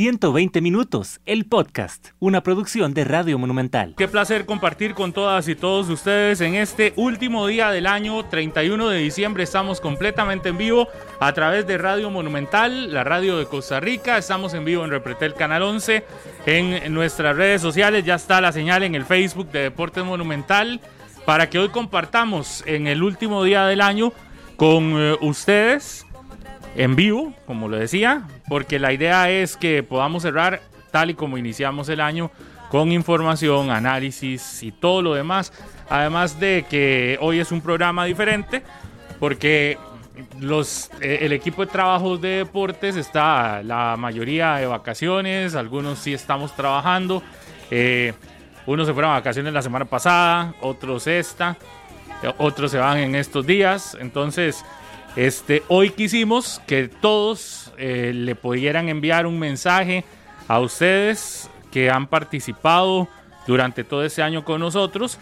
120 minutos, el podcast, una producción de Radio Monumental. Qué placer compartir con todas y todos ustedes en este último día del año, 31 de diciembre. Estamos completamente en vivo a través de Radio Monumental, la radio de Costa Rica. Estamos en vivo en Repretel Canal 11. En nuestras redes sociales ya está la señal en el Facebook de Deportes Monumental para que hoy compartamos en el último día del año con eh, ustedes en vivo, como lo decía, porque la idea es que podamos cerrar tal y como iniciamos el año con información, análisis y todo lo demás. Además de que hoy es un programa diferente porque los, eh, el equipo de trabajos de deportes está la mayoría de vacaciones, algunos sí estamos trabajando. Eh, unos se fueron a vacaciones la semana pasada, otros esta, otros se van en estos días. Entonces, este, hoy quisimos que todos eh, le pudieran enviar un mensaje a ustedes que han participado durante todo ese año con nosotros.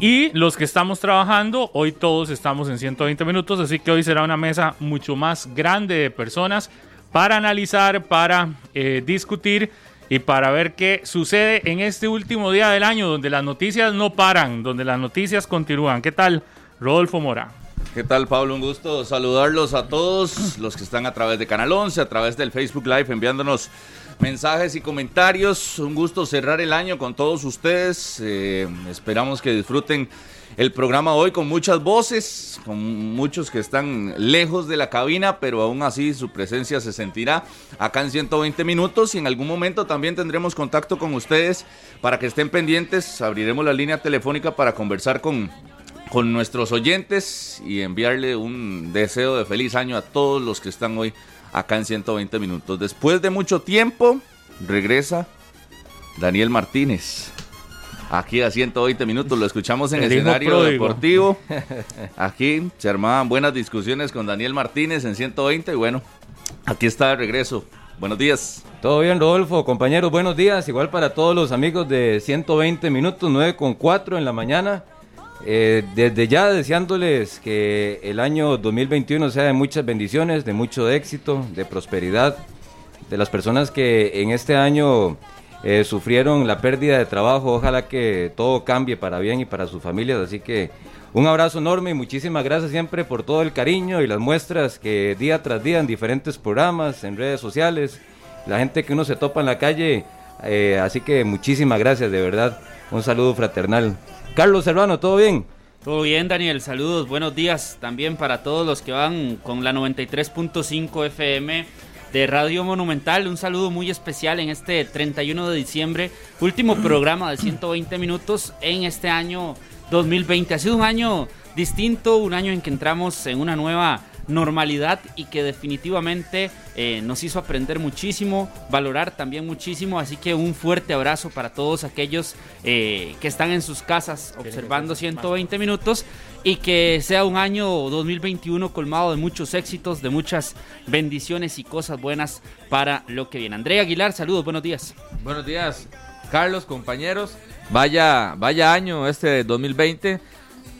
Y los que estamos trabajando, hoy todos estamos en 120 minutos, así que hoy será una mesa mucho más grande de personas para analizar, para eh, discutir y para ver qué sucede en este último día del año, donde las noticias no paran, donde las noticias continúan. ¿Qué tal, Rodolfo Mora? ¿Qué tal, Pablo? Un gusto saludarlos a todos los que están a través de Canal 11, a través del Facebook Live, enviándonos mensajes y comentarios. Un gusto cerrar el año con todos ustedes. Eh, esperamos que disfruten el programa hoy con muchas voces, con muchos que están lejos de la cabina, pero aún así su presencia se sentirá acá en 120 minutos y en algún momento también tendremos contacto con ustedes para que estén pendientes. Abriremos la línea telefónica para conversar con con nuestros oyentes y enviarle un deseo de feliz año a todos los que están hoy acá en 120 minutos. Después de mucho tiempo, regresa Daniel Martínez. Aquí a 120 minutos lo escuchamos en el escenario deportivo. Aquí se armaban buenas discusiones con Daniel Martínez en 120 y bueno, aquí está el regreso. Buenos días. Todo bien, Rodolfo. Compañeros, buenos días. Igual para todos los amigos de 120 minutos, 9 con 4 en la mañana. Eh, desde ya deseándoles que el año 2021 sea de muchas bendiciones, de mucho éxito, de prosperidad, de las personas que en este año eh, sufrieron la pérdida de trabajo, ojalá que todo cambie para bien y para sus familias, así que un abrazo enorme y muchísimas gracias siempre por todo el cariño y las muestras que día tras día en diferentes programas, en redes sociales, la gente que uno se topa en la calle, eh, así que muchísimas gracias de verdad, un saludo fraternal. Carlos Serrano, ¿todo bien? Todo bien, Daniel. Saludos, buenos días también para todos los que van con la 93.5 FM de Radio Monumental. Un saludo muy especial en este 31 de diciembre, último programa de 120 minutos en este año 2020. Ha sido un año distinto, un año en que entramos en una nueva normalidad y que definitivamente eh, nos hizo aprender muchísimo, valorar también muchísimo. Así que un fuerte abrazo para todos aquellos eh, que están en sus casas observando 120 minutos y que sea un año 2021 colmado de muchos éxitos, de muchas bendiciones y cosas buenas para lo que viene. Andrea Aguilar, saludos, buenos días. Buenos días, Carlos, compañeros. Vaya, vaya año este 2020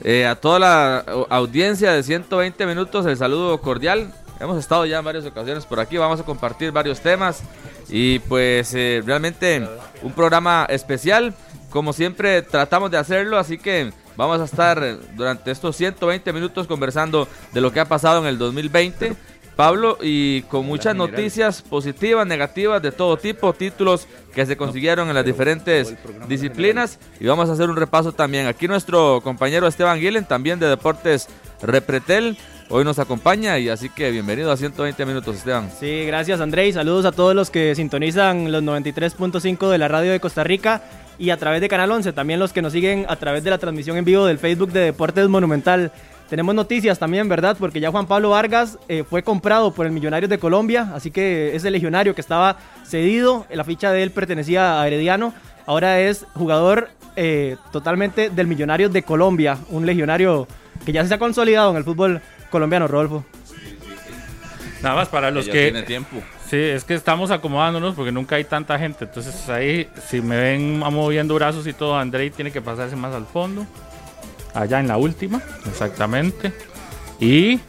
eh, a toda la audiencia de 120 minutos, el saludo cordial. Hemos estado ya en varias ocasiones por aquí, vamos a compartir varios temas. Y pues eh, realmente un programa especial, como siempre tratamos de hacerlo, así que vamos a estar durante estos 120 minutos conversando de lo que ha pasado en el 2020 Pablo, y con muchas noticias positivas, negativas, de todo tipo, títulos que se consiguieron en las diferentes disciplinas. Y vamos a hacer un repaso también. Aquí nuestro compañero Esteban Guilen, también de Deportes Repretel, hoy nos acompaña y así que bienvenido a 120 minutos, Esteban. Sí, gracias André y saludos a todos los que sintonizan los 93.5 de la radio de Costa Rica y a través de Canal 11, también los que nos siguen a través de la transmisión en vivo del Facebook de Deportes Monumental. Tenemos noticias también, ¿verdad? Porque ya Juan Pablo Vargas eh, fue comprado por el Millonarios de Colombia, así que ese legionario que estaba cedido, la ficha de él pertenecía a Herediano, ahora es jugador eh, totalmente del Millonarios de Colombia, un legionario que ya se ha consolidado en el fútbol colombiano, Rodolfo. Nada más para los que... Tiene tiempo. Sí, es que estamos acomodándonos porque nunca hay tanta gente. Entonces ahí, si me ven moviendo brazos y todo, Andrei tiene que pasarse más al fondo allá en la última, exactamente. Y,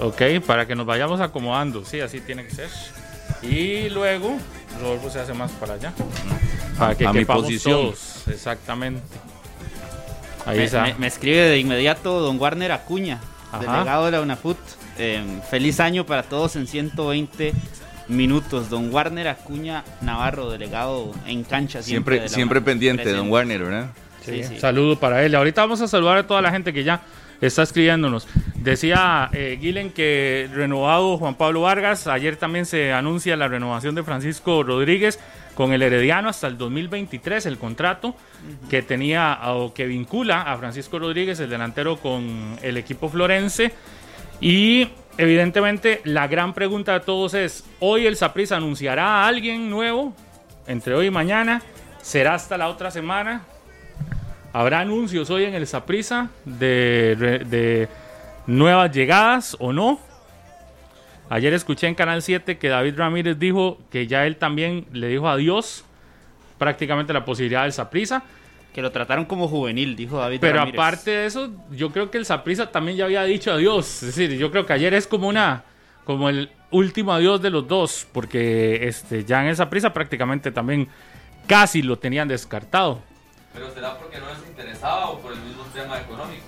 ok, para que nos vayamos acomodando, sí, así tiene que ser. Y luego, Rodolfo se hace más para allá. Para que A mi posición. todos. Exactamente. Ahí Me, está. me- me escribe de inmediato don Warner Acuña, Ajá. delegado de la UNAFUT. Eh, feliz año para todos en 120 minutos. Don Warner Acuña Navarro, delegado en cancha. Siempre, Siempre, pendiente, presente. don Warner, ¿verdad? Sí, sí. Saludo para él. Ahorita vamos a saludar a toda la gente que ya está escribiéndonos. Decía eh, Guilen que renovado Juan Pablo Vargas. Ayer también se anuncia la renovación de Francisco Rodríguez con el Herediano hasta el 2023, el contrato que tenía o que vincula a Francisco Rodríguez, el delantero, con el equipo florense. Y evidentemente la gran pregunta de todos es, ¿hoy el Saprissa anunciará a alguien nuevo entre hoy y mañana? ¿Será hasta la otra semana? ¿Habrá anuncios hoy en el Saprissa de, nuevas llegadas o no? Ayer escuché en Canal 7 que David Ramírez dijo que ya él también le dijo adiós prácticamente la posibilidad del Saprissa. Que lo trataron como juvenil, dijo David Pero Ramírez. aparte de eso, yo creo que el Saprissa también ya había dicho adiós. Es decir, yo creo que ayer es como una como el último adiós de los dos, porque este ya en el Saprissa prácticamente también casi lo tenían descartado. Pero será porque no les interesaba o por el mismo tema económico.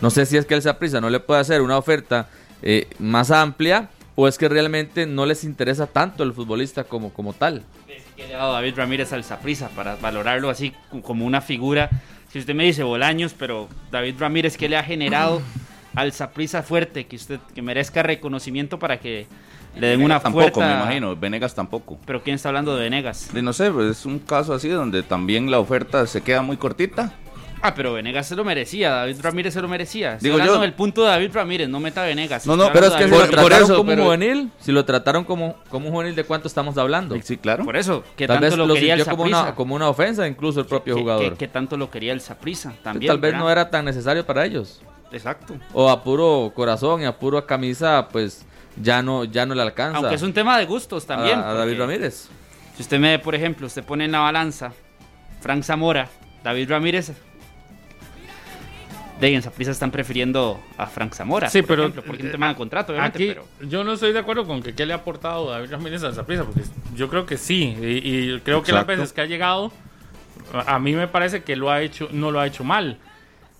No sé si es que el Saprissa no le puede hacer una oferta eh, más amplia o es que realmente no les interesa tanto el futbolista como, como tal. que le ha dado David Ramírez al Saprissa para valorarlo así co- como una figura. Si usted me dice Bolaños, pero David Ramírez, ¿qué le ha generado al Saprissa fuerte que usted que merezca reconocimiento para que le den una tampoco, fuerza? me imagino. Venegas tampoco. Pero quién está hablando de Venegas? De no sé, pues, es un caso así donde también la oferta se queda muy cortita. Ah, pero Venegas se lo merecía, David Ramírez se lo merecía. Digo yo- del punto de David Ramírez, no meta Venegas. No, no, pero es que si lo por- por trataron eso, como pero- juvenil, si lo trataron como, como un juvenil, ¿de cuánto estamos hablando? Sí, claro. Por eso, que Tal tanto vez lo, lo quería el sintió como una, como una ofensa incluso el propio Que- jugador. Que, que tanto lo quería el Saprissa también. Tal vez ¿verdad? no era tan necesario para ellos. Exacto. O a puro corazón y a puro camisa, pues ya no, ya no le alcanza Aunque es un tema de gustos a- también. a, David Ramírez. Si usted me, por ejemplo, usted pone en la balanza Frank Zamora, David Ramírez. De ahí en Saprissa están prefiriendo a Frank Zamora. Sí, por pero, ejemplo, porque es un eh, tema de contrato, obviamente. Aquí pero yo no estoy de acuerdo con que qué le ha aportado David Ramírez al Saprissa, porque yo creo que sí, y, y creo que las veces que ha llegado, a a mí me parece que lo ha hecho, no lo ha hecho mal.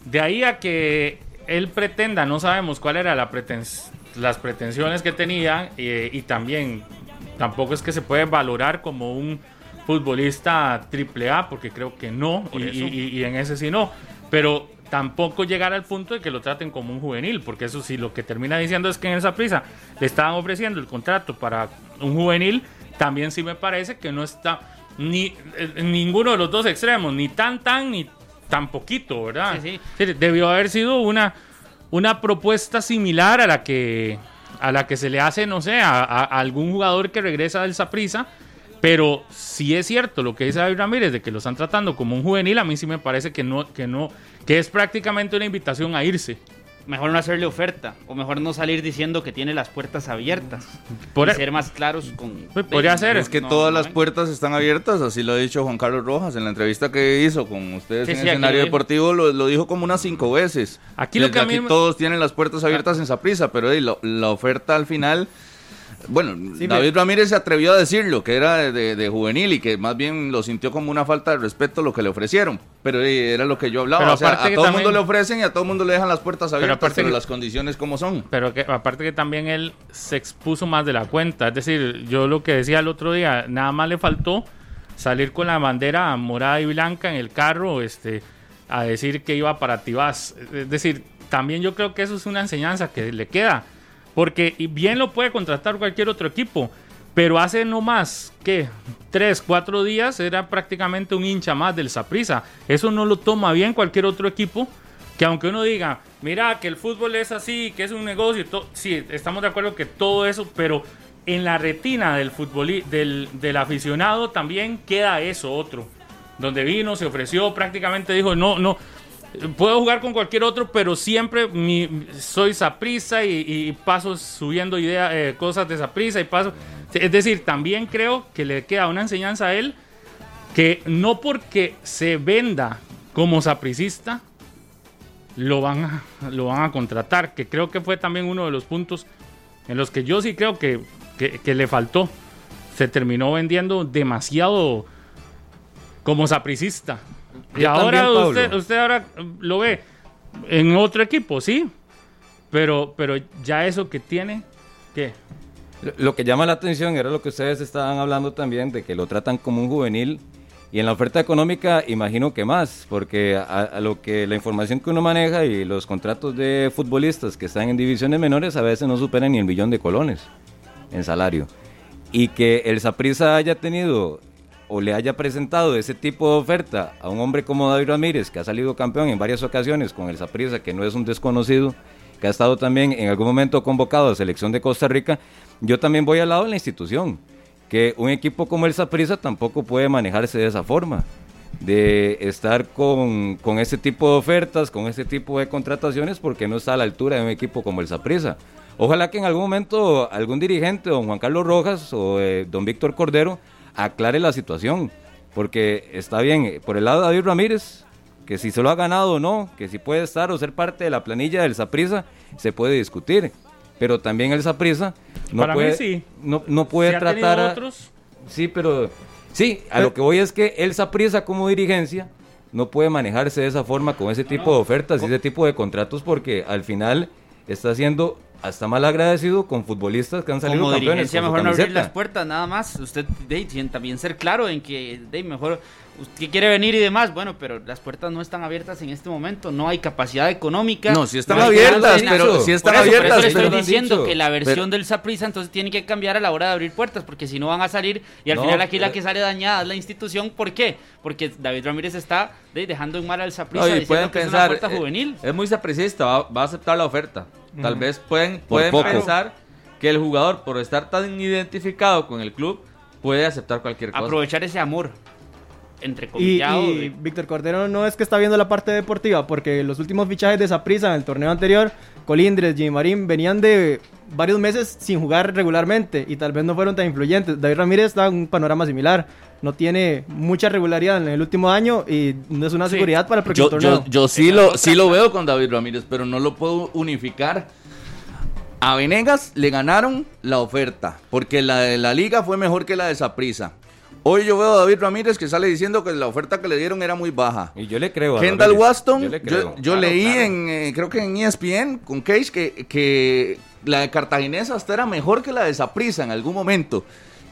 De ahí a que él pretenda, no sabemos cuál era la pretens- las pretensiones que tenía, eh, y también tampoco es que se puede valorar como un futbolista triple A, porque creo que no, y, y- y- y en ese sí no, pero tampoco llegar al punto de que lo traten como un juvenil, porque eso sí, lo que termina diciendo es que en esa prisa le estaban ofreciendo el contrato para un juvenil, también sí me parece que no está ni en ninguno de los dos extremos, ni tan tan ni tan poquito, ¿verdad? Sí, Sí, Debió haber sido una, una propuesta similar a la que a la que se le hace, no sé, a, algún jugador que regresa del Saprissa. Pero si es cierto lo que dice David Ramírez de que lo están tratando como un juvenil, a mí sí me parece que no, que no, que es prácticamente una invitación a irse. Mejor no hacerle oferta. O mejor no salir diciendo que tiene las puertas abiertas. Por, y ser más claros con. Pues podría ser, Es que No, todas no las puertas están abiertas, así lo ha dicho Juan Carlos Rojas en la entrevista que hizo con ustedes Sí, en sí, el escenario lo deportivo, lo, lo dijo como unas cinco veces. Aquí lo Desde que a mí aquí me- todos tienen las puertas abiertas en Saprissa, pero ey, lo- la oferta al final, bueno, Sí, David Ramírez se atrevió a decirlo, que era de, de- de juvenil y que más bien lo sintió como una falta de respeto lo que le ofrecieron, pero ey, era lo que yo hablaba, Pero o sea, aparte a todo el también- mundo le ofrecen y a todo el mundo le dejan las puertas abiertas, pero, aparte que- las condiciones como son. Pero que aparte que también él se expuso más de la cuenta. Es decir, yo lo que decía el otro día, nada más le faltó salir con la bandera morada y blanca en el carro, este, a decir que iba para Tibás. Es decir, también yo creo que eso es una enseñanza que le queda. Porque bien lo puede contratar cualquier otro equipo. Pero hace no más que tres, cuatro días era prácticamente un hincha más del Saprissa. Eso no lo toma bien cualquier otro equipo. Que aunque uno diga, mira, que el fútbol es así, que es un negocio, sí, estamos de acuerdo que todo eso, pero en la retina del, futboli- del, del aficionado también queda eso otro. Donde vino, se ofreció, prácticamente dijo, no, no, puedo jugar con cualquier otro, pero siempre soy Saprissa y, paso subiendo ideas, eh, cosas de Saprissa y paso. Es decir, también creo que le queda una enseñanza a él que no porque se venda como sapricista lo van a, lo van a contratar, que creo que fue también uno de los puntos en los que yo sí creo que, que- que le faltó. se terminó vendiendo demasiado como sapricista. Y Yo ahora también, usted, usted ahora lo ve en otro equipo, sí. Pero, pero ya eso que tiene, ¿qué? Lo- Lo que llama la atención era lo que ustedes estaban hablando también, de que lo tratan como un juvenil. Y en la oferta económica, imagino que más, porque a, a lo que la información que uno maneja y los contratos de futbolistas que están en divisiones menores a veces no superan ni el millón de colones en salario. Y que el Saprissa haya tenido o le haya presentado ese tipo de oferta a un hombre como David Ramírez, que ha salido campeón en varias ocasiones con el Saprissa, que no es un desconocido, que ha estado también en algún momento convocado a la selección de Costa Rica, yo también voy al lado de la institución, que un equipo como el Saprissa tampoco puede manejarse de esa forma, de estar con, con ese tipo de ofertas, con ese tipo de contrataciones, porque no está a la altura de un equipo como el Saprissa. Ojalá que en algún momento algún dirigente, don Juan Carlos Rojas o eh, don Víctor Cordero, aclare la situación, porque está bien, por el lado de David Ramírez, que si se lo ha ganado o no, que si puede estar o ser parte de la planilla del Saprissa, se puede discutir. Pero también el Saprissa no Para mí puede, sí. no, no puede Si tratar a- otros, Sí, pero sí, a lo que voy es que el Saprissa como dirigencia no puede manejarse de esa forma con ese tipo de ofertas y ese tipo de contratos porque al final está siendo hasta mal agradecido con futbolistas que han salido Como campeones su mejor no abrir las puertas, nada más. Usted de, tiene también ser claro en que de, mejor usted quiere venir y demás, bueno, pero las puertas no están abiertas en este momento, no hay capacidad económica. No, sí están hay abiertas, pero sí eso, están por eso abiertas, le estoy pero no diciendo que la versión Pero- del Saprissa entonces tiene que cambiar a la hora de abrir puertas, porque si no van a salir y al No, final aquí la pero- que sale dañada es la institución. ¿Por qué? Porque David Ramírez está de, dejando en mal al Saprissa No, diciendo pueden que es una pensar, puerta eh, juvenil. es muy sapricista, va, va a aceptar la oferta. Tal vez pueden, pueden pensar que el jugador, por estar tan identificado con el club, puede aceptar cualquier cosa. Aprovechar ese amor. Entre Y, y de- Víctor Cordero no es que está viendo la parte deportiva, porque los últimos fichajes de Saprissa en el torneo anterior, Colindres, Jimmy Marín, venían de varios meses sin jugar regularmente y tal vez no fueron tan influyentes. David Ramírez está en un panorama similar. No tiene mucha regularidad en el último año y no es una Sí. seguridad para el próximo Yo, torneo. yo, yo sí, lo, sí lo veo con David Ramírez, pero no lo puedo unificar. A Venegas le ganaron la oferta, porque la de la liga fue mejor que la de Saprisa. Hoy yo veo a David Ramírez que sale diciendo que la oferta que le dieron era muy baja. Y yo le creo a Kendall Ramírez, Waston, yo le creo. yo Claro, leí claro. en, eh, creo que en ESPN con Cage que, que la de Cartaginesa hasta era mejor que la de Saprisa en algún momento.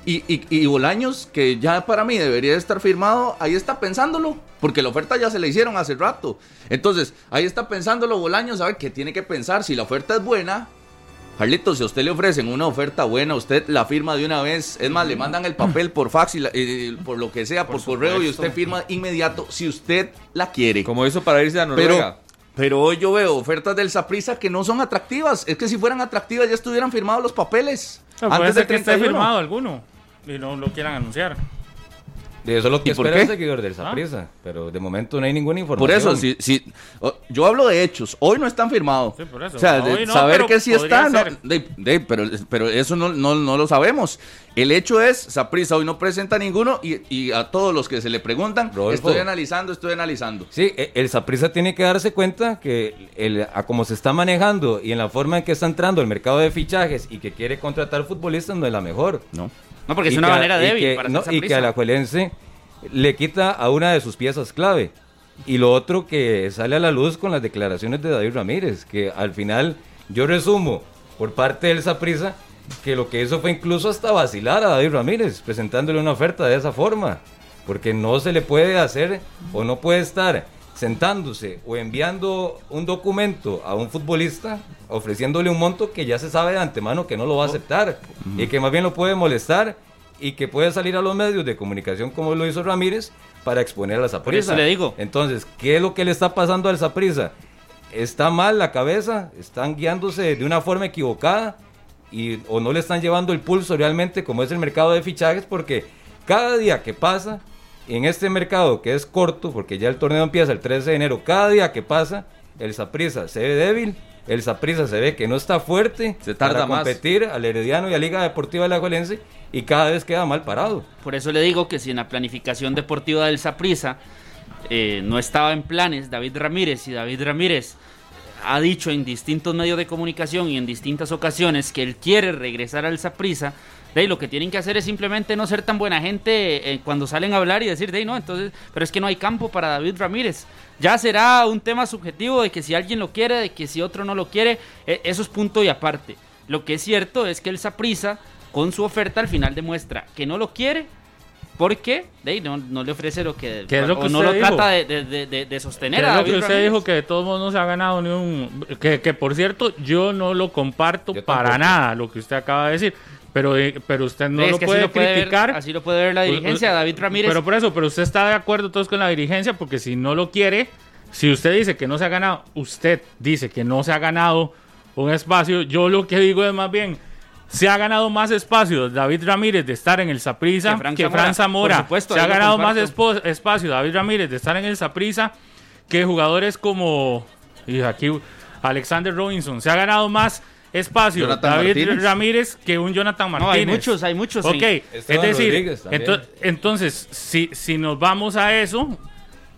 Y, y, y Bolaños, que ya para mí debería de estar firmado, ahí está pensándolo, porque la oferta ya se le hicieron hace rato. Entonces, ahí está pensándolo Bolaños, a ver qué tiene que pensar. Si la oferta es buena, Carlitos, si a usted le ofrecen una oferta buena, usted la firma de una vez. Es más, le mandan el papel por fax y la- eh, por lo que sea, por, correo, y usted firma inmediato si usted la quiere. Como hizo para irse a Noruega. pero hoy yo veo ofertas del Saprisa que no son atractivas. Es que si fueran atractivas ya estuvieran firmados los papeles. puede antes ser del que esté 31. firmado alguno y no lo quieran anunciar. De eso es lo que ¿Y por espera el seguidor del Saprissa, pero de momento no hay ninguna información. Por eso, si, si, yo hablo de hechos. Hoy no están firmados. Sí, por eso. O sea, de Hoy no, saber que sí está, no, de- de- pero, pero eso no, no, no lo sabemos. El hecho es, Saprisa hoy no presenta ninguno y, y a todos los que se le preguntan, Rodolfo. estoy analizando, estoy analizando. Sí, e- el Saprissa tiene que darse cuenta que el, a cómo se está manejando y en la forma en que está entrando el mercado de fichajes y que quiere contratar futbolistas no es la mejor. No. No, porque es una que manera débil que- para no, y que a Saprissa. la Juelense le quita a una de sus piezas clave. Y lo otro que sale a la luz con las declaraciones de David Ramírez, que al final yo resumo por parte del Saprissa que lo que hizo fue incluso hasta vacilar a David Ramírez, presentándole una oferta de esa forma, porque no se le puede hacer o no puede estar sentándose o enviando un documento a un futbolista ofreciéndole un monto que ya se sabe de antemano que no lo va a aceptar y que más bien lo puede molestar y que puede salir a los medios de comunicación como lo hizo Ramírez para exponer a la Por eso le digo. Entonces, ¿qué es lo que le está pasando al Saprissa? Está mal la cabeza, están guiándose de una forma equivocada y o no le están llevando el pulso realmente como es el mercado de fichajes porque cada día que pasa en este mercado que es corto porque ya el torneo empieza el 13 de enero, cada día que pasa el Saprissa se ve débil, el Saprissa se ve que no está fuerte Se tarda para más. competir al Herediano y a Liga Deportiva de la Juelense y cada vez queda mal parado. Por eso le digo que si en la planificación deportiva del Saprissa eh, no estaba en planes David Ramírez y David Ramírez ha dicho en distintos medios de comunicación y en distintas ocasiones que él quiere regresar al Saprissa, de lo que tienen que hacer es simplemente no ser tan buena gente eh, cuando salen a hablar y decir, de no, entonces, pero es que no hay campo para David Ramírez. Ya será un tema subjetivo de que si alguien lo quiere, de que si otro no lo quiere, eh, eso es punto y aparte. Lo que es cierto es que el Saprissa, con su oferta, al final demuestra que no lo quiere porque de, no, no le ofrece lo que, ¿Qué es lo que o no lo dijo? trata de, de- de- de- sostener Que a es lo David que usted Ramírez. dijo que de todos modos no se ha ganado ni un... Que, que, por cierto, yo no lo comparto Yo para tampoco. nada lo que usted acaba de decir. Pero, eh, pero usted no Es lo puede así, lo puede ver, criticar. así lo puede ver la dirigencia. David Ramírez Pero por eso, pero usted está de acuerdo todos con la dirigencia porque si no lo quiere, si usted dice que no se ha ganado, usted dice que no se ha ganado un espacio, yo lo que digo es más bien, se ha ganado más espacio David Ramírez de estar en el Saprissa Que Fran Zamora. Zamora. Por supuesto, se ha ganado más espacio David Ramírez de estar en el Saprissa que jugadores como y aquí Alexander Robinson. Se ha ganado más espacio Jonathan David Martínez. Ramírez que un Jonathan No, Martínez. hay muchos, hay muchos. Ok, sí. es decir, ento- entonces, si, si nos vamos a eso,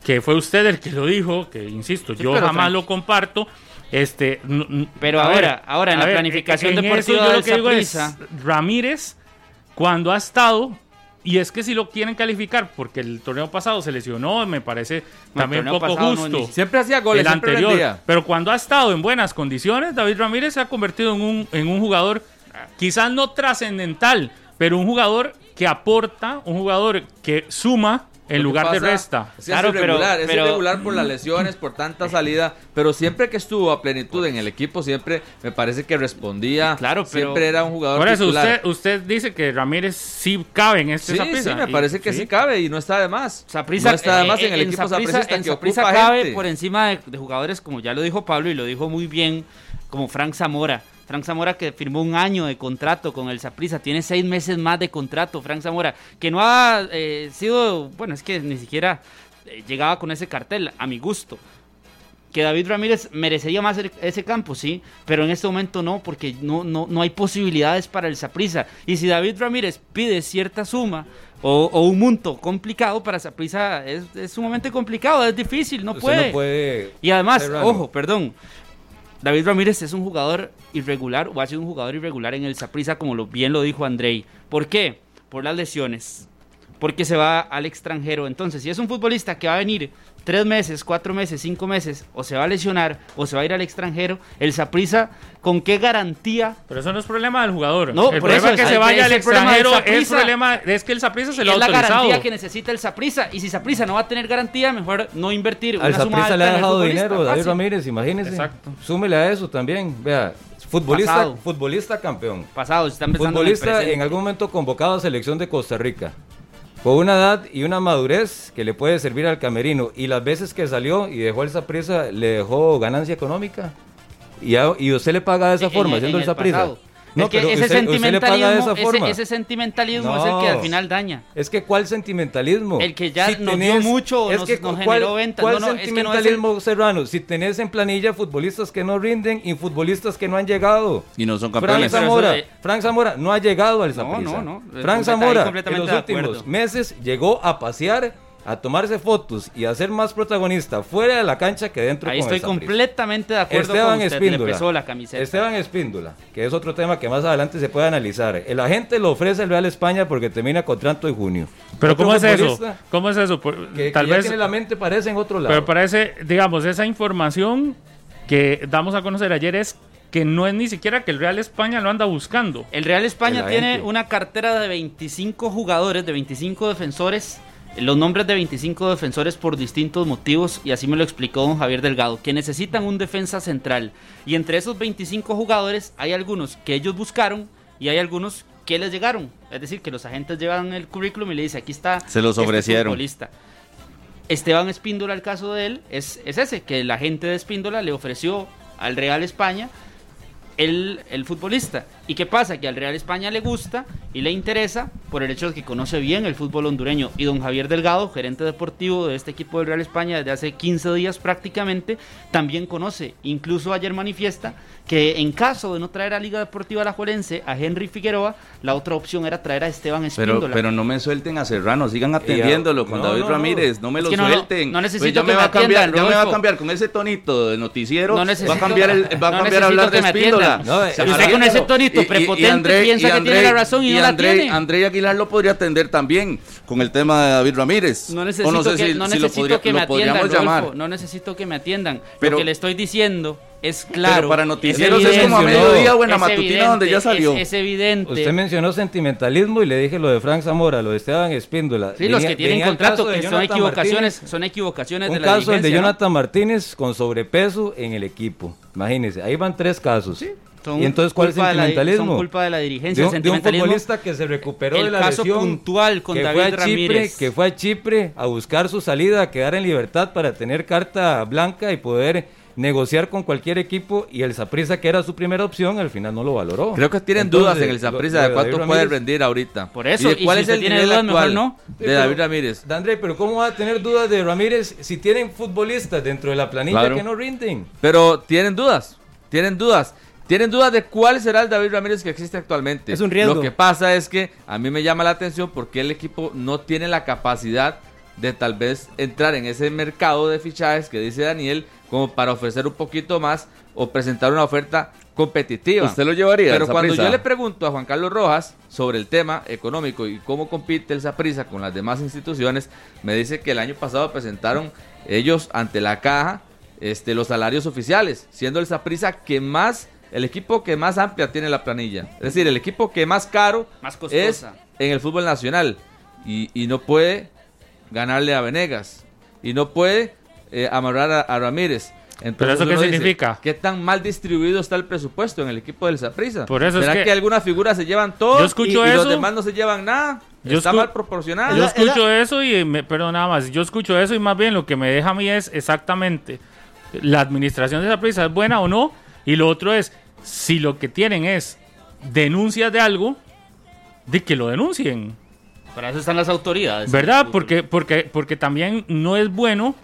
que fue usted el que lo dijo, que insisto, Sí, yo jamás Frank- lo comparto, este... Pero ahora- ahora en la planificación en deportiva eso yo lo que digo es, Ramírez, cuando ha estado... Y es que si lo quieren calificar, porque el torneo pasado se lesionó, me parece también poco no, justo ni- Siempre hacía goles, el anterior. rendía. Pero cuando ha estado en buenas condiciones, David Ramírez se ha convertido en un, en un jugador, quizás no trascendental, pero un jugador que aporta, un jugador que suma en lugar de pasa resta. Es, Claro, es pero- irregular, es pero- irregular por las lesiones, por tanta salida, pero siempre que estuvo a plenitud en el equipo, siempre me parece que respondía. Claro, pero- siempre era un jugador Por eso titular. usted, usted dice que Ramírez sí cabe en este Sí, sí, me y- parece que sí. cabe y no está de más. Saprissa- no está de más eh, en el equipo Saprissa- sapricista en que Saprissa ocupa cabe gente. por encima de, de jugadores como ya lo dijo Pablo y lo dijo muy bien, como Frank Zamora. Frank Zamora que firmó un año de contrato con el Saprissa, tiene seis meses más de contrato, Frank Zamora, que no ha eh, sido, bueno, es que ni siquiera eh, llegaba con ese cartel, a mi gusto. Que David Ramírez merecería más ese campo, sí, pero en este momento no, porque no, no, no hay posibilidades para el Saprissa. Y si David Ramírez pide cierta suma o, o un monto complicado para Saprissa, es, es sumamente complicado, es difícil, no puede. no puede Y además, Serrano. ojo, perdón. David Ramírez es un jugador irregular o ha sido un jugador irregular en el Saprissa, como lo, bien lo dijo Andrei. ¿Por qué? Por las lesiones. Porque se va al extranjero. Entonces, si es un futbolista que va a venir tres meses, cuatro meses, cinco meses, o se va a lesionar, o se va a ir al extranjero, el Saprissa, ¿con qué garantía? Pero eso no es problema del jugador. No, el por problema eso es que es- se es vaya al el problema del extranjero. El Saprissa. problema es que el Saprissa se lo ha es la autorizado. garantía que necesita el Saprissa. Y si Saprissa no va a tener garantía, mejor no invertir Al una suma alta le ha en dejado dinero David. Ramírez, imagínese. Exacto. Súmele a eso también. Vea, futbolista, Pasado. futbolista campeón. Pasado, se está empezando en el Futbolista presente. en algún momento convocado a selección de Costa Rica. Con una edad y una madurez que le puede servir al camerino. Y las veces que salió y dejó el Saprissa, le dejó ganancia económica. Y, a- y usted le paga de esa En- forma, en- siendo en el el. No, es que pero ese usted- usted le paga de sentimentalismo, esa forma. ese, ese sentimentalismo es el que No. al final daña. Es que cuál sentimentalismo. El que ya nos dio mucho, nos- nos generó ventas. ¿Cuál No, no, es que no es el- sentimentalismo, Serrano? Si tenés en planilla futbolistas que no rinden y futbolistas que no han llegado. Y no son Frank campeones. Eso Zamora, de- Frank Zamora no ha llegado al No, Saprissa. no, no. Frank Zamora en los últimos meses llegó a pasear, a tomarse fotos y a ser más protagonista fuera de la cancha que dentro Ahí con estoy completamente de acuerdo Esteban con usted. Le Espíndola. pesó la camiseta. Esteban Espíndola, que es otro tema que más adelante se puede analizar. El agente lo ofrece el Real España porque termina contrato en junio. Pero ¿cómo es eso? ¿Cómo es eso? Por- Que, tal que vez tiene la mente parece en otro lado. Pero parece, digamos, esa información que damos a conocer ayer es que no es ni siquiera que el Real España lo anda buscando. El Real España El tiene una cartera de 25 jugadores, de 25 defensores, los nombres de 25 defensores por distintos motivos, y así me lo explicó don Javier Delgado, que necesitan un defensa central. Y entre esos 25 jugadores hay algunos que ellos buscaron y hay algunos que les llegaron. Es decir, que los agentes llevan el currículum y le dicen, aquí está Se los este ofrecieron. futbolista. Esteban Espíndola, el caso de él, es, es ese, que el agente de Espíndola le ofreció al Real España el, el futbolista. ¿Y qué pasa? Que al Real España le gusta y le interesa por el hecho de que conoce bien el fútbol hondureño. Y don Javier Delgado, gerente deportivo de este equipo del Real España desde hace 15 días prácticamente, también conoce. Incluso ayer manifiesta que en caso de no traer a Liga Deportiva Alajuelense a Henry Figueroa, la otra opción era traer a Esteban Espíndola. Pero, pero no me suelten a Serrano, sigan atendiéndolo con no, David no. Ramírez, no me Es lo que no, no, suelten. no necesito Pues ya que me va a cambiar, atiendan, ya me va a cambiar con ese tonito de noticiero, No va a necesito- cambiar el, va a no cambiar a hablar de Espíndola. usted con ese tonito y- y- prepotente y André- piensa y que tiene la razón y no la André- tiene. André Aguilar lo podría atender también con el tema de David Ramírez. No necesito sé que, si- no podría- que me atiendan, llamar. No necesito que me atiendan. Pero- Lo que le estoy diciendo es claro. Pero para es noticieros es como a mediodía o en la es matutina evidente, donde ya es- salió. Es, evidente. Usted mencionó sentimentalismo y le dije lo de Frank Zamora, lo de Esteban Espíndola. Sí, los que tienen contrato, que son equivocaciones, Martínez, son equivocaciones Un de la caso el de. Jonathan Martínez con sobrepeso en el equipo. Imagínense, ahí van tres casos. Son ¿Y entonces cuál es el de la- sentimentalismo? son culpa de la dirigencia, De el un, de un sentimentalismo. futbolista que se recuperó el de la caso lesión. puntual con que David fue a Chipre, Ramírez. que fue a Chipre a buscar su salida, a quedar en libertad para tener carta blanca y poder negociar con cualquier equipo y el Saprissa que era su primera opción al final no lo valoró. Creo que tienen Entonces, dudas en el lo de de cuánto puede Ramírez- rendir ahorita. Por eso, de y cuál si es el tiene nivel dudas, actual no. de David Ramírez. André, pero ¿cómo va a tener dudas de Ramírez si tienen futbolistas dentro de la planilla Claro. que no rinden? Pero tienen dudas, tienen dudas. Tienen dudas de cuál será el David Ramírez que existe actualmente. Es un riesgo. Lo que pasa es que a mí me llama la atención porque el equipo no tiene la capacidad de tal vez entrar en ese mercado de fichajes que dice Daniel como para ofrecer un poquito más o presentar una oferta competitiva. ¿Usted lo llevaría? Pero cuando yo le pregunto a Juan Carlos Rojas sobre el tema económico y cómo compite el Saprissa con las demás instituciones, me dice que el año pasado presentaron ellos ante la caja este, los salarios oficiales, siendo el Saprissa que más, el equipo que más amplia tiene la planilla. Es decir, el equipo que más caro Más es en el fútbol nacional y, y no puede ganarle a Venegas y no puede eh, amarrar a, a Ramírez. Entonces ¿Pero eso qué dice, significa? ¿Qué tan mal distribuido está el presupuesto en el equipo del Saprissa? Por eso es ¿Será que- que, algunas figuras se llevan todo Yo escucho y, y los eso. demás no se llevan nada? Yo está mal proporcionado. Yo es escucho eso y, me, perdón, nada más, yo escucho eso y más bien lo que me deja a mí es exactamente la administración de esa prisa es buena o no, y lo otro es, si lo que tienen es denuncias de algo, de que lo denuncien, Para eso están las autoridades. ¿verdad? Porque, porque, porque también no es bueno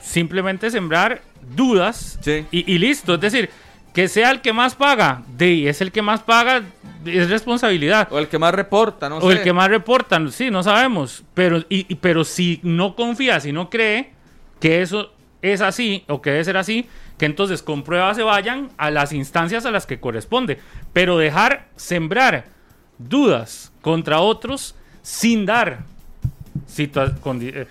simplemente sembrar dudas Sí. y, y listo, es decir, que sea el que más paga, de, es el que más paga, es responsabilidad. O el que más reporta, no O sé. el que más reportan, sí, no sabemos. Pero, y, y- pero si no confía, si no cree que eso es así o que debe ser así, que entonces con pruebas se vayan a las instancias a las que corresponde. Pero dejar sembrar dudas contra otros sin dar eh, eh,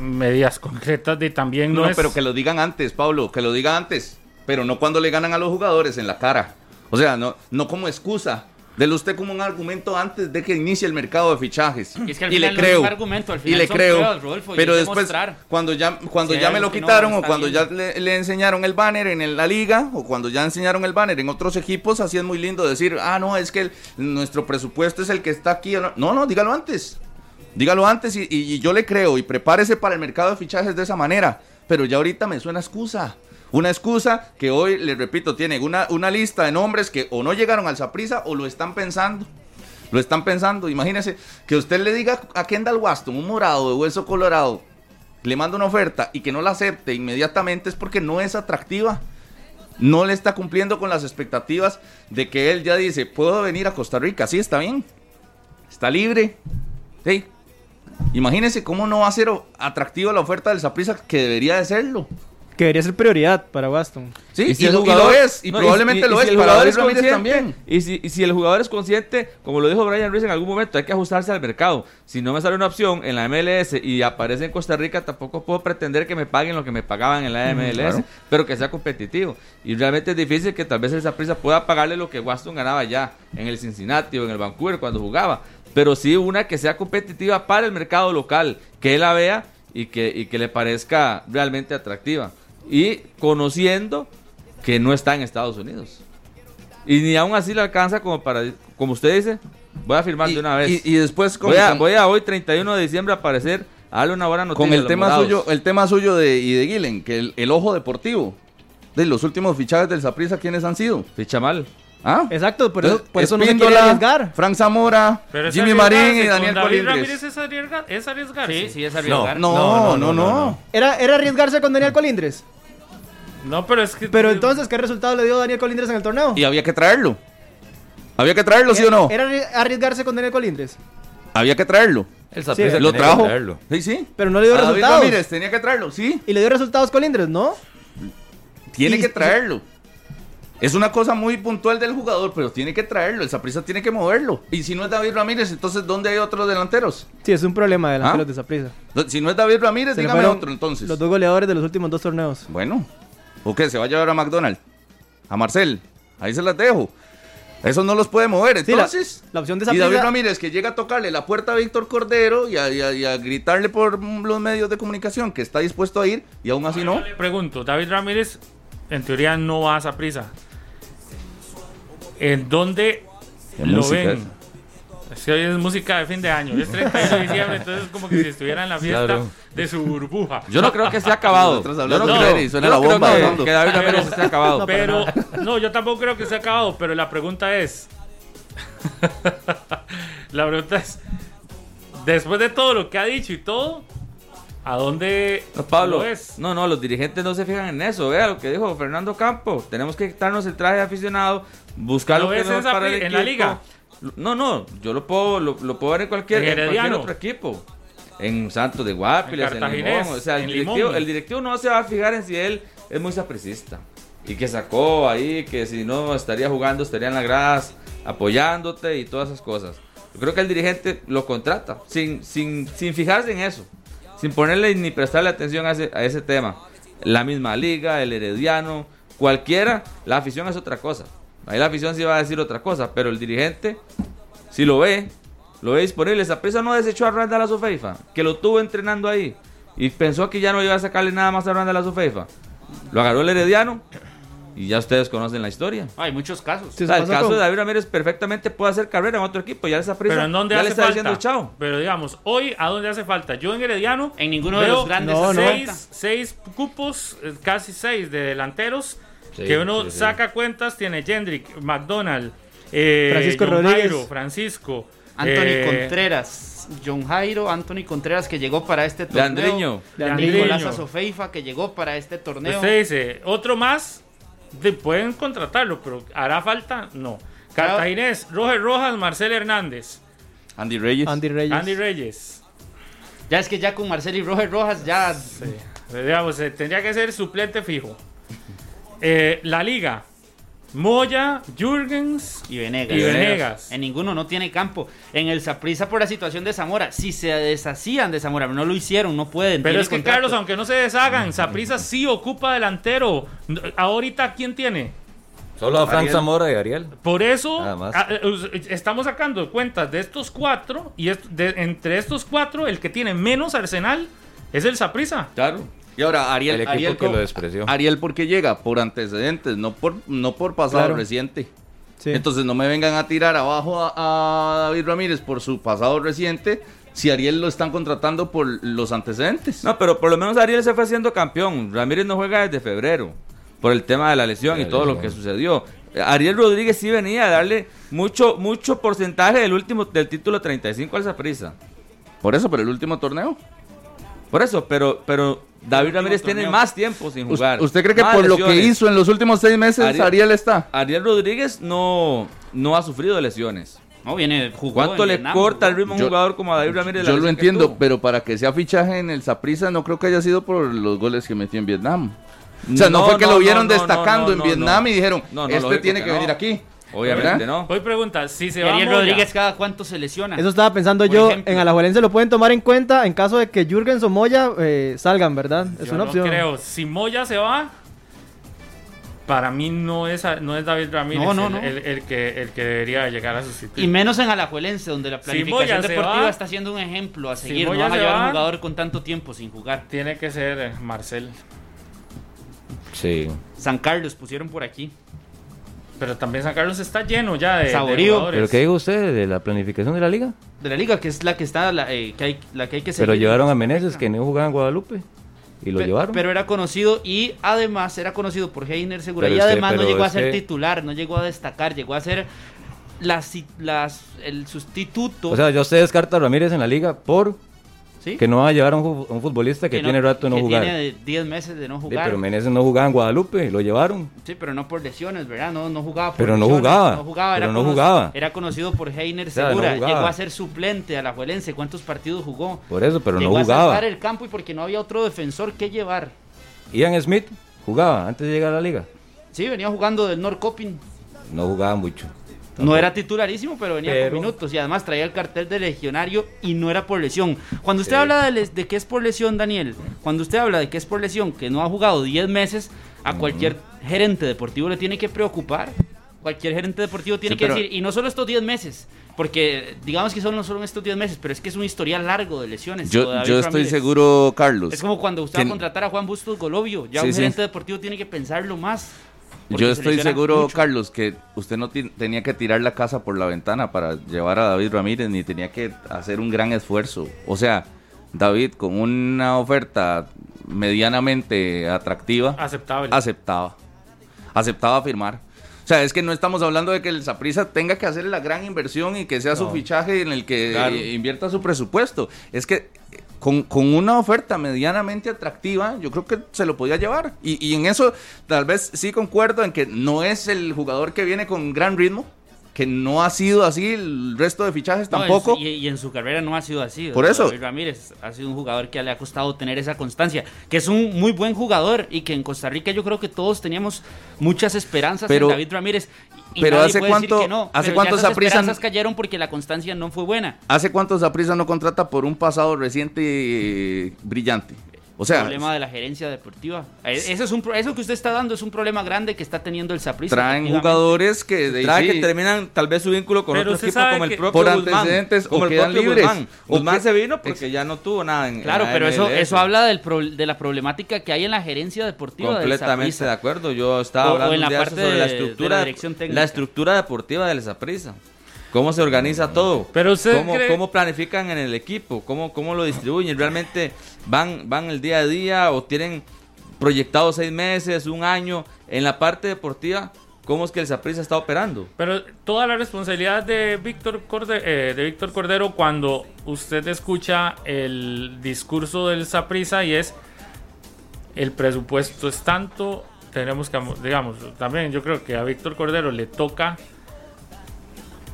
medidas concretas de también no, No, es... pero que lo digan antes, Pablo, que lo digan antes, pero no cuando le ganan a los jugadores en la cara. O sea, no, no como excusa. Dele usted como un argumento antes de que inicie el mercado de fichajes. Y es que al y final le no es creo. un argumento, al y final le son creo. pruebas, Rodolfo, y pero después, mostrar. cuando ya, cuando Si ya me lo no quitaron o cuando bien. ya le, le enseñaron el banner en la liga o cuando ya enseñaron el banner en otros equipos, así es muy lindo decir, ah, no, es que el- nuestro presupuesto es el que está aquí. No, no, dígalo antes. Dígalo antes y, y- y yo le creo y prepárese para el mercado de fichajes de esa manera. Pero ya ahorita me suena excusa. Una excusa que hoy, les repito, tiene una, una lista de nombres que o no llegaron al Saprisa o lo están pensando. Lo están pensando. Imagínese que usted le diga a Kendall Waston, un morado de hueso colorado, le manda una oferta y que no la acepte inmediatamente es porque no es atractiva. No le está cumpliendo con las expectativas de que él ya dice, puedo venir a Costa Rica, sí, está bien. Está libre. Sí. Imagínese cómo no va a ser atractiva la oferta del Saprissa que debería de serlo. Que debería ser prioridad para Waston. Sí, Y si y, el y lo es, y no, probablemente y- lo y es si el para David Ramírez también. Y si, y si el jugador es consciente, como lo dijo Brian Ruiz en algún momento, hay que ajustarse al mercado. Si no me sale una opción en la MLS y aparece en Costa Rica, tampoco puedo pretender que me paguen lo que me pagaban en la MLS, claro. pero que sea competitivo. Y realmente es difícil que tal vez esa prisa pueda pagarle lo que Waston ganaba ya en el Cincinnati o en el Vancouver cuando jugaba. Pero sí una que sea competitiva para el mercado local, que él la vea y que, y que le parezca realmente atractiva. Y conociendo que no está en Estados Unidos. Y ni aún así le alcanza como para, como usted dice, voy a firmar Y, de una vez. y- y después voy, a, voy a hoy 31 de diciembre a aparecer a darle una buena noticia. con el tema morados. suyo, el tema suyo de, y de Guilen, que el, el ojo deportivo. De los últimos fichajes del Saprissa, ¿quiénes han sido? Ficha mal. ¿Ah? Exacto, por eso, Entonces, por eso no se quiere arriesgar. Frank Zamora, Jimmy Marín y Daniel David Colindres. Ramírez es, arriesga- es arriesgarse. Sí, sí, es arriesgar. No, no, no. ¿Era, ¿Era arriesgarse con Daniel Colindres? No, pero es que. Pero entonces, ¿qué resultado le dio Daniel Colindres en el torneo? Y había que traerlo. ¿Había que traerlo, sí o no? ¿Era arri- arriesgarse con Daniel Colindres? Había que traerlo. El Lo trajo. traerlo. Sí, sí. Pero no le dio A David resultados. Ramírez tenía que traerlo, sí. ¿Y le dio resultados Colindres? No. Tiene Y- que traerlo. Es una cosa muy puntual del jugador, pero tiene que traerlo. El Saprissa tiene que moverlo. Y si no es David Ramírez, entonces ¿dónde hay otros delanteros? Sí, es un problema de ¿Ah? los de Saprissa. Si no es David Ramírez, Se dígame otro entonces. Los dos goleadores de los últimos dos torneos. Bueno, ¿o qué? ¿Se va a llevar a McDonald? ¿A Marcel? Ahí se las dejo. Esos no los puede mover, Sí, la- entonces. la opción de y David Ramírez que llega a tocarle la puerta a Víctor Cordero y a, y a- y a gritarle por los medios de comunicación que está dispuesto a ir y aún así no. Le pregunto, David Ramírez, en teoría no va a esa prisa. ¿En dónde ¿Qué lo música ven? Es que hoy es música de fin de año, es 31 de diciembre, entonces es como que si estuviera en la fiesta Claro. de su burbuja. Yo no creo que esté acabado. Yo no de creo, suena yo la no creo bomba que, que David Ramírez esté acabado. No, para Pero, no, yo tampoco creo que se ha acabado, pero la pregunta es. la pregunta es. Después de todo lo que ha dicho y todo, ¿a dónde No, Pablo, lo ves? no, no, los dirigentes no se fijan en eso. Vea lo que dijo Fernando Campo. Tenemos que quitarnos el traje de aficionado, buscar ¿Lo lo, que es en esa para el pri- en la liga? No, no, yo lo puedo, lo, lo puedo ver en cualquier, En cualquier otro equipo. En Santos de Guapiles, En en, Limón. O sea, el en directivo, Limón. el directivo no se va a fijar en si él es muy sapricista. Y que sacó ahí, que si no estaría jugando, estaría en la gradas apoyándote y todas esas cosas. Yo creo que el dirigente lo contrata, sin, sin, sin fijarse en eso, sin ponerle ni prestarle atención a ese, a ese tema. La misma liga, el herediano, cualquiera, la afición es otra cosa. Ahí la afición sí va a decir otra cosa, pero el dirigente, si lo ve, lo ve disponible. Esa prisa no desechó a Randall a Sofeifa, que lo tuvo entrenando ahí, y pensó que ya no iba a sacarle nada más a Randall a Sofeifa. Lo agarró el herediano, y ya ustedes conocen la historia. Hay muchos casos. Sí, O sea, eso el caso con- de David Ramírez perfectamente puede hacer carrera en otro equipo. Ya esa prisa Pero en dónde ya hace le está falta. diciendo chao. Pero digamos, hoy, ¿a dónde hace falta? Yo en Herediano. En ninguno de los grandes No, seis, seis cupos, eh, casi seis de delanteros. Sí, que uno sí, sí. saca cuentas, tiene Jendrick, McDonald, eh, Francisco John Rodríguez. Jairo, Francisco. Anthony eh, Contreras, John Jairo, Anthony Contreras que llegó para este torneo. Leandriño. Leandriño. Nicolás Azofeifa que llegó para este torneo. Usted dice, otro más, de- pueden contratarlo, pero ¿hará falta? No. Cartaginés, Roger Rojas, Marcel Hernández, Andy Reyes. Andy Reyes. Andy Reyes. Ya es que ya con Marcelo y Roger Rojas ya Digamos, eh, tendría que ser suplente fijo. Eh, la Liga, Moya, Jürgens y Venegas. y Venegas. En ninguno no tiene campo. En el Saprissa por la situación de Zamora. Si se deshacían de Zamora, pero no lo hicieron, no pueden. Pero es que contrato. Carlos, aunque no se deshagan, Saprisa sí ocupa delantero. Ahorita, ¿quién tiene? Solo a Frank Ariel. Zamora y Ariel. Por eso Nada más. a- eh, estamos sacando cuentas de estos cuatro y est- de- entre estos cuatro el que tiene menos arsenal es el Saprisa. Claro. Y ahora Ariel, El equipo Ariel, que ¿cómo- lo despreció. Ariel porque llega por antecedentes, no por no por pasado Claro. reciente. Sí. Entonces no me vengan a tirar abajo a, a David Ramírez por su pasado reciente si Ariel lo están contratando por los antecedentes. No, pero por lo menos Ariel se fue haciendo campeón. Ramírez no juega desde febrero por el tema de la lesión y todo lo que sucedió. Ariel Rodríguez sí venía a darle mucho mucho porcentaje del último del título 35 al Saprissa. Por eso, pero el último torneo. Por eso, pero pero David Ramírez tiene torneo. más tiempo sin ¿Us- jugar. ¿Usted cree que por lo que hizo en los últimos seis meses Ariel- Ariel, está? Ariel Rodríguez no, no ha sufrido lesiones. No, viene, jugó ¿Cuánto le Vietnam, corta el ritmo a un Yo- jugador como a David Ramírez? Yo lo entiendo, pero para que sea fichaje en el Saprissa no creo que haya sido por los goles que metió en Vietnam. O sea, no, No, fue que no, lo vieron no, no, destacando no, en no, Vietnam no. y dijeron, No, no, este lógico tiene que que, no. venir aquí. Obviamente ¿verdad? no. Hoy pregunta, si se va Ariel Moya, Rodríguez cada cuánto se lesiona. Eso estaba pensando Por yo. ejemplo. En Alajuelense lo pueden tomar en cuenta en caso de que Jürgens o Moya eh, salgan, ¿verdad? Es yo una no opción. creo. Si Moya se va, para mí no es, no es David Ramírez No, no, el, no. el- el que, el que debería llegar a sustituir. Y menos en Alajuelense, donde la planificación deportiva va- está siendo un ejemplo a si seguir. no vas a llevar a un jugador con tanto tiempo sin jugar. Tiene que ser eh, Marcel. Sí. San Carlos pusieron por aquí. Pero también San Carlos está lleno ya de, Saborío. ¿Pero qué dijo usted de la planificación de la liga? De la liga, que es la que está, la, eh, que, hay, la que hay que seguir. Pero llevaron a Meneses, que no jugaba en Guadalupe. y lo Pe- llevaron. Pero era conocido y además era conocido por Heiner Segura Pero y además no llegó a ser titular, no llegó a destacar, llegó a ser las, las, el sustituto. o sea, ya usted descarta a Ramírez en la liga por ¿sí? que no va a llevar a un, un futbolista que, no- tiene rato de no que jugar. Tiene 10 meses de no Sí, jugar. pero Meneses no jugaba en Guadalupe, lo llevaron. Sí, pero no por lesiones, ¿verdad? No, no jugaba por Pero no jugaba, No jugaba, pero era, no jugaba. era conocido por Heiner O sea, Segura. Llegó a ser suplente a la Juelense. ¿Cuántos partidos jugó? Por eso, pero Llegó no jugaba. el campo y porque no había otro defensor que llevar. Ian Smith jugaba antes de llegar a la liga. Sí, venía jugando del Norcoping. No jugaba mucho. No era titularísimo, pero venía Pero- con minutos y además traía el cartel de legionario y no era por lesión. Cuando usted habla de, les- de que es por lesión, Daniel, cuando usted habla de que es por lesión, que no ha jugado 10 meses, a cualquier gerente deportivo le tiene que preocupar. Cualquier gerente deportivo tiene Sí, que pero- decir, y no solo estos 10 meses, porque digamos que son, no solo estos 10 meses, pero es que es un historial largo de lesiones. Yo, estoy seguro, Carlos. Es como cuando usted va a contratar a Juan Bustos Golovio, ya Sí, un sí. gerente deportivo tiene que pensarlo más. Yo estoy seguro, mucho. Carlos, que usted no tenía que tirar la casa por la ventana para llevar a David Ramírez, ni tenía que hacer un gran esfuerzo. O sea, David, con una oferta medianamente atractiva, Aceptable. aceptaba. Aceptaba firmar. O sea, es que no estamos hablando de que el Saprissa tenga que hacer la gran inversión y que sea su fichaje en el que Claro. invierta su presupuesto. Es que con, con una oferta medianamente atractiva, yo creo que se lo podía llevar. Y, y en eso tal vez sí concuerdo en que no es el jugador que viene con gran ritmo, que no ha sido así el resto de fichajes No, tampoco. y, y en su carrera no ha sido así. Por eso. David Ramírez ha sido un jugador que le ha costado tener esa constancia, que es un muy buen jugador y que en Costa Rica yo creo que todos teníamos muchas esperanzas Pero- en David Ramírez. Pero hace cuánto- no, hace pero cuánto cayeron porque la constancia no fue buena. ¿Hace cuánto Saprissa no contrata por un pasado reciente eh, brillante? O sea, problema de la gerencia deportiva. Eh, Eso, es un, eso que usted está dando es un problema grande que está teniendo el Saprissa. traen jugadores que... de- Trae sí, que terminan tal vez su vínculo con Pero otro usted equipo sabe como el propio por Guzmán, antecedentes como o el propio libres. Guzmán. O se vino porque ya no tuvo nada en Claro, la pero eso, eso habla del pro- de la problemática que hay en la gerencia deportiva del Completamente Saprissa. de acuerdo. Yo estaba O- o hablando en la día parte sobre la de- de la estructura, dirección técnica. la estructura deportiva del Saprissa. Cómo se organiza todo. Pero usted cómo, cree- cómo planifican en el equipo, cómo, cómo lo distribuyen. Realmente van, van el día a día o tienen proyectados seis meses, un año. En la parte deportiva, ¿cómo es que el Saprissa está operando? Pero toda la responsabilidad de Víctor Cordero, de Víctor Cordero cuando usted escucha el discurso del Saprisa y es el presupuesto es tanto, tenemos que, digamos, también yo creo que a Víctor Cordero le toca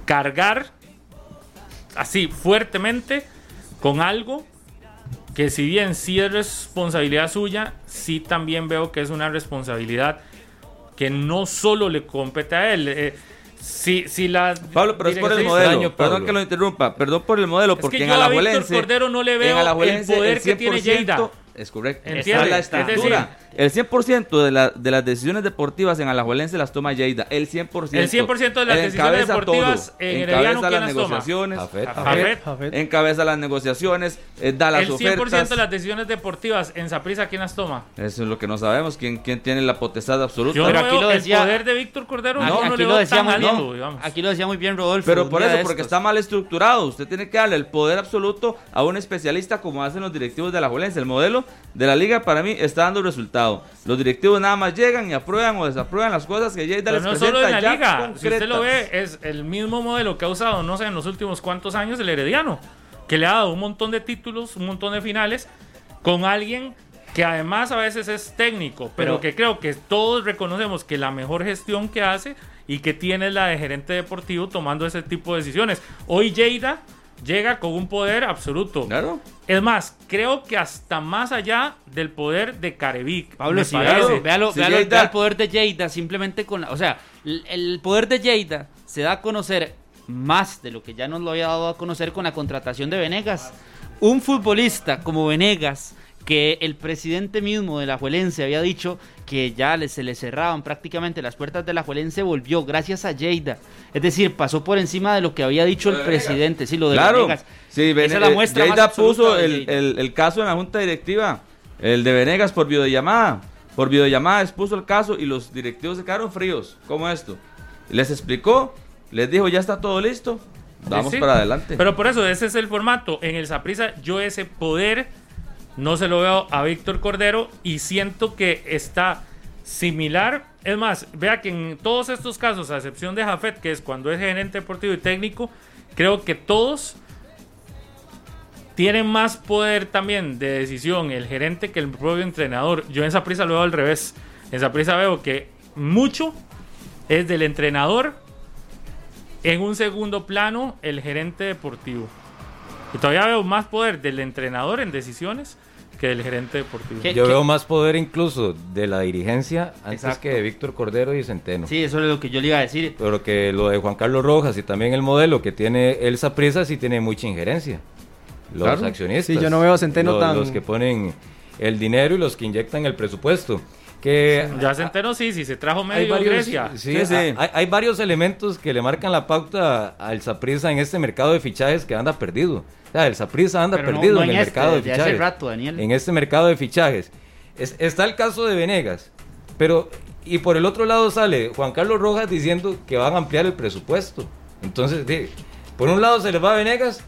cargar así fuertemente con algo que si bien sí es responsabilidad suya, sí también veo que es una responsabilidad que no solo le compete a él. Eh, si, si la Pablo, pero es por el modelo. extraño, Perdón que lo interrumpa. Perdón por el modelo, Es porque que en yo a Alajuelense... Víctor Cordero no le en veo el poder que tiene 100% Lleida. Es correcto. ¿Entiende? Está la Es decir, estructura. El 100% de, la- de las decisiones deportivas en Alajuelense las toma Lleida. El 100%. El 100% de las decisiones encabeza deportivas todo. en encabeza Herediano, ¿quién las negociaciones. Jafet. Jafet. Jafet. Encabeza las negociaciones, eh, da las el 100% ofertas. de las decisiones deportivas en Saprissa, ¿quién las toma? Eso es lo que no sabemos. ¿Quién, quién tiene la potestad absoluta? Yo Pero no aquí veo lo decía- el poder de Víctor Cordero, Aquí- no, no aquí le lo decía tan muy bien. Aquí lo decía muy bien Rodolfo. Pero por eso, porque está mal estructurado. Usted tiene que darle el poder absoluto a un especialista como hacen los directivos de la Juelense. El modelo de la liga para mí está dando resultado. Los directivos nada más llegan y aprueban o desaprueban las cosas que Lleida les no presenta solo en la ya liga, si usted lo ve, es el mismo modelo que ha usado, no sé, en los últimos cuantos años el Herediano, que le ha dado un montón de títulos, un montón de finales, con alguien que además a veces es técnico, pero, Pero- que creo que todos reconocemos que la mejor gestión que hace y que tiene es la de gerente deportivo tomando ese tipo de decisiones. Hoy Lleida llega con un poder absoluto. Claro. Es más, creo que hasta más allá del poder de Carevic. Pablo, parece. véalo, véalo, vea el poder de Lleida simplemente con la- o sea, el, el poder de Lleida se da a conocer más de lo que ya nos lo había dado a conocer con la contratación de Venegas. Un futbolista como Venegas, que el presidente mismo de la Juelense había dicho que ya se le cerraban prácticamente las puertas de la Juelense, volvió gracias a Lleida. Es decir, pasó por encima de lo que había dicho el presidente, sí, lo de Claro. Venegas. Sí, Esa es la muestra más Lleida absoluta puso de el, Lleida. el- el caso en la junta directiva, el de Venegas por videollamada. Por videollamada expuso el caso y los directivos se quedaron fríos. como esto? Les explicó, les dijo, ya está todo listo, vamos Sí, sí. para adelante. Pero por eso, ese es el formato. En el Saprissa, yo ese poder no se lo veo a Víctor Cordero y siento que está similar. Es más, vea que en todos estos casos, a excepción de Jafet, que es cuando es gerente deportivo y técnico, creo que todos tienen más poder también de decisión el gerente que el propio entrenador. Yo en esa prisa lo veo al revés. En esa prisa veo que mucho es del entrenador. En un segundo plano, el gerente deportivo. Y todavía veo más poder del entrenador en decisiones que del gerente deportivo. Yo veo más poder incluso de la dirigencia antes que de Víctor Cordero y Centeno. Sí, eso es lo que yo le iba a decir. Pero que lo de Juan Carlos Rojas y también el modelo que tiene Elsa Prisa sí tiene mucha injerencia los accionistas. Sí, yo no veo a Centeno los, tan... Los que ponen el dinero y los que inyectan el presupuesto. Que ya Centeno sí, sí se trajo medio hay varios, Grecia. Sí, sí, Hay, hay, varios elementos que le marcan la pauta al Saprissa en este mercado de fichajes que anda perdido. O sea, el Saprissa anda perdido no, en, el este, mercado de fichajes. Hace rato, Daniel. En este mercado de fichajes. Es, está el caso de Venegas, pero y por el otro lado sale Juan Carlos Rojas diciendo que van a ampliar el presupuesto. Entonces, por un lado se les va a Venegas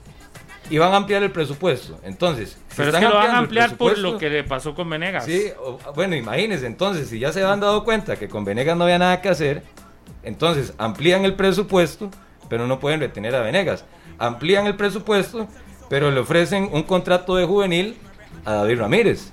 y van a ampliar el presupuesto. Entonces, pero es que lo van a ampliar por lo que le pasó con Venegas. Sí, bueno, imagínense, entonces, si ya se han dado cuenta que con Venegas no había nada que hacer, entonces amplían el presupuesto, pero no pueden retener a Venegas. Amplían el presupuesto, pero le ofrecen un contrato de juvenil a David Ramírez.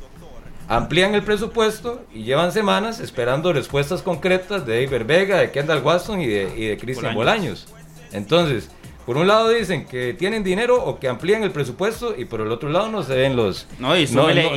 Amplían el presupuesto y llevan semanas esperando respuestas concretas de David Vega, de Kendall Watson y de, y de Cristian Bolaños. Entonces, por un lado dicen que tienen dinero o que amplían el presupuesto y por el otro lado no se ven los... No,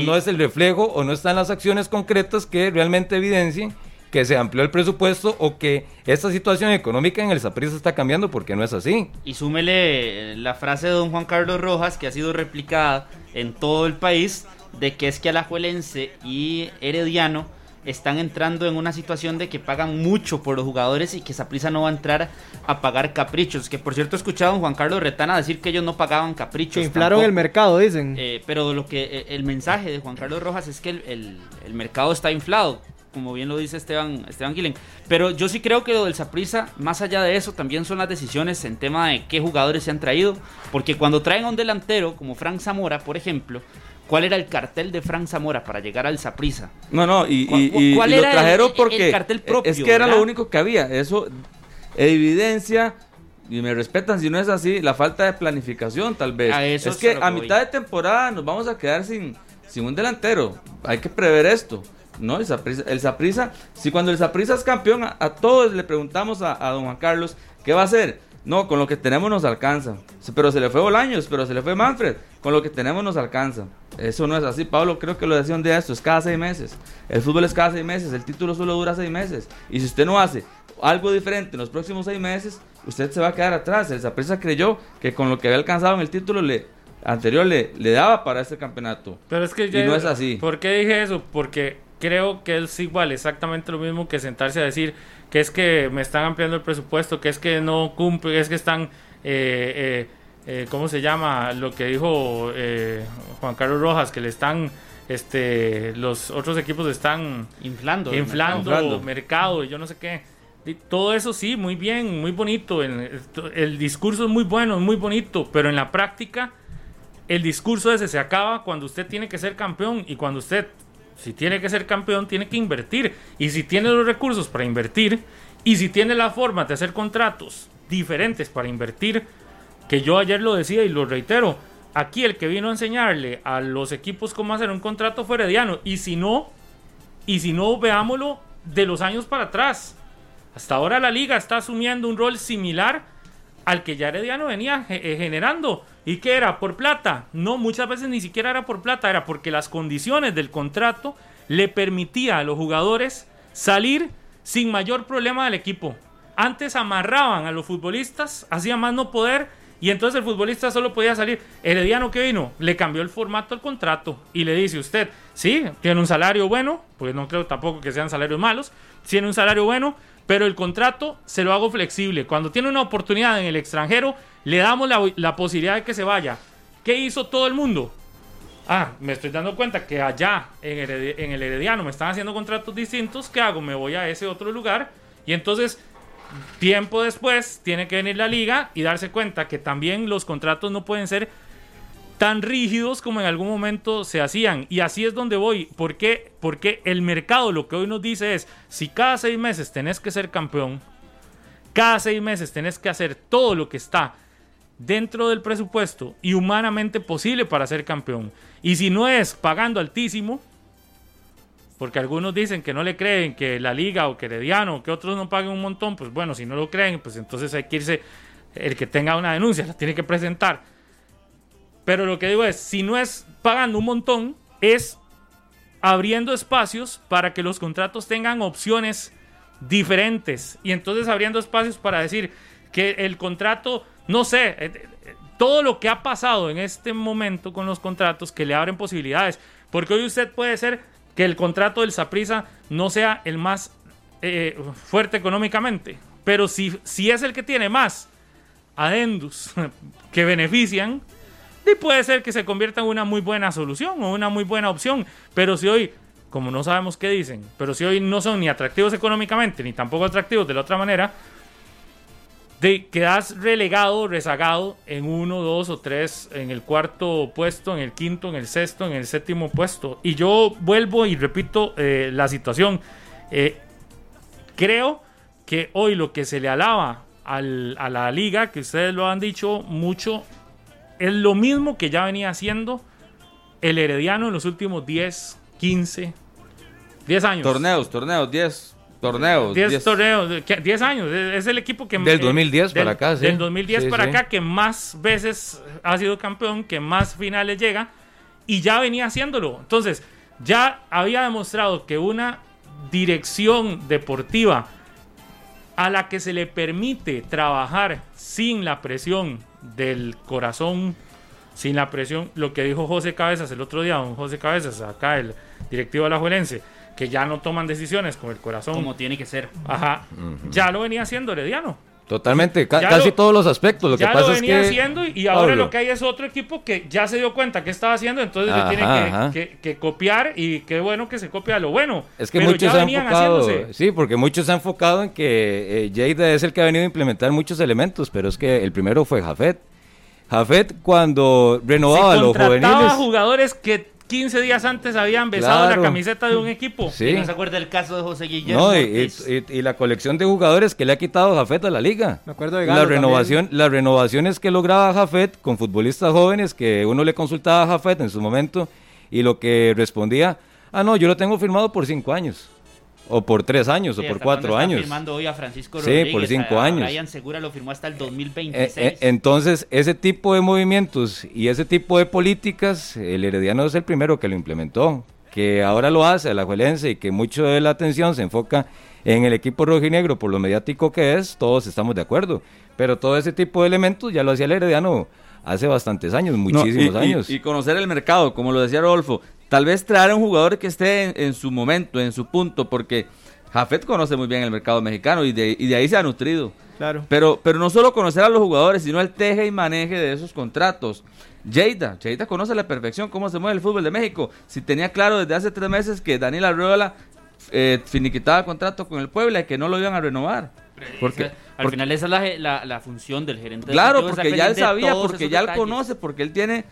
no, es el reflejo o no están las acciones concretas que realmente evidencien que se amplió el presupuesto o que esta situación económica en el Saprissa está cambiando porque no es así. Y súmele la frase de don Juan Carlos Rojas que ha sido replicada en todo el país de que es que Alajuelense y Herediano están entrando en una situación de que pagan mucho por los jugadores y que prisa no va a entrar a pagar caprichos. Que por cierto he escuchado a Juan Carlos Retana decir que ellos no pagaban caprichos. Que inflaron el mercado, dicen. Eh, pero lo que eh, el mensaje de Juan Carlos Rojas es que el, mercado está inflado como bien lo dice Esteban, Esteban Gilen. Pero yo sí creo que lo del Saprisa, más allá de eso, también son las decisiones en tema de qué jugadores se han traído. Porque cuando traen a un delantero, como Frank Zamora, por ejemplo, ¿Cuál era el cartel de Frank Zamora para llegar al Saprisa? No, no, y, y, lo trajeron porque cartel propio, es que era lo único que había. Eso evidencia, y me respetan si no es así, la falta de planificación tal vez. es que a mitad de temporada nos vamos a quedar sin, sin un delantero. Hay que prever esto. ¿no? El Saprisa, si cuando el Saprisa es campeón, a, todos le preguntamos a, a don Juan Carlos, ¿qué va a hacer? No, con lo que tenemos nos alcanza. Pero se le fue Bolaños, pero se le fue Manfred. Con lo que tenemos nos alcanza. Eso no es así, Pablo. Creo que lo decía un día esto. Es cada seis meses. El fútbol es cada seis meses. El título solo dura seis meses. Y si usted no hace algo diferente en los próximos seis meses, usted se va a quedar atrás. El Zaprisa creyó que con lo que había alcanzado en el título le, anterior le, le daba para este campeonato. Pero es que y no es así. ¿Por qué dije eso? Porque creo que es igual, exactamente lo mismo que sentarse a decir que es que me están ampliando el presupuesto, que es que no cumple, que es que están, eh, eh, eh, ¿cómo se llama? Lo que dijo Juan Carlos Rojas, que le están, este, los otros equipos están inflando, inflando, mercado. y yo no sé qué. todo eso sí, muy bien, muy bonito. El, el discurso es muy bueno, es muy bonito, pero en la práctica el discurso ese se acaba cuando usted tiene que ser campeón y cuando usted si tiene que ser campeón, tiene que invertir. Y si tiene los recursos para invertir, y si tiene la forma de hacer contratos diferentes para invertir, que yo ayer lo decía y lo reitero, aquí el que vino a enseñarle a los equipos cómo hacer un contrato fue Herediano. Y si no, y si no, veámoslo de los años para atrás. Hasta ahora la liga está asumiendo un rol similar al que ya Herediano venía eh, generando. ¿Y qué era? ¿Por plata? No, muchas veces ni siquiera era por plata, era porque las condiciones del contrato le permitía a los jugadores salir sin mayor problema del equipo. Antes amarraban a los futbolistas, hacían más no poder y entonces el futbolista solo podía salir. Herediano que vino, le cambió el formato al contrato y le dice usted, sí, tiene un salario bueno, pues no creo tampoco que sean salarios malos, tiene un salario bueno, pero el contrato se lo hago flexible. Cuando tiene una oportunidad en el extranjero, le damos la, posibilidad de que se vaya. ¿Qué hizo todo el mundo? Ah, me estoy dando cuenta que allá en el, Herediano me están haciendo contratos distintos. ¿Qué hago? Me voy a ese otro lugar. Y entonces, tiempo después, tiene que venir la liga y darse cuenta que también los contratos no pueden ser tan rígidos como en algún momento se hacían. Y así es donde voy. ¿Por qué? Porque el mercado lo que hoy nos dice es, si cada seis meses tenés que ser campeón, cada seis meses tenés que hacer todo lo que está dentro del presupuesto y humanamente posible para ser campeón. Y si no es pagando altísimo, porque algunos dicen que no le creen que la liga o que Herediano o que otros no paguen un montón, pues bueno, si no lo creen, pues entonces hay que irse, el que tenga una denuncia la tiene que presentar. Pero lo que digo es, si no es pagando un montón, es abriendo espacios para que los contratos tengan opciones diferentes. Y entonces abriendo espacios para decir que el contrato, no sé, eh, eh, todo lo que ha pasado en este momento con los contratos que le abren posibilidades. Porque hoy usted puede ser que el contrato del Saprisa no sea el más eh, fuerte económicamente. Pero si, si es el que tiene más adendus que benefician, y puede ser que se convierta en una muy buena solución o una muy buena opción. Pero si hoy, como no sabemos qué dicen, pero si hoy no son ni atractivos económicamente ni tampoco atractivos de la otra manera, de, quedas relegado, rezagado en uno, dos o tres, en el cuarto puesto, en el quinto, en el sexto, en el séptimo puesto. Y yo vuelvo y repito eh, la situación. Eh, creo que hoy lo que se le alaba al, a la liga, que ustedes lo han dicho mucho, es lo mismo que ya venía haciendo el Herediano en los últimos 10, 15, 10 años. Torneos, torneos, 10 torneos. 10 torneos, 10 años. Es el equipo que... Del 2010 del, para acá, sí. Del 2010 Sí, para sí. acá que más veces ha sido campeón, que más finales llega y ya venía haciéndolo. Entonces, ya había demostrado que una dirección deportiva a la que se le permite trabajar sin la presión del corazón, sin la presión, lo que dijo José Cabezas el otro día, don José Cabezas, acá el directivo de la Juelense, que ya no toman decisiones con el corazón. Como tiene que ser. Ajá. Ya lo venía haciendo Herediano. Totalmente, ca- Ya casi lo- todos los aspectos. Lo que ya pasa lo es venía que. haciendo y ahora Pablo, lo que hay es otro equipo que ya se dio cuenta que estaba haciendo, entonces Ajá, se tiene que, que- que copiar y qué bueno que se copia lo bueno. Es que Pero muchos ya se han venían enfocado, haciéndose. sí, porque muchos se han enfocado en que eh, Lleida es el que ha venido a implementar muchos elementos, pero es que el primero fue Jafet. Jafet cuando renovaba a Si los contrataba juveniles, jugadores que 15 días antes habían besado Claro. la camiseta de un equipo. sí, ¿No se acuerda el caso de José Guillermo? no, y, la colección de jugadores que le ha quitado Jafet a la liga. Me acuerdo de La Galo renovación, las renovaciones que lograba Jafet con futbolistas jóvenes que uno le consultaba a Jafet en su momento y lo que respondía, ah no, yo lo tengo firmado por cinco años, o por tres años, Sí, o por cuatro está años. firmando hoy a Francisco Sí, Rodríguez. por cinco a- a años. Brian Segura lo firmó hasta el Eh, 2026. eh, entonces, ese tipo de movimientos y ese tipo de políticas, el Herediano es el primero que lo implementó, que ahora lo hace la Juelense y que mucho de la atención se enfoca en el equipo rojinegro por lo mediático que es, todos estamos de acuerdo. Pero todo ese tipo de elementos ya lo hacía el Herediano hace bastantes años, muchísimos y- y- años. Y, conocer el mercado, como lo decía Rodolfo. Tal vez traer a un jugador que esté en, en su momento, en su punto, porque Jafet conoce muy bien el mercado mexicano y de, y de ahí se ha nutrido. Claro. Pero, pero no solo conocer a los jugadores, sino el teje y maneje de esos contratos. Lleida, Lleida conoce a la perfección cómo se mueve el fútbol de México. Si tenía claro desde hace tres meses que Daniel Arreola eh, finiquitaba contrato con el Puebla y que no lo iban a renovar. Porque, Al porque- final esa es la, la- la función del gerente. Claro, porque ya él sabía, porque ya él detalles. conoce, porque él tiene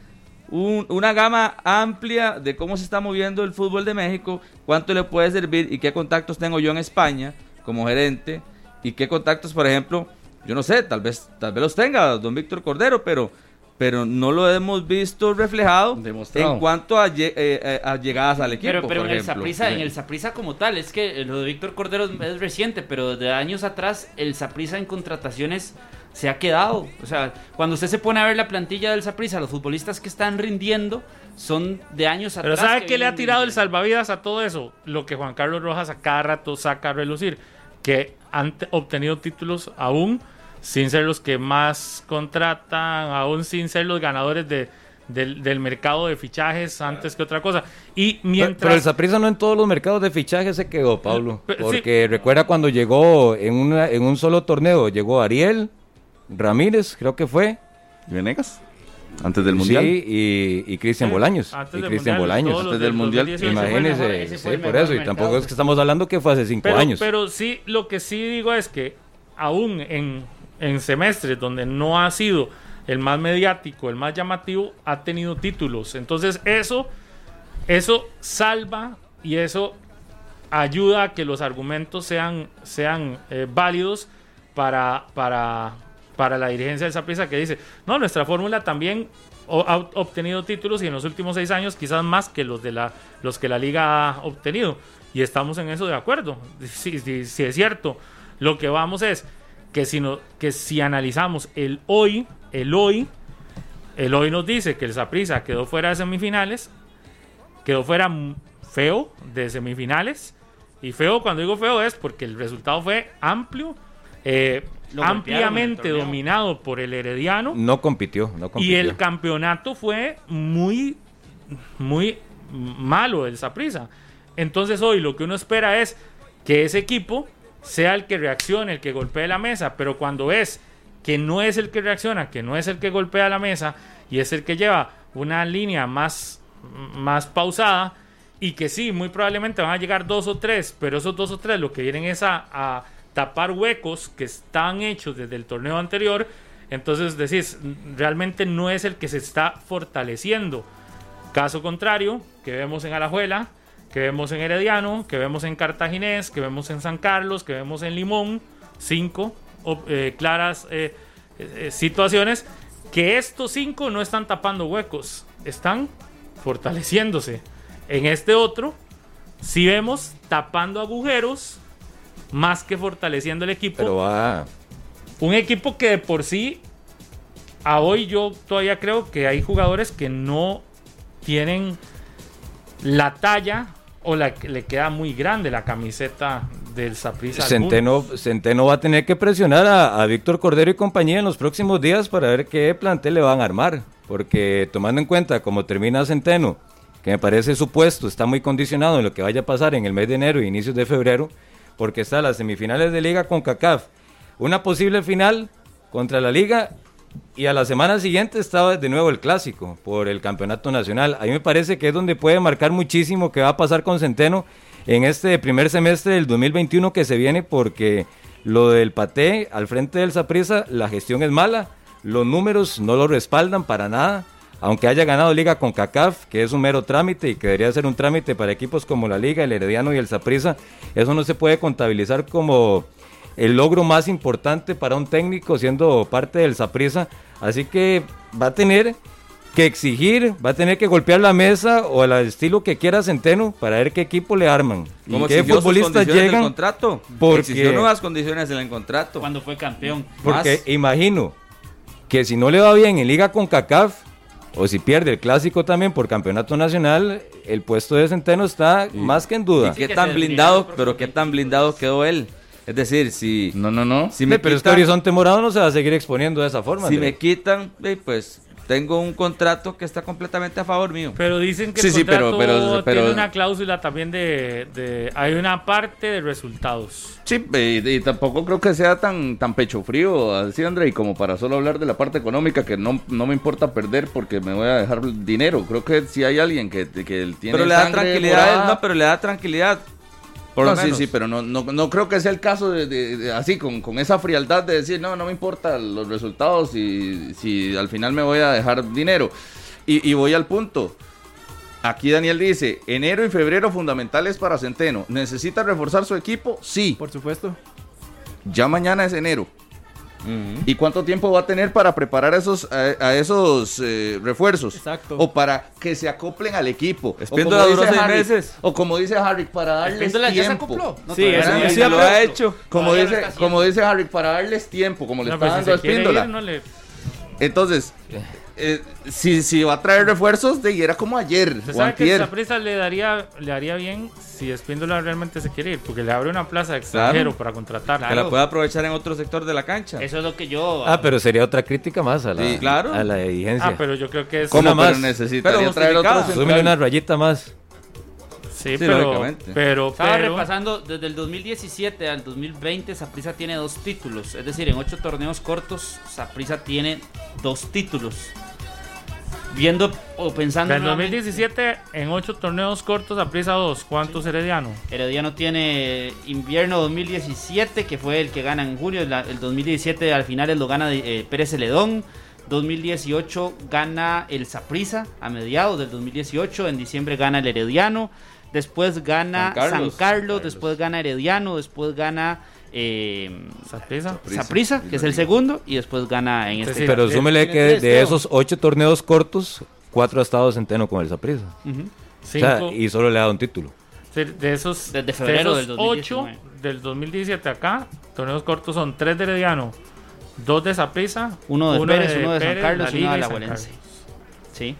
un- una gama amplia de cómo se está moviendo el fútbol de México, cuánto le puede servir y qué contactos tengo yo en España como gerente y qué contactos, por ejemplo, yo no sé, tal vez, tal vez los tenga don Víctor Cordero, pero, pero no lo hemos visto reflejado Demostrado. en cuanto a, eh, eh, a llegadas al equipo. Pero, pero por en, el ejemplo. Saprissa, en el Saprissa como tal, es que lo de Víctor Cordero es, reciente, pero desde años atrás el Saprissa en contrataciones se ha quedado. O sea, cuando usted se pone a ver la plantilla del Saprissa, los futbolistas que están rindiendo son de años Pero atrás. ¿sabe que qué le ha tirado el salvavidas a todo eso? Lo que Juan Carlos Rojas a cada rato saca a relucir, que han te- obtenido títulos aún sin ser los que más contratan, aún sin ser los ganadores de, del, del mercado de fichajes antes que otra cosa. Y Pero- mientras... Pero el Saprissa no en todos los mercados de fichaje se quedó, Pablo. Pero- sí. Porque recuerda cuando llegó en, una, en un solo torneo, llegó Ariel Ramírez, creo que fue. ¿Venegas? Antes del Mundial. Sí, y, y Cristian Sí, Bolaños. antes Y del Cristian Mundial, Bolaños. Antes del Mundial, 2018 fue el mejor. Imagínese, ese fue sí, el por eso. Y tampoco es que estamos hablando que fue hace cinco pero, años. pero sí, lo que sí digo es que aún en, en semestres donde no ha sido el más mediático, el más llamativo, ha tenido títulos. Entonces eso, eso salva y eso ayuda a que los argumentos sean, sean eh, válidos para, para, para la dirigencia de esa pieza que dice, no, nuestra fórmula también ha obtenido títulos y en los últimos seis años quizás más que los de la los que la liga ha obtenido y estamos en eso de acuerdo. Sí es cierto. Lo que vamos es que si que si analizamos el hoy el hoy el hoy nos dice que el Saprissa quedó fuera de semifinales quedó fuera feo de semifinales y feo cuando digo feo es porque el resultado fue amplio eh, Lo ampliamente dominado por el Herediano No compitió, no compitió. y el campeonato fue muy, muy malo el Saprissa. Entonces hoy lo que uno espera es que ese equipo sea el que reaccione, el que golpee la mesa, pero cuando ves que no es el que reacciona, que no es el que golpea la mesa y es el que lleva una línea más, más pausada y que sí, muy probablemente van a llegar dos o tres, pero esos dos o tres lo que vienen es a, a tapar huecos que están hechos desde el torneo anterior. Entonces decís, realmente no es el que se está fortaleciendo. Caso contrario, que vemos en Alajuela, que vemos en Herediano, que vemos en Cartaginés, que vemos en San Carlos, que vemos en Limón, cinco eh, claras eh, eh, situaciones, que estos cinco no están tapando huecos, están fortaleciéndose. En este otro, si vemos tapando agujeros, más que fortaleciendo el equipo. Pero va. Un equipo que de por sí, a hoy yo todavía creo que hay jugadores que no tienen la talla o la que le queda muy grande la camiseta del Saprissa. Centeno, Centeno va a tener que presionar a, a Víctor Cordero y compañía en los próximos días para ver qué plantel le van a armar. Porque tomando en cuenta cómo termina Centeno, que me parece su puesto está muy condicionado en lo que vaya a pasar en el mes de enero e inicios de febrero, porque está las semifinales de liga con CACAF, una posible final contra la liga y a la semana siguiente estaba de nuevo el clásico por el campeonato nacional. A mí me parece que es donde puede marcar muchísimo qué va a pasar con Centeno en este primer semestre del 2021 que se viene porque lo del Pate al frente del Saprissa, la gestión es mala, los números no lo respaldan para nada. Aunque haya ganado Liga con CACAF, que es un mero trámite y que debería ser un trámite para equipos como la Liga, el Herediano y el Saprissa, eso no se puede contabilizar como el logro más importante para un técnico siendo parte del Saprissa. Así que va a tener que exigir, va a tener que golpear la mesa o al estilo que quiera Centeno para ver qué equipo le arman. Y ¿Cómo qué futbolistas condiciones del llegan. contrato? porque- Exigió nuevas condiciones en el contrato. Cuando fue campeón. Porque Más. imagino que si no le va bien en Liga con CACAF, o si pierde el clásico también por campeonato nacional, el puesto de Centeno está más que en duda. ¿Y qué que tan blindado, pero qué tan blindado quedó él? Es decir, si, No, no, no. si Sí, me pero este Horizonte Morado no se va a seguir exponiendo de esa forma. si André. me quitan, pues tengo un contrato que está completamente a favor mío. Pero dicen que Sí, el sí, pero- contrato pero- pero- tiene una cláusula también de, de- Hay una parte de resultados. Sí, y, y tampoco creo que sea tan, tan pecho frío, así André, y como para solo hablar de la parte económica, que no, no me importa perder porque me voy a dejar dinero. Creo que si hay alguien que, que tiene Pero le da tranquilidad, morada- no, pero le da tranquilidad. Por No, lo sí, sí, pero no, no, no creo que sea el caso de, de- de- así, con, con esa frialdad de decir, no, no me importan los resultados y si al final me voy a dejar dinero. Y, y voy al punto. Aquí Daniel dice, enero y febrero fundamentales para Centeno. ¿Necesita reforzar su equipo? Sí. Por supuesto. Ya mañana es enero. ¿Y cuánto tiempo va a tener para preparar esos, a, a esos eh, refuerzos? Exacto. O para que se acoplen al equipo. O Espíndola como duró dice seis Harry- meses. O como dice Harry, para darles Espíndola ya se tiempo. acopló. No, Sí, eso siempre- lo ha hecho. Como Todavía dice, como dice Harry, para darles tiempo, como le No, está pues, si dando a Espíndola. ir, no le- Entonces, eh, si, si va a traer refuerzos, de, y era como ayer Se sabe que antier. Saprissa le daría, le haría bien si Espíndola realmente se quiere ir, porque le abre una plaza de extranjero para contratar. Que la pueda aprovechar en otro sector de la cancha. Eso es lo que yo. Ah, pero sería otra crítica más a la, Sí, claro. a la dirigencia. Ah, pero yo creo que es. ¿Cómo? Una más. Pero necesitaría Pero traer otros Súmele una rayita más. Sí, Sí, pero, lógicamente. pero, Estaba pero- repasando desde el 2017 al 2020, Saprissa tiene dos títulos. Es decir, en ocho torneos cortos, Saprissa tiene dos títulos. Viendo o pensando En nuevamente, 2017, en ocho torneos cortos, aprisa dos. ¿Cuántos Herediano? Herediano tiene invierno 2017, que fue el que gana en julio. la- el 2017 al final lo gana eh, Pérez Celedón. 2018 gana el Saprissa a mediados del 2018. En diciembre gana el Herediano. Después gana San San Carlos. Carlos. después gana Herediano. Después gana eh. Saprissa, que es el segundo. Y después gana en este. Sí, Pero súmele que tres, de esos ocho torneos cortos, cuatro ha estado Centeno con el. O sea, Cinco. y solo le ha dado un título. Sí, De esos, Desde febrero de esos del 2019. ocho del 2017 acá, torneos cortos son tres de Herediano, dos de Saprissa, Uno de Pérez, uno de San Pérez, Carlos y uno de la San. Sí.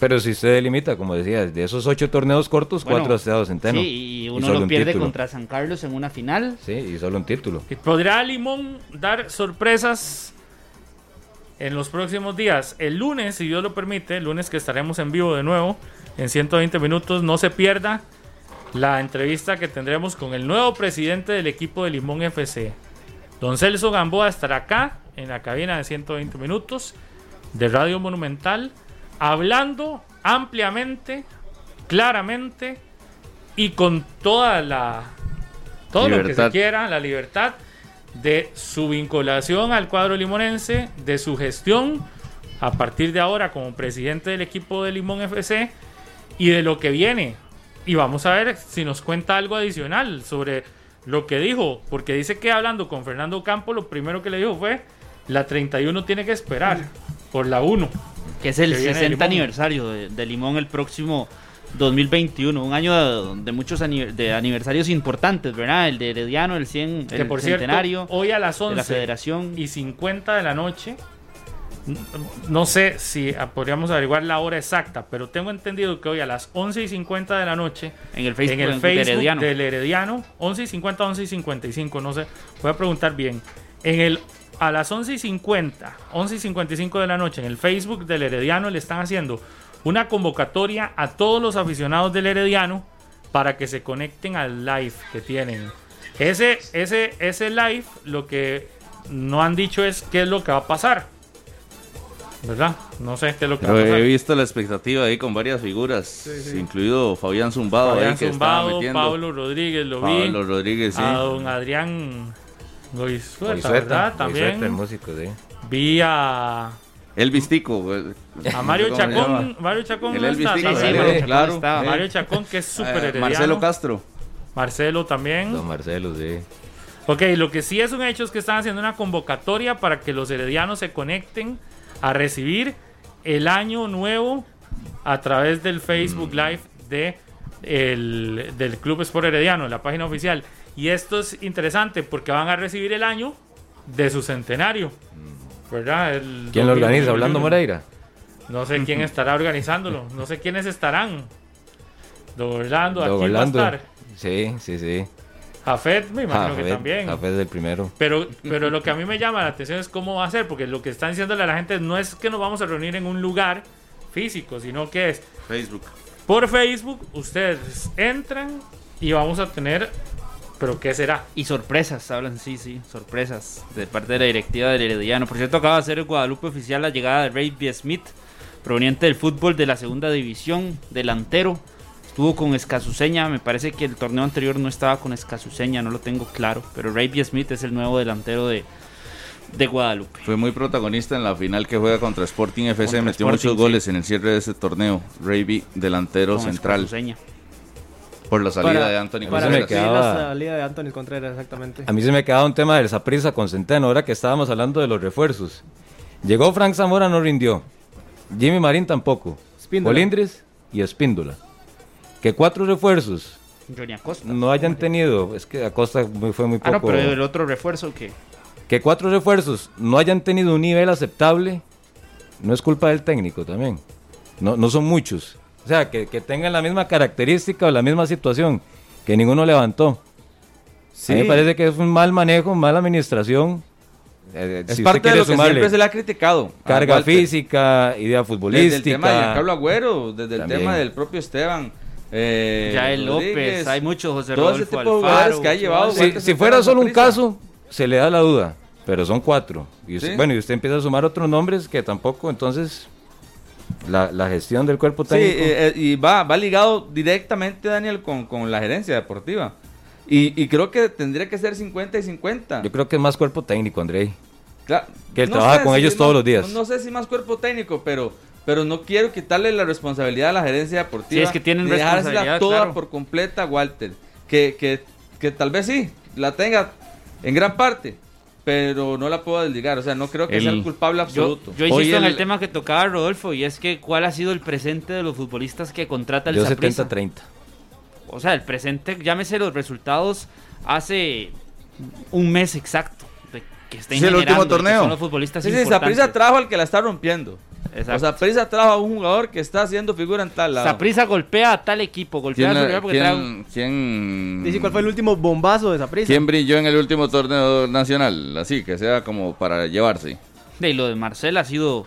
Pero si usted delimita, como decía, de esos ocho torneos cortos, Bueno, cuatro ha estado Centeno. Sí, y uno solo lo un pierde título. contra San Carlos en una final. Sí, y solo un título. ¿Y ¿Podrá Limón dar sorpresas en los próximos días? El lunes, si Dios lo permite, el lunes que estaremos en vivo de nuevo, en 120 minutos, no se pierda la entrevista que tendremos con el nuevo presidente del equipo de Limón FC. Don Celso Gamboa estará acá en la cabina de 120 minutos de Radio Monumental, hablando ampliamente, claramente y con toda la todo lo que se quiera, la libertad de su vinculación al cuadro limonense, de su gestión a partir de ahora como presidente del equipo de Limón FC y de lo que viene. Y vamos a ver si nos cuenta algo adicional sobre lo que dijo, porque dice que hablando con Fernando Campo, lo primero que le dijo fue, la 31 tiene que esperar por la 1. Que es el que viene de 60 Limón. aniversario de, de Limón el próximo 2021, un año de, de muchos aniver- de aniversarios importantes, ¿verdad? El de Herediano, el 100, Que el por centenario cierto, hoy a las de la 11 Federación. y 50 de la noche. No sé si podríamos averiguar la hora exacta, pero tengo entendido que hoy a las 11 y 50 de la noche en el Facebook, en el de Facebook Herediano. del Herediano, 11 y 50, 11 y 55, no sé, voy a preguntar bien. En el a las 11 y 50, 11 y 55 de la noche en el Facebook del Herediano le están haciendo una convocatoria a todos los aficionados del Herediano para que se conecten al live que tienen. Ese, ese, ese live lo que no han dicho es qué es lo que va a pasar. ¿Verdad? No sé qué es lo que Pero va a pasar. he visto la expectativa ahí con varias figuras, incluido Fabián Zumbado Fabián ahí que Zumbado. Pablo Rodríguez, lo vi. Pablo Rodríguez, sí. a don Adrián Goizueta, ¿verdad? Goizueta, el También músico, sí. vi a, Elvis Tico. güey. a Mario. Chacón. Mario Chacón El no Elvis está, Tico, Sí, sí, ¿sabes? Mario Chacón claro. estaba. Mario Chacón, que es súper Eh, herediano. Marcelo Castro. Marcelo también. Don Marcelo, sí. Ok, lo que sí es un hecho es que están haciendo una convocatoria para que los heredianos se conecten a recibir el año nuevo a través del Facebook Live de el, del Club Sport Herediano, la página oficial. Y esto es interesante porque van a recibir el año de su centenario. ¿Verdad? El ¿Quién lo 2000, organiza? ¿Orlando 2001. Moreira? No sé quién estará organizándolo. No sé quiénes estarán. Don Orlando, aquí Don va a estar. Sí, sí, sí. Jafet, me imagino que también. Jafet es el primero. Pero, pero lo que a mí me llama la atención es cómo va a ser, porque lo que están diciéndole a la gente no es que nos vamos a reunir en un lugar físico, sino que es Facebook. por Facebook, ustedes entran y vamos a tener, pero ¿qué será? Y sorpresas, hablan, sí, sí, sorpresas de parte de la directiva del Herediano. Por cierto, acaba de ser el Guadalupe oficial la llegada de Ray B. Smith, proveniente del fútbol de la segunda división, delantero. Estuvo con Escazuseña, me parece que el torneo anterior no estaba con Escazuseña, no lo tengo claro. Pero Ray B. Smith es el nuevo delantero de, de Guadalupe. Fue muy protagonista en la final que juega contra Sporting FC. Contra metió Sporting, muchos sí. goles en el cierre de ese torneo. Raby, delantero con central, Escazuseña. Por la salida Para- de Anthony Para me Contreras. recibir quedaba- la salida de Anthony Contreras, exactamente. A mí se me quedaba un tema del Saprissa con Centeno, ahora que estábamos hablando de los refuerzos. Llegó Frank Zamora, no rindió. Jimmy Marín tampoco. Espíndola. Bolindres y Espíndola. Que cuatro refuerzos Johnny Acosta. no hayan tenido, es que Acosta fue muy Ah, poco. no, pero el otro refuerzo que. Que cuatro refuerzos no hayan tenido un nivel aceptable, no es culpa del técnico también. No, no son muchos. O sea, que, que tengan la misma característica o la misma situación, que ninguno levantó. A mí me parece que es un mal manejo, mala administración. Eh, Es si usted parte de lo que sumarle siempre se le ha criticado. a Carga física, idea Desde futbolística. el tema de Giancarlo Agüero, desde el También. tema del propio Esteban. Eh, Yael Rodríguez, López, hay muchos, José todo ese Rodolfo tipo de jugadores que ha llevado. Si, fuera a solo un caso, se le da la duda, pero son cuatro. Y usted- Sí. Bueno, y usted empieza a sumar otros nombres que tampoco, entonces, la, la gestión del cuerpo Sí, técnico. eh, eh, y va, va ligado directamente, Daniel, con, con la gerencia deportiva. Y, y creo que tendría que ser 50 y 50. Yo creo que es más cuerpo técnico, Andrei. Cla- Que él no trabaja sé con si ellos más- todos los días. No, no sé si más cuerpo técnico, pero, pero no quiero quitarle la responsabilidad a la gerencia deportiva. Sí, es que tienen de responsabilidad, toda claro. por completa Walter. Que, que, que tal vez sí, la tenga en gran parte, pero no la puedo desligar. O sea, no creo que El- sea el culpable Yo, absoluto. yo insisto Hoy en el- el tema que tocaba Rodolfo y es que cuál ha sido el presente de los futbolistas que contrata el Yo Saprissa? 70-30. O sea, el presente, llámese los resultados hace un mes exacto que estén Sí, el último torneo. son los futbolistas Sí. Saprissa trajo al que la está rompiendo. Exacto. O sea, Saprissa trajo a un jugador que está haciendo figura en tal lado. Saprissa golpea a tal equipo, golpea a ¿Quién, su rival porque trae un- quién, quién- Dice cuál fue el último bombazo de esa prisa. quién brilló en el último torneo nacional? Así, que sea como para llevarse. Y lo de Marcel ha sido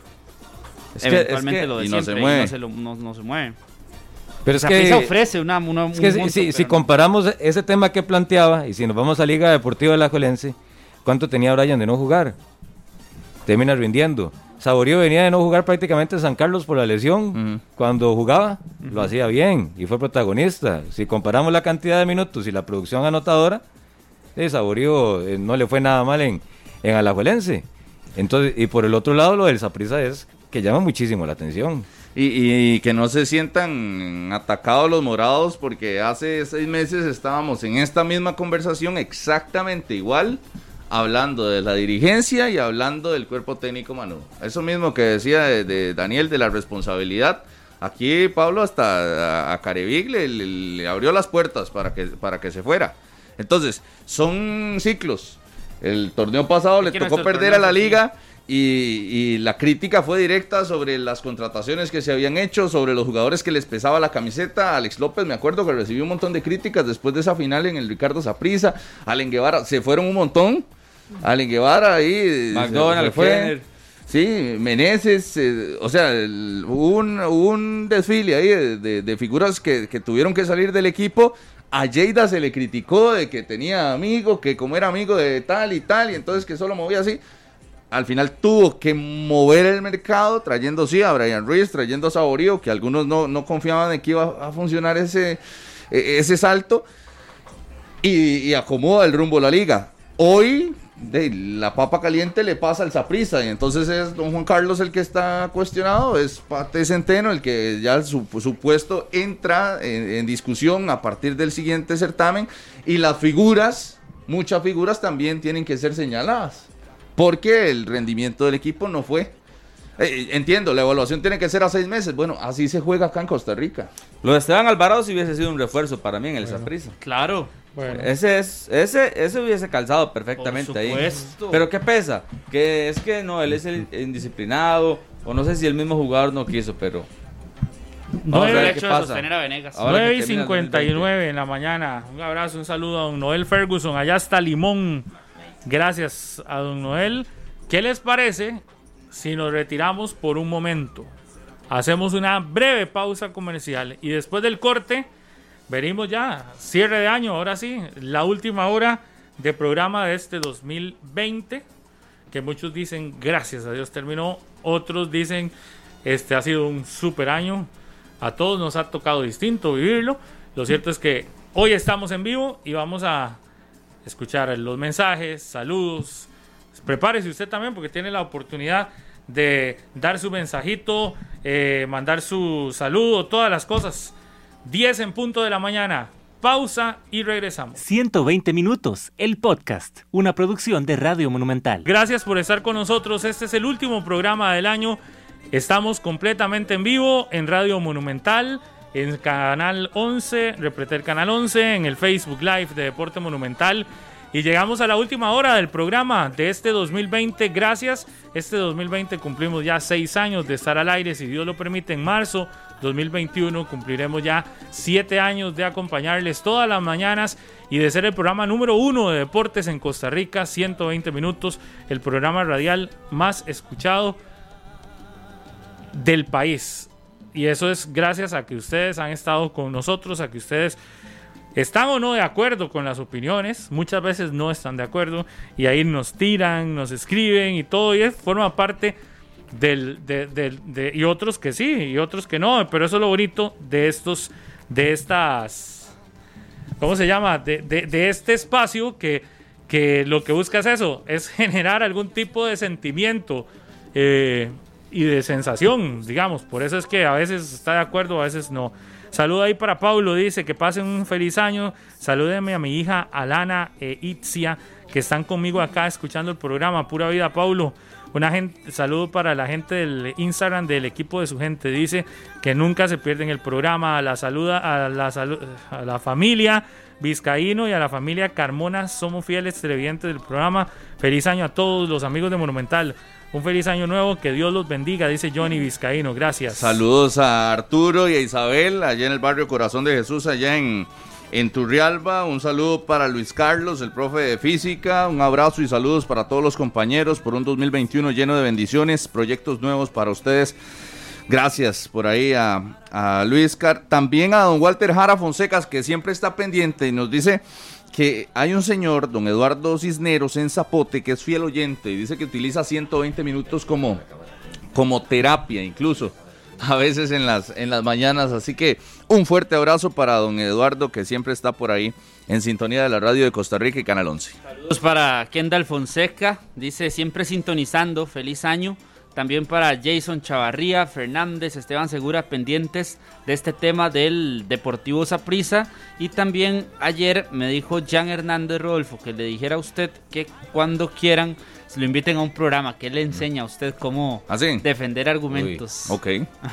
Es que- es eventualmente que- lo de y no se siempre, mueve. y no se, lo- no- no se mueve. Pero es que, ofrece una, una- es que un si, monto, si- pero si no. comparamos ese tema que planteaba y si nos vamos a Liga Deportiva de la Jolense, ¿cuánto tenía Brian de no jugar? Termina rindiendo. Saborío venía de no jugar prácticamente en San Carlos por la lesión. Ujú. Cuando jugaba, lo hacía bien y fue protagonista. Si comparamos la cantidad de minutos y la producción anotadora, eh, Saborío eh, no le fue nada mal en, en Alajuelense. Entonces, y por el otro lado, lo del Saprissa es que llama muchísimo la atención. Y, y- y que no se sientan atacados los morados porque hace seis meses estábamos en esta misma conversación exactamente igual, hablando de la dirigencia y hablando del cuerpo técnico Manu. Eso mismo que decía de, de Daniel de la responsabilidad. Aquí Pablo hasta a, a Carevic le, le- le abrió las puertas para que, para que se fuera. Entonces, son ciclos. El torneo pasado le tocó perder a la sí. Y, y la crítica fue directa sobre las contrataciones que se habían hecho, sobre los jugadores que les pesaba la camiseta. Alex López, me acuerdo que recibió un montón de críticas después de esa final en el Ricardo Saprissa. Allen Guevara, se fueron un montón. Allen Guevara ahí. se- se McDonald, fue. Kenner. Sí, Meneses, eh, o sea, el- hubo un, hubo un desfile ahí de, de- de figuras que, que tuvieron que salir del equipo. A Lleida se le criticó de que tenía amigo, que como era amigo de tal y tal, y entonces que solo movía así. Al final tuvo que mover el mercado, trayendo sí a Brian Ruiz, trayendo a Saborío, que algunos no, no confiaban de que iba a funcionar ese, e- ese salto y, acomoda el rumbo la liga. Hoy de, la papa caliente le pasa al Saprissa y entonces es don Juan Carlos el que está cuestionado, es Pate Centeno el que ya su, su puesto entra en, en discusión a partir del siguiente certamen y las figuras, muchas figuras también tienen que ser señaladas porque el rendimiento del equipo no fue. Eh, entiendo, la evaluación tiene que ser a seis meses. Bueno, así se juega acá en Costa Rica. Lo de Esteban Alvarado sí hubiese sido un refuerzo para mí en el Saprissa. Claro. Ese es, ese, ese hubiese calzado perfectamente Por ahí. supuesto. Pero ¿qué pesa? Que es que no, él es el indisciplinado, o no sé si el mismo jugador no quiso, pero No a el ver hecho qué de sostener a Venegas. Ahora que 9 y termina el 59 en la mañana. Un abrazo, un saludo a don Noel Ferguson. Allá está Limón. Gracias a don Noel. ¿Qué les parece si nos retiramos por un momento? Hacemos una breve pausa comercial y después del corte venimos ya, cierre de año, ahora sí, la última hora de programa de este 2020, que muchos dicen gracias a Dios terminó, otros dicen este ha sido un super año, a todos nos ha tocado distinto vivirlo, lo cierto es que hoy estamos en vivo y vamos a escuchar los mensajes, saludos, prepárese usted también porque tiene la oportunidad de dar su mensajito, eh, mandar su saludo, todas las cosas. 10 en punto de la mañana. Pausa y regresamos. 120 minutos, el podcast, una producción de Radio Monumental. Gracias por estar con nosotros. Este es el último programa del año. Estamos completamente en vivo en Radio Monumental, en Canal 11, Repreter Canal 11, en el Facebook Live de Deporte Monumental. Y llegamos a la última hora del programa de este 2020. Gracias. Este 2020 cumplimos ya seis años de estar al aire. Si Dios lo permite, en marzo 2021 cumpliremos ya siete años de acompañarles todas las mañanas y de ser el programa número uno de deportes en Costa Rica. 120 minutos. El programa radial más escuchado del país. Y eso es gracias a que ustedes han estado con nosotros, a que ustedes están o no de acuerdo con las opiniones, muchas veces no están de acuerdo y ahí nos tiran, nos escriben y todo, y es, forma parte del, de, del- de- y otros que sí, y otros que no, pero eso es lo bonito de estos, de estas, ¿cómo se llama? De, de- de este espacio que, que lo que busca es eso, es generar algún tipo de sentimiento eh, y de sensación, digamos. Por eso es que a veces está de acuerdo, a veces no. Saludo ahí para Paulo, dice que pasen un feliz año. Salúdeme a mi hija Alana e Itzia, que están conmigo acá escuchando el programa. Pura vida, Paulo. Una gente, saludo para la gente del Instagram del equipo de su gente. Dice que nunca se pierden el programa. La saluda a la, a la familia Vizcaíno y a la familia Carmona. Somos fieles televidentes del programa. Feliz año a todos los amigos de Monumental. Un feliz año nuevo, que Dios los bendiga, dice Johnny Vizcaíno. Gracias. Saludos a Arturo y a Isabel, allá en el barrio Corazón de Jesús, allá en, en Turrialba. Un saludo para Luis Carlos, el profe de física. Un abrazo y saludos para todos los compañeros por un 2021 lleno de bendiciones, proyectos nuevos para ustedes. Gracias por ahí a, Luis Car. También a don Walter Jara Fonsecas, que siempre está pendiente y nos dice que hay un señor, don Eduardo Cisneros, en Zapote, que es fiel oyente y dice que utiliza 120 minutos como, como terapia incluso, a veces en las, en las mañanas. Así que un fuerte abrazo para don Eduardo, que siempre está por ahí en sintonía de la radio de Costa Rica y Canal 11. Saludos para Kendall Fonseca, dice siempre sintonizando, feliz año. También para Jason Chavarría, Fernández, Esteban Segura, pendientes de este tema del Deportivo Saprissa. Y también ayer me dijo Jan Hernández Rodolfo que le dijera a usted que cuando quieran se lo inviten a un programa que le enseña a usted cómo ¿Ah, sí? defender argumentos. Ok.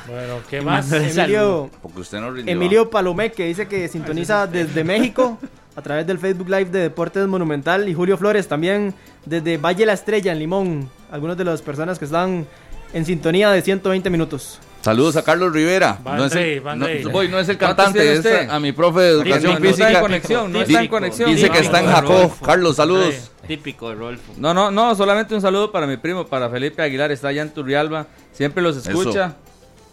Bueno, ¿qué más? Emilio, Porque usted no rindió. Emilio Palomé, que dice que sintoniza desde México a través del Facebook Live de Deportes Monumental. Y Julio Flores también desde Valle La Estrella, en Limón. Algunas de las personas que están en sintonía de 120 minutos. Saludos a Carlos Rivera. Van no, es Rey, el, Van no, voy, no es el ¿Cuántos cantante, es a mi profe de educación no, no está en conexión, no está en Di- conexión. Dice que está en. Rodolfo. Carlos, saludos. Sí. Típico de Rolfo. No, no, no, solamente un saludo para mi primo, para Felipe Aguilar, está allá en Turrialba, siempre los escucha.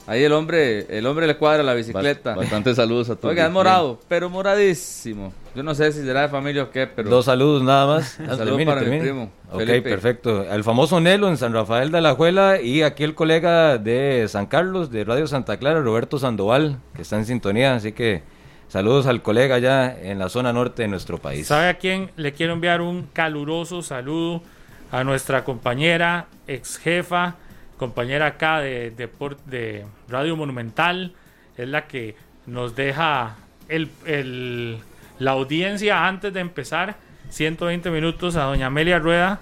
Ahí el hombre, el hombre le cuadra la bicicleta. Bastantes saludos a todos. Oiga, es morado, pero moradísimo. Yo no sé si será de familia o qué, pero Dos saludos nada más. Saludos termine, para mi termine. primo, Ok, Felipe. perfecto. Al famoso Nelo en San Rafael de la Juela y aquí el colega de San Carlos de Radio Santa Clara, Roberto Sandoval, que está en sintonía. Así que saludos al colega allá en la zona norte de nuestro país. ¿Sabe a quién le quiero enviar un caluroso saludo? A nuestra compañera, ex jefa, compañera acá de, de, de Radio Monumental. Es la que nos deja el, el- la audiencia antes de empezar. 120 minutos a doña Amelia Rueda.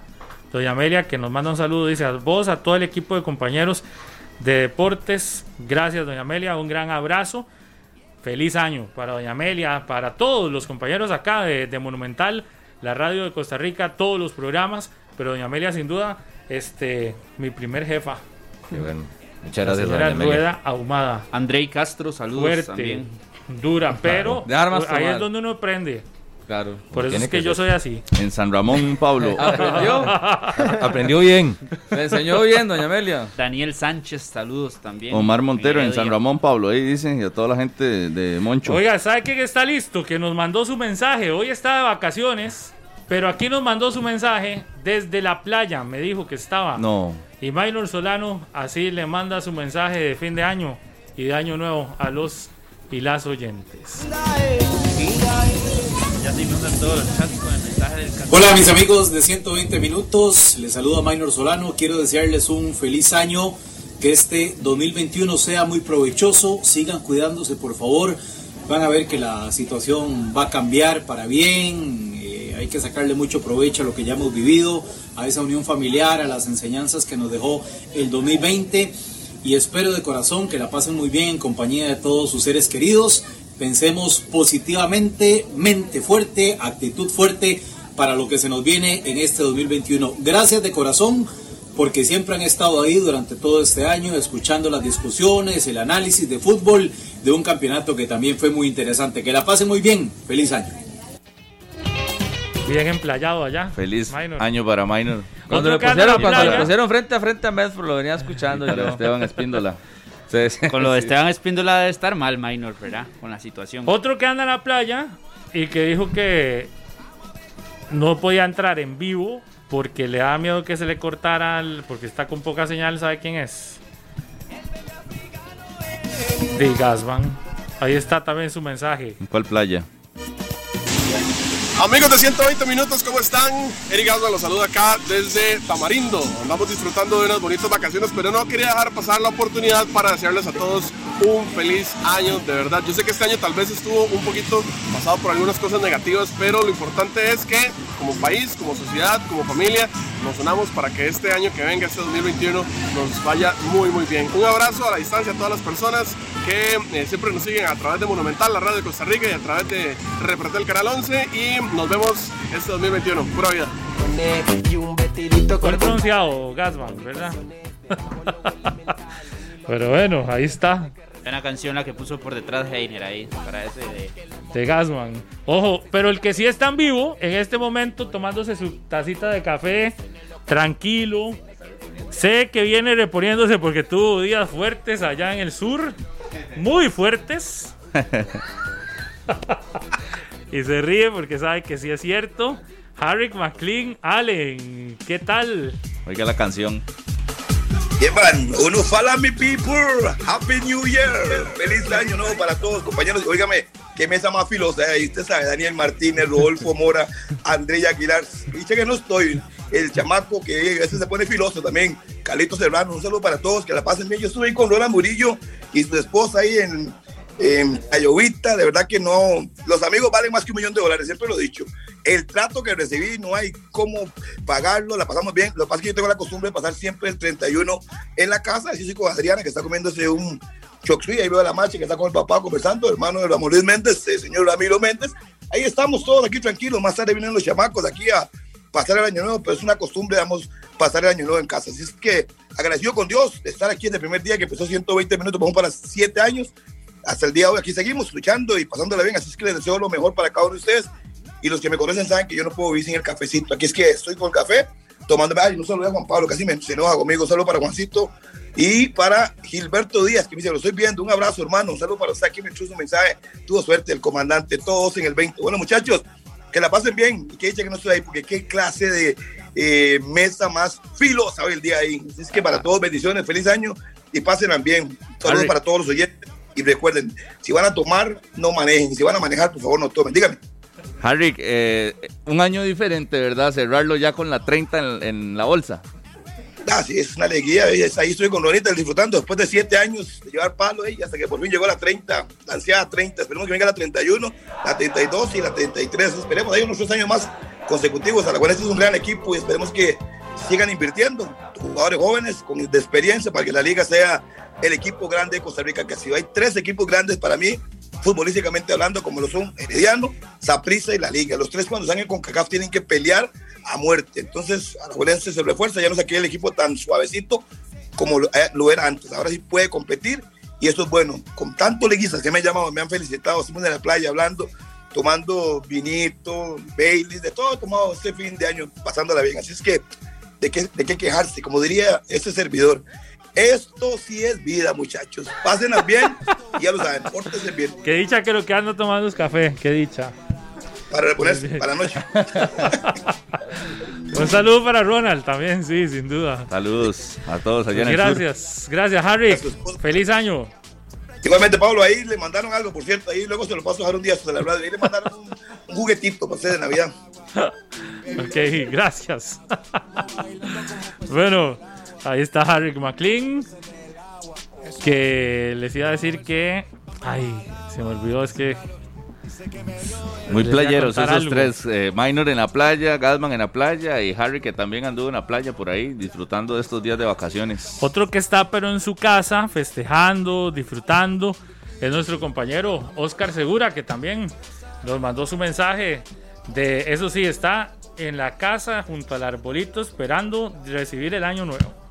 Doña Amelia que nos manda un saludo. Dice a vos, a todo el equipo de compañeros de deportes. Gracias, doña Amelia. Un gran abrazo. Feliz año para Doña Amelia, para todos los compañeros acá de, de Monumental, la radio de Costa Rica, todos los programas. Pero Doña Amelia, sin duda, este, mi primer jefa. Qué bueno. Muchas La gracias, señora Amelia. Rueda Ahumada. Andrei Castro, saludos Fuerte, también. dura, pero De armas ahí tomar. es donde uno aprende. claro. Por eso es que, que yo soy así. En San Ramón, Pablo. ¿Aprendió? Aprendió bien. Me enseñó bien, doña Amelia. Daniel Sánchez, saludos también. Omar Montero en. San Ramón, Pablo. Ahí dicen y a toda la gente de, de Moncho. Oiga, ¿sabe quién está listo? Que nos mandó su mensaje. Hoy está de vacaciones, pero aquí nos mandó su mensaje desde la playa. Me dijo que estaba. No. Y Maynor Solano así le manda su mensaje de fin de año y de año nuevo a los y las oyentes. Ya se inundan todos los chats con el mensaje del canal. Hola mis amigos de 120 minutos, les saluda Maynor Solano, quiero desearles un feliz año, que este 2021 sea muy provechoso, sigan cuidándose por favor, van a ver que la situación va a cambiar para bien, hay que sacarle mucho provecho a lo que ya hemos vivido, a esa unión familiar, a las enseñanzas que nos dejó el 2020 y espero de corazón que la pasen muy bien en compañía de todos sus seres queridos. Pensemos positivamente, mente fuerte, actitud fuerte para lo que se nos viene en este 2021. Gracias de corazón porque siempre han estado ahí durante todo este año escuchando las discusiones, el análisis de fútbol de un campeonato que también fue muy interesante. Que la pasen muy bien. Feliz año. Bien emplayado allá. Feliz año para Minor. Cuando, le pusieron, cuando le playa. pusieron frente a frente a Medford, lo venía escuchando Para yo. Esteban Espíndola. Sí, sí. Con lo de Esteban Espíndola debe estar mal, Minor, ¿verdad? Con la situación. Otro que anda en la playa y que dijo que no podía entrar en vivo porque le daba miedo que se le cortara, el- porque está con poca señal, ¿sabe quién es? De Gasman. Ahí está también su mensaje. ¿En cuál playa? Amigos de 120 minutos, ¿cómo están? Eric Gasman los saluda acá desde Tamarindo. Andamos disfrutando de unas bonitas vacaciones, pero no quería dejar pasar la oportunidad para desearles a todos un feliz año, de verdad. Yo sé que este año tal vez estuvo un poquito pasado por algunas cosas negativas, pero lo importante es que como país, como sociedad, como familia, nos unamos para que este año que venga, este 2021, nos vaya muy, muy bien. Un abrazo a la distancia a todas las personas que eh, siempre nos siguen a través de Monumental, la radio de Costa Rica y a través de Repretel Canal 11 y nos vemos este 2021. Pura vida. Bien pronunciado, Gasman, ¿verdad? Pero bueno, ahí está. Una canción la que puso por detrás Heiner ahí, para ese de... De Gasman. Ojo, pero el que sí está en vivo, en este momento, tomándose su tacita de café, tranquilo. Sé que viene reponiéndose porque tuvo días fuertes allá en el sur. Muy fuertes. y se ríe porque sabe que sí es cierto. Harry McLean, Allen, ¿qué tal? Oiga la canción. Llevan, uno fala mi people, Happy New Year, feliz año nuevo para todos, compañeros. Óigame, qué mesa más filosa, ahí usted sabe, Daniel Martínez, Rodolfo Mora, Andrea Aguilar. Dice que no estoy, el chamaco que a veces se pone filoso también, Calito Serrano, un saludo para todos, que la pasen bien. Yo estuve ahí con Lola Murillo y su esposa ahí en, en Ayovita, de verdad que no, los amigos valen más que un millón de dólares, siempre lo he dicho. El trato que recibí no hay cómo pagarlo, la pasamos bien. Lo que pasa es que yo tengo la costumbre de pasar siempre el 31 en la casa, así con Adriana, que está comiéndose un choc suey, ahí veo a la marcha que está con el papá conversando, hermano de Ramón Luis Méndez, el señor Ramiro Méndez. Ahí estamos todos aquí tranquilos, más tarde vienen los chamacos aquí a pasar el año nuevo, pero es una costumbre, vamos, pasar el año nuevo en casa. Así es que agradecido con Dios de estar aquí en el primer día que empezó 120 minutos, vamos para 7 años hasta el día de hoy aquí seguimos luchando y pasándola bien, así es que les deseo lo mejor para cada uno de ustedes. Y los que me conocen saben que yo no puedo vivir sin el cafecito, aquí es que estoy con el café tomándome, ay, no saludo a Juan Pablo, casi me, enoja conmigo, un saludo para Juancito y para Gilberto Díaz, que me dice, lo estoy viendo, un abrazo hermano, un saludo para usted, aquí me echó un mensaje, tuvo suerte el comandante, todos en el 20, bueno muchachos, que la pasen bien y que dicha que no estoy ahí, porque qué clase de eh, mesa más filosa hoy el día ahí, así es que para todos bendiciones, feliz año y pasen bien, saludos para todos los oyentes y recuerden, si van a tomar, no manejen. Si van a manejar, por favor, no tomen. Dígame. Harry, eh, un año diferente, ¿verdad? Cerrarlo ya con la 30 en, en la bolsa. Ah, sí, es una alegría. Ahí estoy con Lorita disfrutando después de siete años de llevar palo ahí, hasta que por fin llegó la 30, la ansiada 30. Esperemos que venga la 31, la 32 y la 33. Esperemos ahí unos tres años más consecutivos. A la cual este es un gran equipo y esperemos que sigan invirtiendo. Jugadores jóvenes con de experiencia para que la liga sea el equipo grande de Costa Rica que ha sido. Hay tres equipos grandes para mí, futbolísticamente hablando, como lo son Herediano, Saprissa y la Liga. Los tres cuando salgan con CACAF tienen que pelear a muerte. Entonces, a la se refuerza, ya no es aquel equipo tan suavecito como lo, eh, lo, era antes. Ahora sí puede competir y eso es bueno. Con tantos liguistas que me han llamado, me han felicitado, estamos en la playa hablando, tomando vinito, Bailey, de todo tomado este fin de año, pasándola bien. Así es que, ¿de qué, de qué quejarse? Como diría este servidor, esto sí es vida, muchachos. Pásenla bien y ya lo saben, pórtense bien. Qué dicha que lo que ando tomando es café, qué dicha. Para reponerse, para la noche. Un saludo para Ronald también, sí, sin duda. Saludos a todos allá en el Gracias, sur. gracias, Harry. Feliz año. Igualmente, Pablo, ahí le mandaron algo, por cierto, ahí luego se lo paso a dejar un día a celebrar. Ahí le mandaron un, un juguetito para hacer de Navidad. ok, gracias. bueno, ahí está Harry McLean. Que les iba a decir que. Ay, se me olvidó, es que. Muy playeros esos algo. tres. Eh, Minor en la playa, Gasman en la playa y Harry que también anduvo en la playa por ahí disfrutando de estos días de vacaciones. Otro que está pero en su casa festejando, disfrutando, es nuestro compañero Oscar Segura que también nos mandó su mensaje de eso sí, está en la casa junto al arbolito esperando recibir el año nuevo.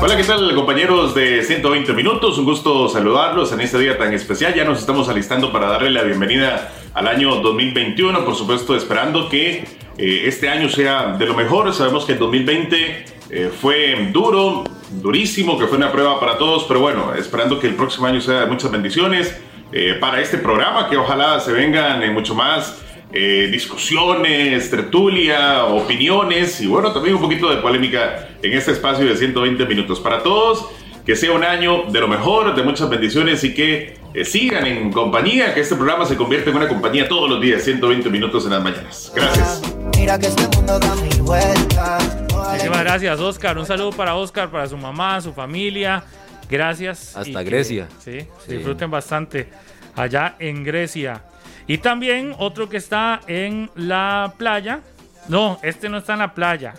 Hola, ¿qué tal compañeros de 120 minutos? Un gusto saludarlos en este día tan especial. Ya nos estamos alistando para darle la bienvenida al año 2021, por supuesto esperando que eh, este año sea de lo mejor. Sabemos que el 2020 eh, fue duro, durísimo, que fue una prueba para todos, pero bueno, esperando que el próximo año sea de muchas bendiciones eh, para este programa, que ojalá se vengan mucho más eh, discusiones, tertulia, opiniones y bueno, también un poquito de polémica en este espacio de 120 minutos para todos. que sea un año de lo mejor, de muchas bendiciones y que eh, sigan en compañía, que este programa se convierta en una compañía todos los días, 120 minutos en las mañanas. Gracias. Mira que este mundo da mil vueltas. Muchísimas gracias, Oscar. Un saludo para Oscar, para su mamá, su familia. Gracias. Hasta y que- Grecia. sí, Sí. disfruten bastante allá en Grecia. Y también otro que está en la playa. No, este no está en la playa.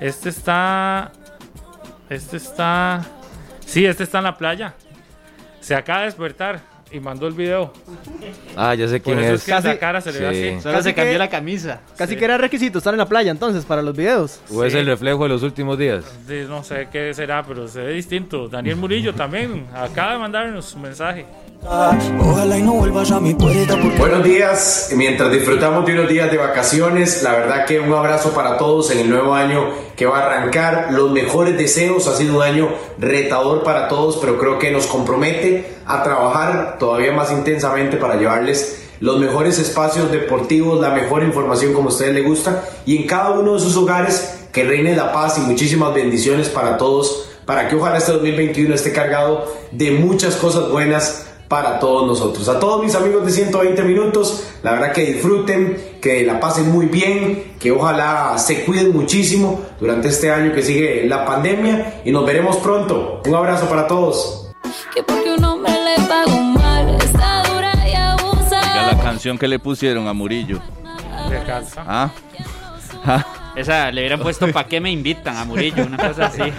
Este está. Este está. Sí, este está en la playa. Se acaba de despertar y mandó el video. Ah, ya sé Por quién eso es es. que en la cara se le ve Sí. así. Solo Casi se cambió que- la camisa. Casi que era requisito estar en la playa entonces para los videos. ¿O es el reflejo de los últimos días? De- no sé qué será, pero se ve distinto. Daniel Murillo también acaba de mandarnos su mensaje. Buenos días, mientras disfrutamos de unos días de vacaciones, la verdad que un abrazo para todos en el nuevo año que va a arrancar. Los mejores deseos, ha sido un año retador para todos, pero creo que nos compromete a trabajar todavía más intensamente para llevarles los mejores espacios deportivos, la mejor información como a ustedes les gusta y en cada uno de sus hogares que reine la paz y muchísimas bendiciones para todos, para que ojalá este 2021 esté cargado de muchas cosas buenas para todos nosotros. A todos mis amigos de 120 minutos, la verdad que disfruten, que la pasen muy bien, que ojalá se cuiden muchísimo durante este año que sigue la pandemia y nos veremos pronto. Un abrazo para todos. Que porque un hombre le pagó mal, está dura y abusa. la canción que le pusieron a Murillo. De casa. Ah. Ah. Esa le hubieran puesto ¿para qué me invitan a Murillo? Una cosa así.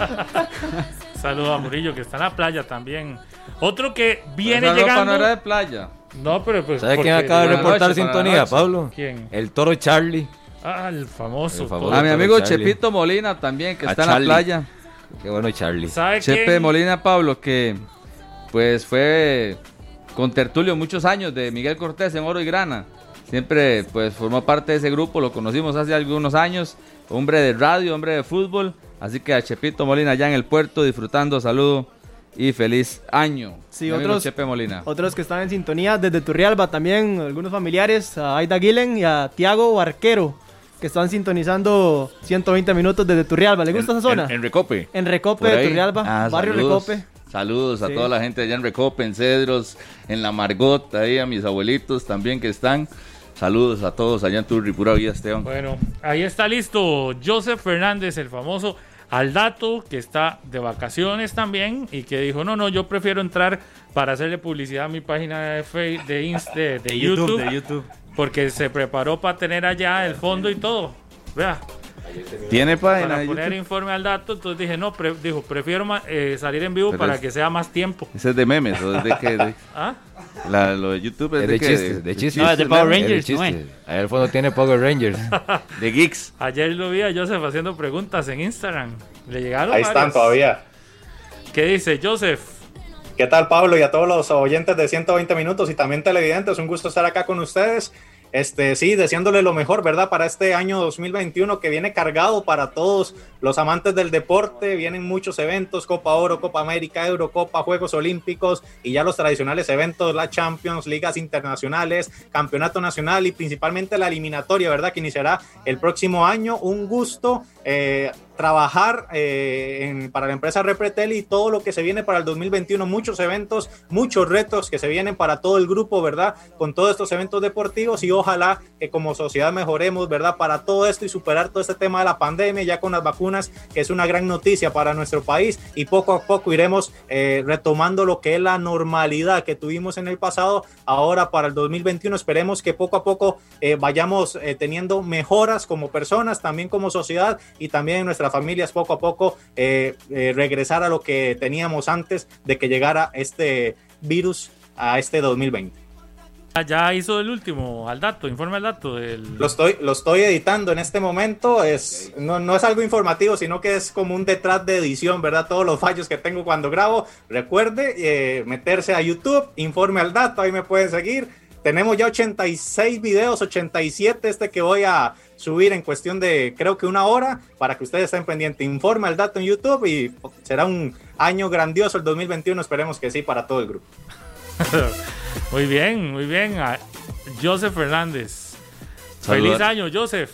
Saludo a Murillo que está en la playa también. Otro que viene llegando. no era de playa. No, pero pues. ¿Sabe quién acaba de reportar sintonía. Pablo? ¿Quién? El toro Charlie. Ah, el famoso. El famoso. A mi amigo Charlie. Chepito Molina también, que A está Charlie. en la playa. Qué bueno, Charlie. ¿Sabe Chepe quién? Molina Pablo, que pues fue con Tertulio muchos años de Miguel Cortés en Oro y Grana. Siempre pues formó parte de ese grupo, lo conocimos hace algunos años. Hombre de radio, hombre de fútbol. Así que a Chepito Molina allá en el puerto disfrutando, saludo y feliz año. Sí, otros, Chepe Molina. otros que están en sintonía desde Turrialba también, algunos familiares, a Aida Guilen y a Tiago Barquero, que están sintonizando 120 minutos desde Turrialba. ¿Le gusta esa zona? En, en Recope. En Recope de. Turrialba, Ah, barrio saludos. Recope. Saludos a Sí. toda la gente allá en Recope, en Cedros, en La Margot, ahí a mis abuelitos también que están. Saludos a todos allá en Turri, pura vida, Esteban. Bueno, ahí está listo. Joseph Fernández, el famoso Aldato, que está de vacaciones también y que dijo: No, no, yo prefiero entrar para hacerle publicidad a mi página de, Face, de, Inst- de, de De YouTube, YouTube, de YouTube. Porque se preparó para tener allá el fondo y todo. Vea. ¿Tiene página Para de poner YouTube? informe al dato, entonces dije, no, pre- dijo, prefiero eh, salir en vivo Pero para es- que sea más tiempo. ¿Ese es de memes o es de qué? De- ¿Ah? La- lo de YouTube es, Es de, de qué? chistes, de chistes. No, es de Power. Es de Rangers, ¿no es? Ahí al fondo tiene Power Rangers. De geeks. Ayer lo vi a Joseph haciendo preguntas en Instagram. Le llegaron Ahí están varias. todavía. ¿Qué dice Joseph? ¿Qué tal Pablo y a todos los oyentes de 120 minutos y también televidentes? Un gusto estar acá con ustedes. Este, sí, deseándole lo mejor, ¿verdad? Para este año 2021 que viene cargado para todos los amantes del deporte. Vienen muchos eventos, Copa Oro, Copa América, Eurocopa, Juegos Olímpicos y ya los tradicionales eventos, la Champions, ligas internacionales, Campeonato Nacional y principalmente la eliminatoria, ¿verdad? Que iniciará el próximo año. Un gusto eh, trabajar eh, para la empresa Repretel y todo lo que se viene para el 2021. Muchos eventos, muchos retos que se vienen para todo el grupo, ¿verdad? Con todos estos eventos deportivos y ojalá que como sociedad mejoremos, ¿verdad? Para todo esto y superar todo este tema de la pandemia, ya con las vacunas, que es una gran noticia para nuestro país y poco a poco iremos eh, retomando lo que es la normalidad que tuvimos en el pasado. Ahora para el 2021 esperemos que poco a poco eh, vayamos teniendo mejoras como personas, también como sociedad y también en familias poco a poco eh, eh, regresar a lo que teníamos antes de que llegara este virus a este 2020. Ah, Ya hizo el último, al dato, informe al dato. Del... Lo estoy, lo estoy editando en este momento. Es, no, no es algo informativo, sino que es como un detrás de edición, ¿verdad? Todos los fallos que tengo cuando grabo. Recuerde eh, meterse a YouTube, informe al dato, ahí me pueden seguir. Tenemos ya 86 videos, 87 este que voy a subir en cuestión de creo que una hora para que ustedes estén pendientes. Informe al dato en YouTube y será un año grandioso el 2021, esperemos que sí para todo el grupo. muy bien, muy bien. Ah, Joseph Fernández. Feliz año, Joseph.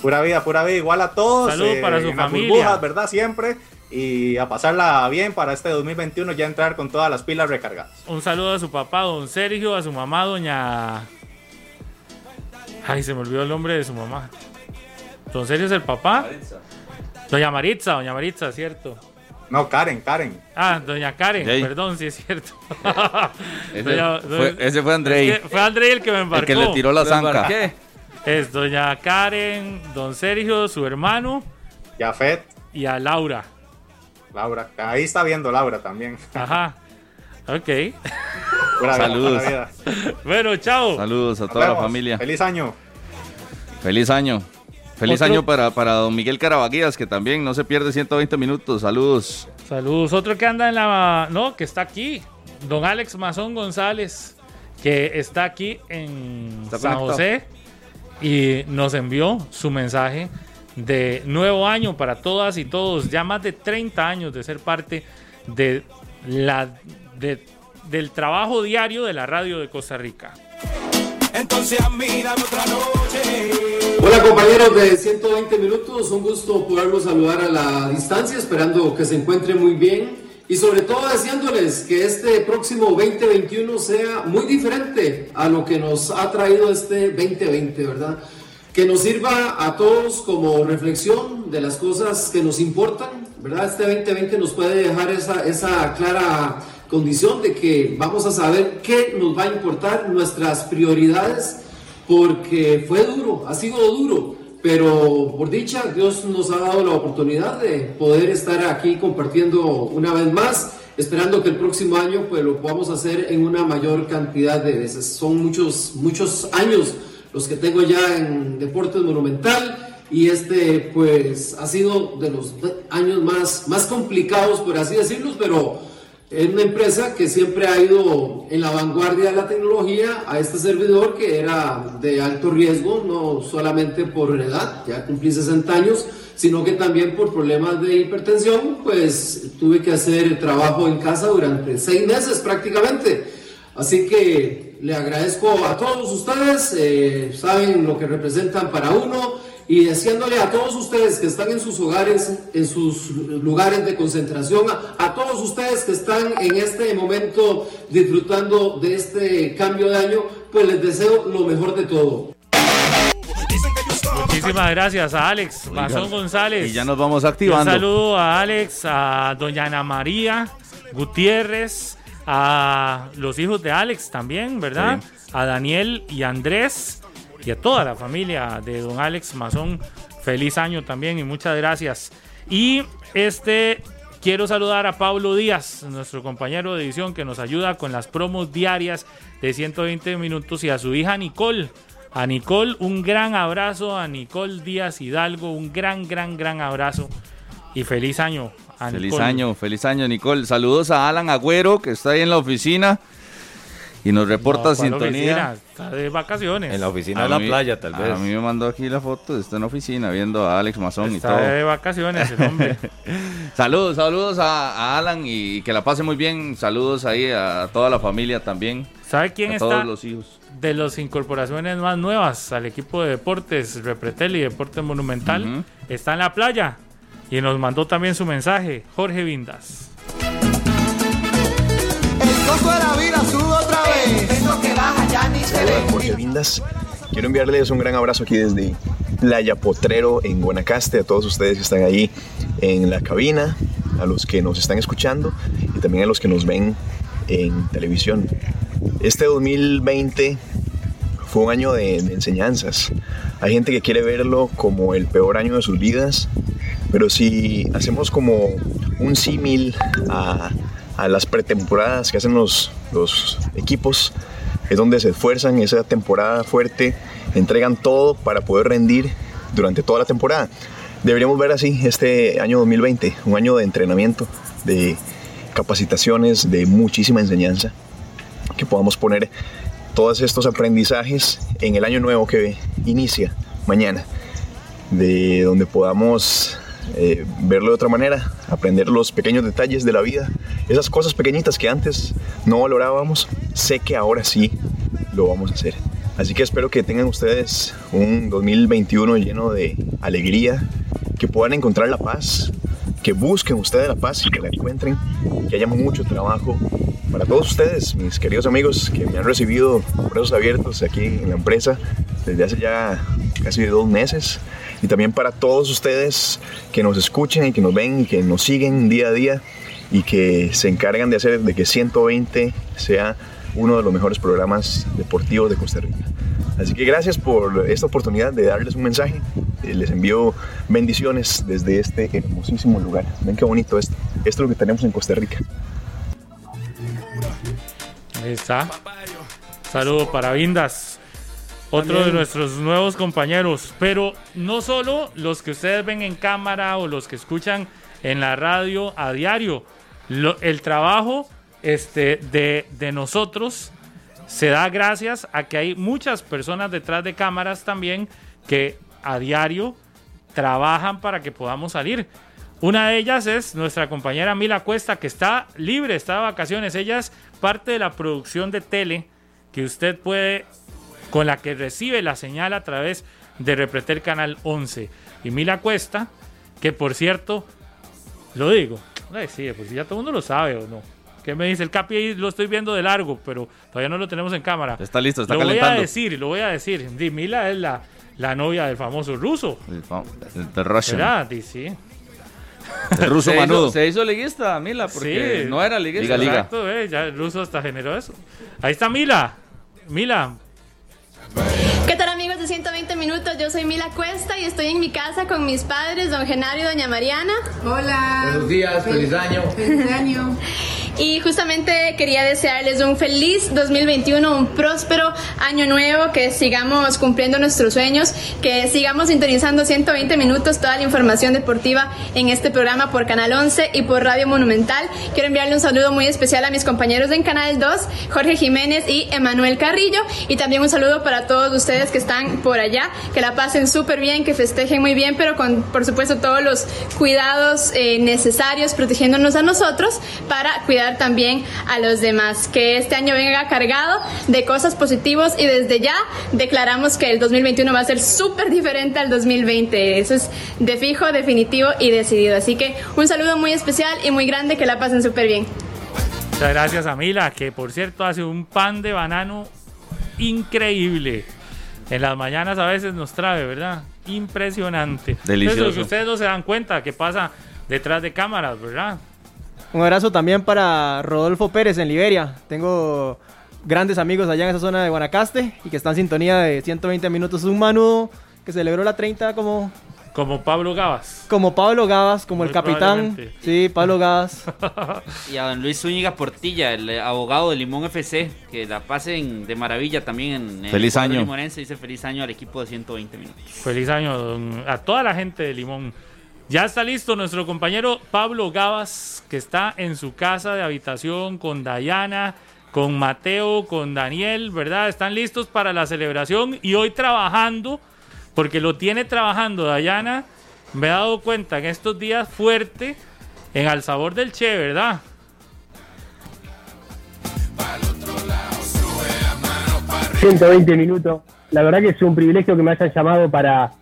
Pura vida, pura vida, igual a todos. Saludos para su en las familia. burbujas, ¿verdad? Siempre. Y a pasarla bien para este 2021, ya entrar con todas las pilas recargadas. Un saludo a su papá, don Sergio, a su mamá, doña. Ay, se me olvidó el nombre de su mamá. Don Sergio es el papá. Doña Maritza, doña Maritza, cierto. No, Karen, Karen. Ah, doña Karen, Jay. perdón, sí es cierto. Ese Doña- fue- ese fue Andrei. Es que fue Andrei el que me embarcó. El que le tiró la zanca. Es doña Karen, don Sergio, su hermano Jafet, y a Laura. Laura. Ahí está viendo Laura también. Ajá. Ok. Pura Saludos. vida. Bueno, chao. Saludos a Nos toda la familia. Feliz año. Feliz año. Feliz Otro- año para, para don Miguel Carabaguías, que también no se pierde 120 minutos. Saludos. Saludos. Otro que anda en la. No, que está aquí. Don Alex Mazón González, que está aquí en Está San conectado. José y nos envió su mensaje de nuevo año para todas y todos. Ya más de 30 años de ser parte de la, de- del trabajo diario de la radio de Costa Rica. Entonces otra noche. Hola compañeros de 120 minutos, un gusto poderlos saludar a la distancia, esperando que se encuentren muy bien y sobre todo deseándoles que este próximo 2021 sea muy diferente a lo que nos ha traído este 2020, ¿verdad? Que nos sirva a todos como reflexión de las cosas que nos importan, ¿verdad? Este 2020 nos puede dejar esa, esa clara condición de que vamos a saber qué nos va a importar, nuestras prioridades porque fue duro, ha sido duro, pero por dicha Dios nos ha dado la oportunidad de poder estar aquí compartiendo una vez más, esperando que el próximo año pues lo podamos hacer en una mayor cantidad de veces. Son muchos, muchos años los que tengo ya en Deportes Monumental y este pues ha sido de los años más, más complicados por así decirlo, pero es una empresa que siempre ha ido en la vanguardia de la tecnología a este servidor que era de alto riesgo, no solamente por edad, ya cumplí 60 años, sino que también por problemas de hipertensión, pues tuve que hacer trabajo en casa durante seis meses prácticamente. Así que le agradezco a todos ustedes, eh, saben lo que representan para uno y deseándole a todos ustedes que están en sus hogares, en sus lugares de concentración, a, a todos ustedes que están en este momento disfrutando de este cambio de año, pues les deseo lo mejor de todo. Muchísimas gracias a Alex Mazón González. Y ya nos vamos Y Un activando. saludo a Alex, a doña Ana María Gutiérrez, a los hijos de Alex también, ¿verdad? A Daniel y Andrés y a toda la familia de don Alex Mazón. Feliz año también y muchas gracias. Y este quiero saludar a Pablo Díaz, nuestro compañero de edición que nos ayuda con las promos diarias de 120 minutos y a su hija Nicole. A Nicole, un gran abrazo. A Nicole Díaz Hidalgo, un gran, gran, gran abrazo. Y feliz año. A Feliz Nicole. año, feliz año, Nicole. Saludos a Alan Agüero, que está ahí en la oficina y nos reporta No, ¿cuál sintonía. oficina? Está de vacaciones. En la oficina A de la mí- playa, tal vez. A mí me mandó aquí la foto, está en la oficina viendo a Alex Mazón y Está todo. de vacaciones el hombre. Saludos, saludos a, a Alan y que la pase muy bien. Saludos ahí a toda la familia también. ¿Sabe quién a está? todos los hijos. De las incorporaciones más nuevas al equipo de deportes, Repretel y Deportes Monumental, está en la playa. Y nos mandó también su mensaje, Jorge Vindas. El coco de la vida sube otra vez. Eso que baja ya ni se ve. Jorge Vindas. Quiero enviarles un gran abrazo aquí desde Playa Potrero en Guanacaste, a todos ustedes que están ahí en la cabina, a los que nos están escuchando y también a los que nos ven en televisión. Este 2020 fue un año de, de enseñanzas. Hay gente que quiere verlo como el peor año de sus vidas, pero si hacemos como un símil a, a las pretemporadas que hacen los, los equipos, es donde se esfuerzan esa temporada fuerte, entregan todo para poder rendir durante toda la temporada. Deberíamos ver así este año 2020, un año de entrenamiento, de capacitaciones, de muchísima enseñanza, que podamos poner todos estos aprendizajes en el año nuevo que inicia mañana, de donde podamos eh, verlo de otra manera, aprender los pequeños detalles de la vida, esas cosas pequeñitas que antes no valorábamos, sé que ahora sí lo vamos a hacer. Así que espero que tengan ustedes un 2021 lleno de alegría, que puedan encontrar la paz, que busquen ustedes la paz y que la encuentren, que haya mucho trabajo para todos ustedes, mis queridos amigos que me han recibido brazos abiertos aquí en la empresa desde hace ya casi dos meses y también para todos ustedes que nos escuchen y que nos ven y que nos siguen día a día y que se encargan de hacer de que 120 sea uno de los mejores programas deportivos de Costa Rica. Así que gracias por esta oportunidad de darles un mensaje. Eh, Les envío bendiciones desde este hermosísimo lugar. Ven qué bonito esto. Esto es lo que tenemos en Costa Rica. Ahí está. Saludo para Vindas. Otro de nuestros nuevos compañeros. Pero no solo los que ustedes ven en cámara o los que escuchan en la radio a diario. Lo- el trabajo este, de, de nosotros se da gracias a que hay muchas personas detrás de cámaras también que a diario trabajan para que podamos salir. Una de ellas es nuestra compañera Mila Cuesta, que está libre, está de vacaciones. Ella es parte de la producción de tele que usted puede, con la que recibe la señal a través de Repretel Canal 11. Y Mila Cuesta, que por cierto, lo digo, sí, pues ya todo el mundo lo sabe o no. ¿Qué me dice el Capi? Ahí lo estoy viendo de largo, pero todavía no lo tenemos en cámara. Está listo, está lo voy a decir, lo voy a decir. Mila es la, la novia del famoso ruso. El, fam- el The Russian. ¿Verdad? Di, sí. El ruso se hizo, manudo. se hizo liguista, Mila, porque Sí. no era liguista. Exacto, eh, ya el ruso hasta generó eso. Ahí está Mila. Mila, ¿Qué tal amigos de 120 minutos? Yo soy Mila Cuesta y estoy en mi casa con mis padres, don Genario y doña Mariana. Hola. Buenos días, feliz año. Feliz año. Y justamente quería desearles un feliz 2021, un próspero año nuevo, que sigamos cumpliendo nuestros sueños, que sigamos sintonizando 120 minutos toda la información deportiva en este programa por Canal 11 y por Radio Monumental. Quiero enviarle un saludo muy especial a mis compañeros en Canal 2, Jorge Jiménez y Emanuel Carrillo, y también un saludo para todos ustedes que están por allá, que la pasen súper bien, que festejen muy bien, pero con, por supuesto, todos los cuidados eh, necesarios, protegiéndonos a nosotros para cuidar también a los demás. Que este año venga cargado de cosas positivas y desde ya declaramos que el 2021 va a ser súper diferente al 2020. Eso es de fijo, definitivo y decidido. Así que un saludo muy especial y muy grande, que la pasen súper bien. muchas gracias a Mila, que por cierto hace un pan de banano increíble. En las mañanas a veces nos trae, ¿verdad? Impresionante. Delicioso. Que ustedes no se dan cuenta que pasa detrás de cámaras, ¿verdad? Un abrazo también para Rodolfo Pérez en Liberia. Tengo grandes amigos allá en esa zona de Guanacaste y que están en sintonía de 120 minutos. Un manudo que celebró la 30 como, Como Pablo Gavas. como Pablo Gavas, como Muy el capitán. Sí, Pablo Gavas. Y a don Luis Zúñiga Portilla, el eh, abogado de Limón FC, que la pasen de maravilla también en el Feliz año. limonense. Dice feliz año al equipo de 120 minutos. Feliz año don- a toda la gente de Limón. Ya está listo nuestro compañero Pablo Gavas, que está en su casa de habitación con Dayana, con Mateo, con Daniel, ¿verdad? Están listos para la celebración y hoy trabajando, porque lo tiene trabajando Dayana. Me he dado cuenta en estos días fuerte en Al Sabor del Che, ¿verdad? 120 minutos. La verdad que es un privilegio que me hayan llamado para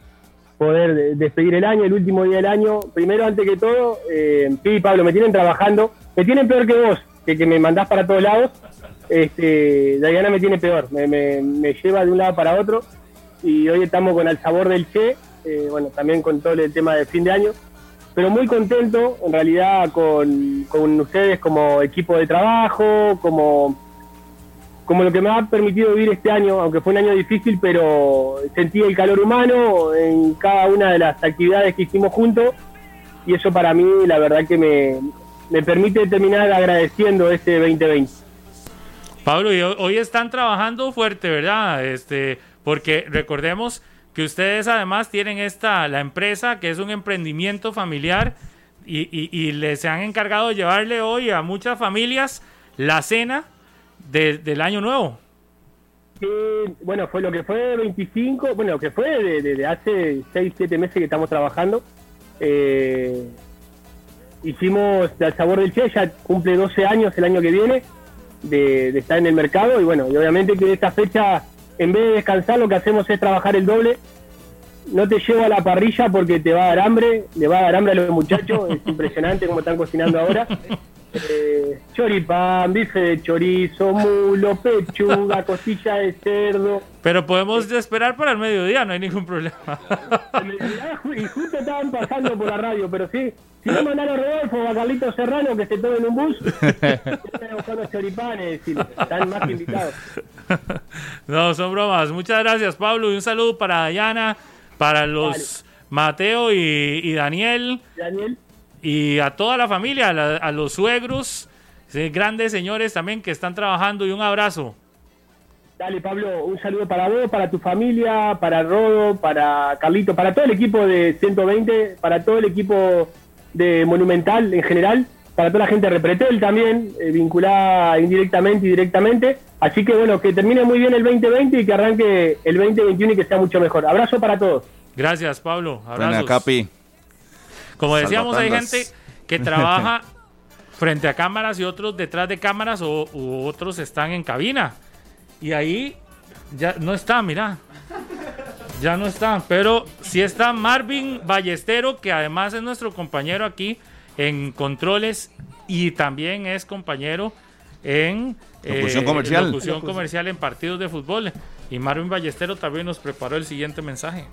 poder de- despedir el año, el último día del año. Primero, antes que todo, eh, sí, Pablo, me tienen trabajando. Me tienen peor que vos, que, que me mandás para todos lados. Este, Diana me tiene peor, me, me- me lleva de un lado para otro. Y hoy estamos con el sabor del Che, eh, bueno, también con todo el tema de fin de año. Pero muy contento, en realidad, con, con ustedes como equipo de trabajo, como como lo que me ha permitido vivir este año, aunque fue un año difícil, pero sentí el calor humano en cada una de las actividades que hicimos juntos y eso para mí la verdad que me, me permite terminar agradeciendo este 2020. Pablo, y hoy, están trabajando fuerte, ¿verdad? Este, porque recordemos que ustedes además tienen esta, la empresa, que es un emprendimiento familiar, y, y, y les han encargado de llevarle hoy a muchas familias la cena de- del año nuevo. Eh, bueno, fue lo que fue 25, bueno, lo que fue de- desde hace 6, 7 meses que estamos trabajando. Eh, hicimos El Sabor del Che, ya cumple 12 años el año que viene de, de estar en el mercado y bueno, y obviamente que esta fecha, en vez de descansar, lo que hacemos es trabajar el doble no te llevo a la parrilla porque te va a dar hambre, le va a dar hambre a los muchachos, es impresionante cómo están cocinando ahora. Eh, choripán, bife de chorizo, mulo, pechuga, costilla de cerdo. Pero podemos esperar para el mediodía, no hay ningún problema. Y justo estaban pasando por la radio, pero sí, si no mandaron a Rodolfo o a Carlito Serrano que se tomen un bus, están buscando choripanes, y están más que invitados. No, son bromas. Muchas gracias, Pablo. Y un saludo para Dayana, para los Mateo y, y Daniel. Daniel. Y a toda la familia, a, la- a los suegros, grandes señores también que están trabajando. Y un abrazo. Dale, Pablo, un saludo para vos, para tu familia, para Rodo, para Carlito, para todo el equipo de 120, para todo el equipo de Monumental en general, para toda la gente de Repretel también, eh, vinculada indirectamente y directamente. Así que bueno, que termine muy bien el 2020 y que arranque el 2021 y que sea mucho mejor. Abrazo para todos. Gracias, Pablo. Buena, Abrazos. Capi. Como decíamos, hay gente que trabaja frente a cámaras y otros detrás de cámaras o u otros están en cabina. Y ahí ya no está, mira. Ya no está. Pero sí está Marvin Ballestero, que además es nuestro compañero aquí en controles y también es compañero en eh, Locución comercial. locución comercial en partidos de fútbol. Y Marvin Ballestero también nos preparó el siguiente mensaje.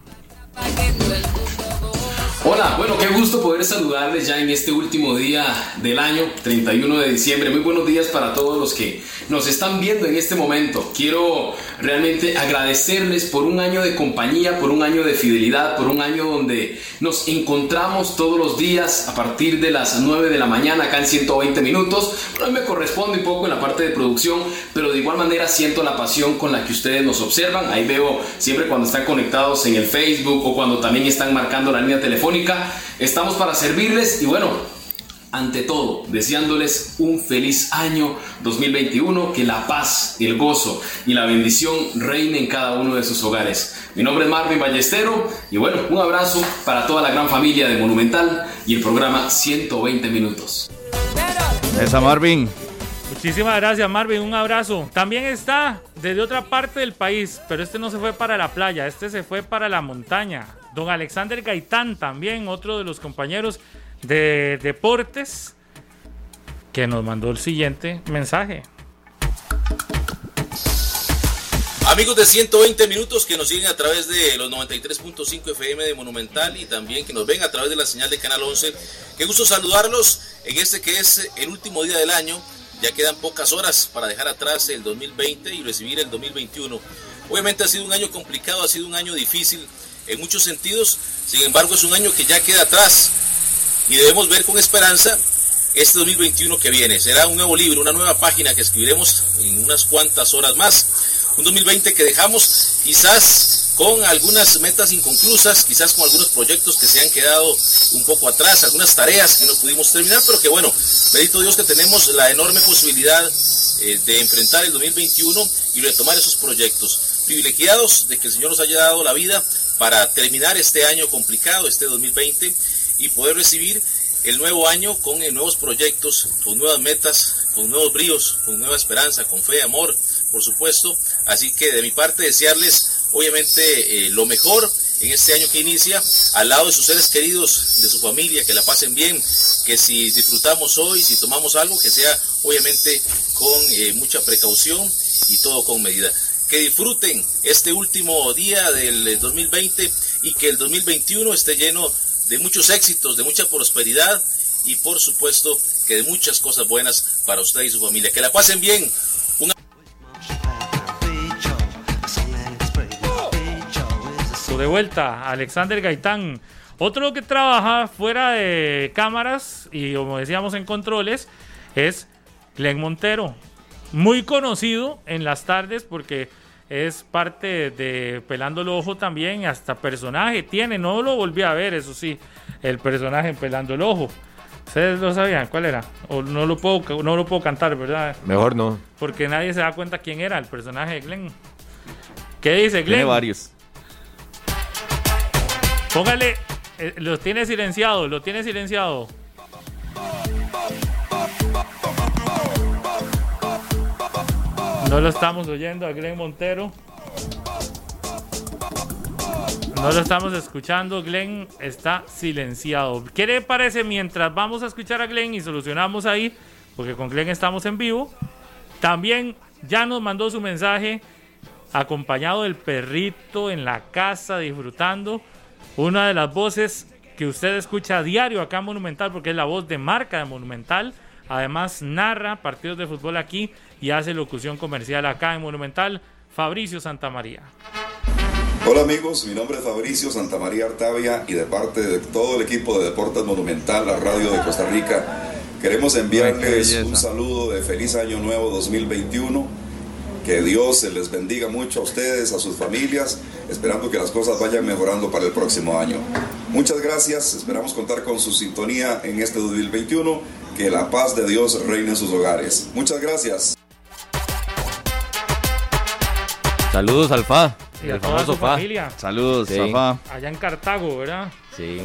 Hola, bueno, qué gusto poder saludarles ya en este último día del año, 31 de diciembre. Muy buenos días para todos los que nos están viendo en este momento. Quiero realmente agradecerles por un año de compañía, por un año de fidelidad, por un año donde nos encontramos todos los días a partir de las 9 de la mañana acá en 120 minutos. No me corresponde un poco en la parte de producción, pero de igual manera siento la pasión con la que ustedes nos observan. Ahí veo siempre cuando están conectados en el Facebook o cuando también están marcando la línea telefónica. Estamos para servirles y bueno, ante todo, deseándoles un feliz año 2021, que la paz, el gozo y la bendición reine en cada uno de sus hogares. Mi nombre es Marvin Ballestero y bueno, un abrazo para toda la gran familia de Monumental y el programa 120 minutos. Esa Marvin. Muchísimas gracias, Marvin. Un abrazo. También está desde otra parte del país, pero este no se fue para la playa, este se fue para la montaña. Don Alexander Gaitán, también otro de los compañeros de deportes, que nos mandó el siguiente mensaje. Amigos de 120 minutos que nos siguen a través de los 93.5 FM de Monumental y también que nos ven a través de la señal de Canal 11. Qué gusto saludarlos en este que es el último día del año. Ya quedan pocas horas para dejar atrás el 2020 y recibir el 2021. Obviamente ha sido un año complicado, ha sido un año difícil en muchos sentidos. Sin embargo, es un año que ya queda atrás y debemos ver con esperanza este 2021 que viene. Será un nuevo libro, una nueva página que escribiremos en unas cuantas horas más. Un 2020 que dejamos quizás con algunas metas inconclusas, quizás con algunos proyectos que se han quedado un poco atrás, algunas tareas que no pudimos terminar, pero que bueno, bendito Dios que tenemos la enorme posibilidad eh, de enfrentar el 2021 y retomar esos proyectos. Privilegiados de que el Señor nos haya dado la vida para terminar este año complicado, este 2020, y poder recibir el nuevo año con eh, nuevos proyectos, con nuevas metas, con nuevos bríos, con nueva esperanza, con fe, amor, por supuesto. Así que de mi parte desearles obviamente eh, lo mejor en este año que inicia, al lado de sus seres queridos, de su familia, que la pasen bien, que si disfrutamos hoy, si tomamos algo, que sea obviamente con eh, mucha precaución y todo con medida. Que disfruten este último día del 2020 y que el 2021 esté lleno de muchos éxitos, de mucha prosperidad y por supuesto que de muchas cosas buenas para usted y su familia. Que la pasen bien. De vuelta, Alexander Gaitán. Otro que trabaja fuera de cámaras y como decíamos en controles es Glenn Montero. Muy conocido en las tardes porque es parte de Pelando el Ojo también, hasta personaje tiene, no lo volví a ver, eso sí, el personaje en Pelando el Ojo. ¿Ustedes lo sabían? ¿Cuál era? O no lo puedo, no lo puedo cantar, ¿verdad? Mejor no. Porque nadie se da cuenta quién era el personaje de Glenn. ¿Qué dice Glenn? Tiene varios. Póngale, eh, lo tiene silenciado, lo tiene silenciado. No lo estamos oyendo a Glenn Montero. No lo estamos escuchando, Glenn está silenciado. ¿Qué le parece mientras vamos a escuchar a Glenn y solucionamos ahí? Porque con Glenn estamos en vivo. También ya nos mandó su mensaje acompañado del perrito en la casa disfrutando. Una de las voces que usted escucha a diario acá en Monumental porque es la voz de marca de Monumental. Además narra partidos de fútbol aquí y hace locución comercial acá en Monumental. Fabricio Santamaría. Hola amigos, mi nombre es Fabricio Santamaría Artavia y de parte de todo el equipo de Deportes Monumental, la radio de Costa Rica, queremos enviarles un saludo de feliz año nuevo 2021. Que Dios se les bendiga mucho a ustedes, a sus familias, esperando que las cosas vayan mejorando para el próximo año. Muchas gracias, esperamos contar con su sintonía en este 2021, que la paz de Dios reine en sus hogares. Muchas gracias. Saludos, Alfa. Y a toda su familia. Saludos, Sí. Zafá. Allá en Cartago, ¿verdad? Sí.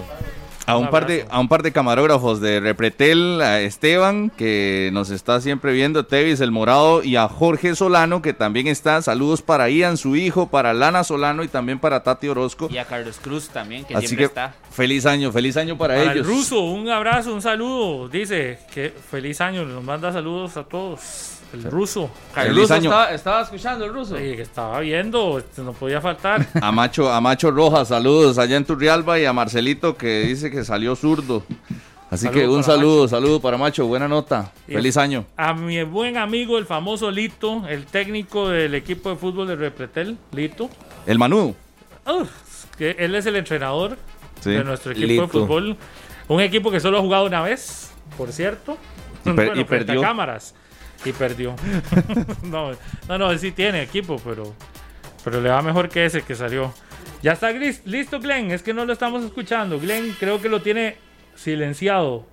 A un, par de, a un par de camarógrafos de Repretel, a Esteban, que nos está siempre viendo, Tevis el Morado, y a Jorge Solano, que también está. Saludos para Ian, su hijo, para Lana Solano y también para Tati Orozco. Y a Carlos Cruz también, que Así siempre que está. feliz año, feliz año para, Para ellos. el ruso, un abrazo, un saludo. Dice que feliz año, nos manda saludos a todos. El ruso. El ruso Estaba, estaba escuchando el ruso. Sí, que estaba viendo, este, no podía faltar. A Macho, a Macho Rojas, saludos allá en Turrialba y a Marcelito que dice que salió zurdo. Así Saludo que un saludo, saludo para Macho, buena nota. Y Feliz año. A mi buen amigo, el famoso Lito, el técnico del equipo de fútbol de Repretel, Lito. El Manu. Uf, que él es el entrenador Sí. de nuestro equipo Lito. de fútbol. Un equipo que solo ha jugado una vez, por cierto. Y per- Bueno, y frente a perdió. cámaras. Y perdió. no, no, no, él sí tiene equipo, pero, pero le va mejor que ese que salió. Ya está gris- listo, Glenn. Es que no lo estamos escuchando. Glenn creo que lo tiene silenciado.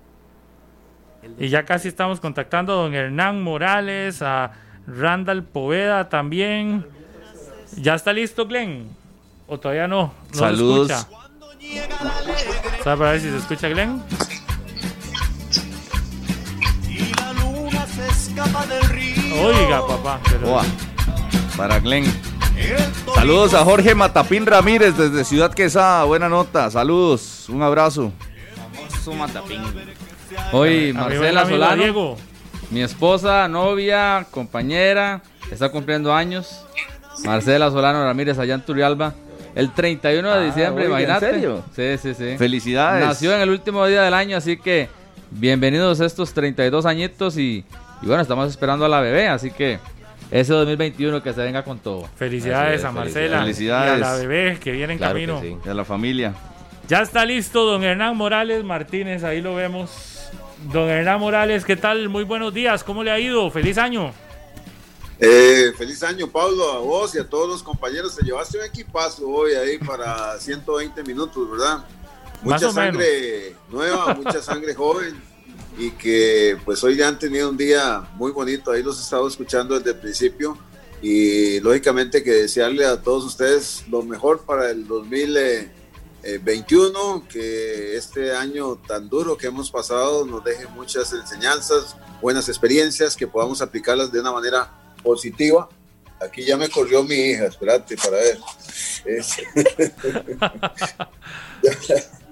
Y ya casi estamos contactando a don Hernán Morales, a Randall Poveda también. ¿Ya está listo, Glenn? ¿O todavía no? no lo Saludos. escucha. ¿Sabe para ver si se escucha, Glenn? Oiga, papá. pero- Oa, para Glenn. Saludos a Jorge Matapín Ramírez desde Ciudad Quesada. Buena nota. Saludos. Un abrazo. Famoso Matapín. Hoy Marcela Solano, Diego. mi esposa, novia, compañera, está cumpliendo años. Marcela Solano Ramírez allá en Turrialba. El 31 de Ah, diciembre, oiga, ¿en imagínate. serio? Sí, sí, sí. Felicidades. Nació en el último día del año, así que bienvenidos a estos 32 añitos y, y bueno, estamos esperando a la bebé, así que ese 2021 que se venga con todo. Felicidades a Marcela Felicidades. y a la bebé que viene en Claro camino. sí. Y a la familia. Ya está listo don Hernán Morales Martínez, ahí lo vemos. Don Hernán Morales, ¿qué tal? Muy buenos días, ¿cómo le ha ido? Feliz año. Eh, feliz año, Pablo, a vos y a todos los compañeros. Te llevaste un equipazo hoy ahí para 120 minutos, ¿verdad? Más Mucha o sangre nueva, mucha sangre joven y que pues hoy ya han tenido un día muy bonito. Ahí los he estado escuchando desde el principio y lógicamente que desearle a todos ustedes lo mejor para el 2021, que este año tan duro que hemos pasado nos deje muchas enseñanzas, buenas experiencias, que podamos aplicarlas de una manera positiva. Aquí ya me corrió mi hija, espérate para ver.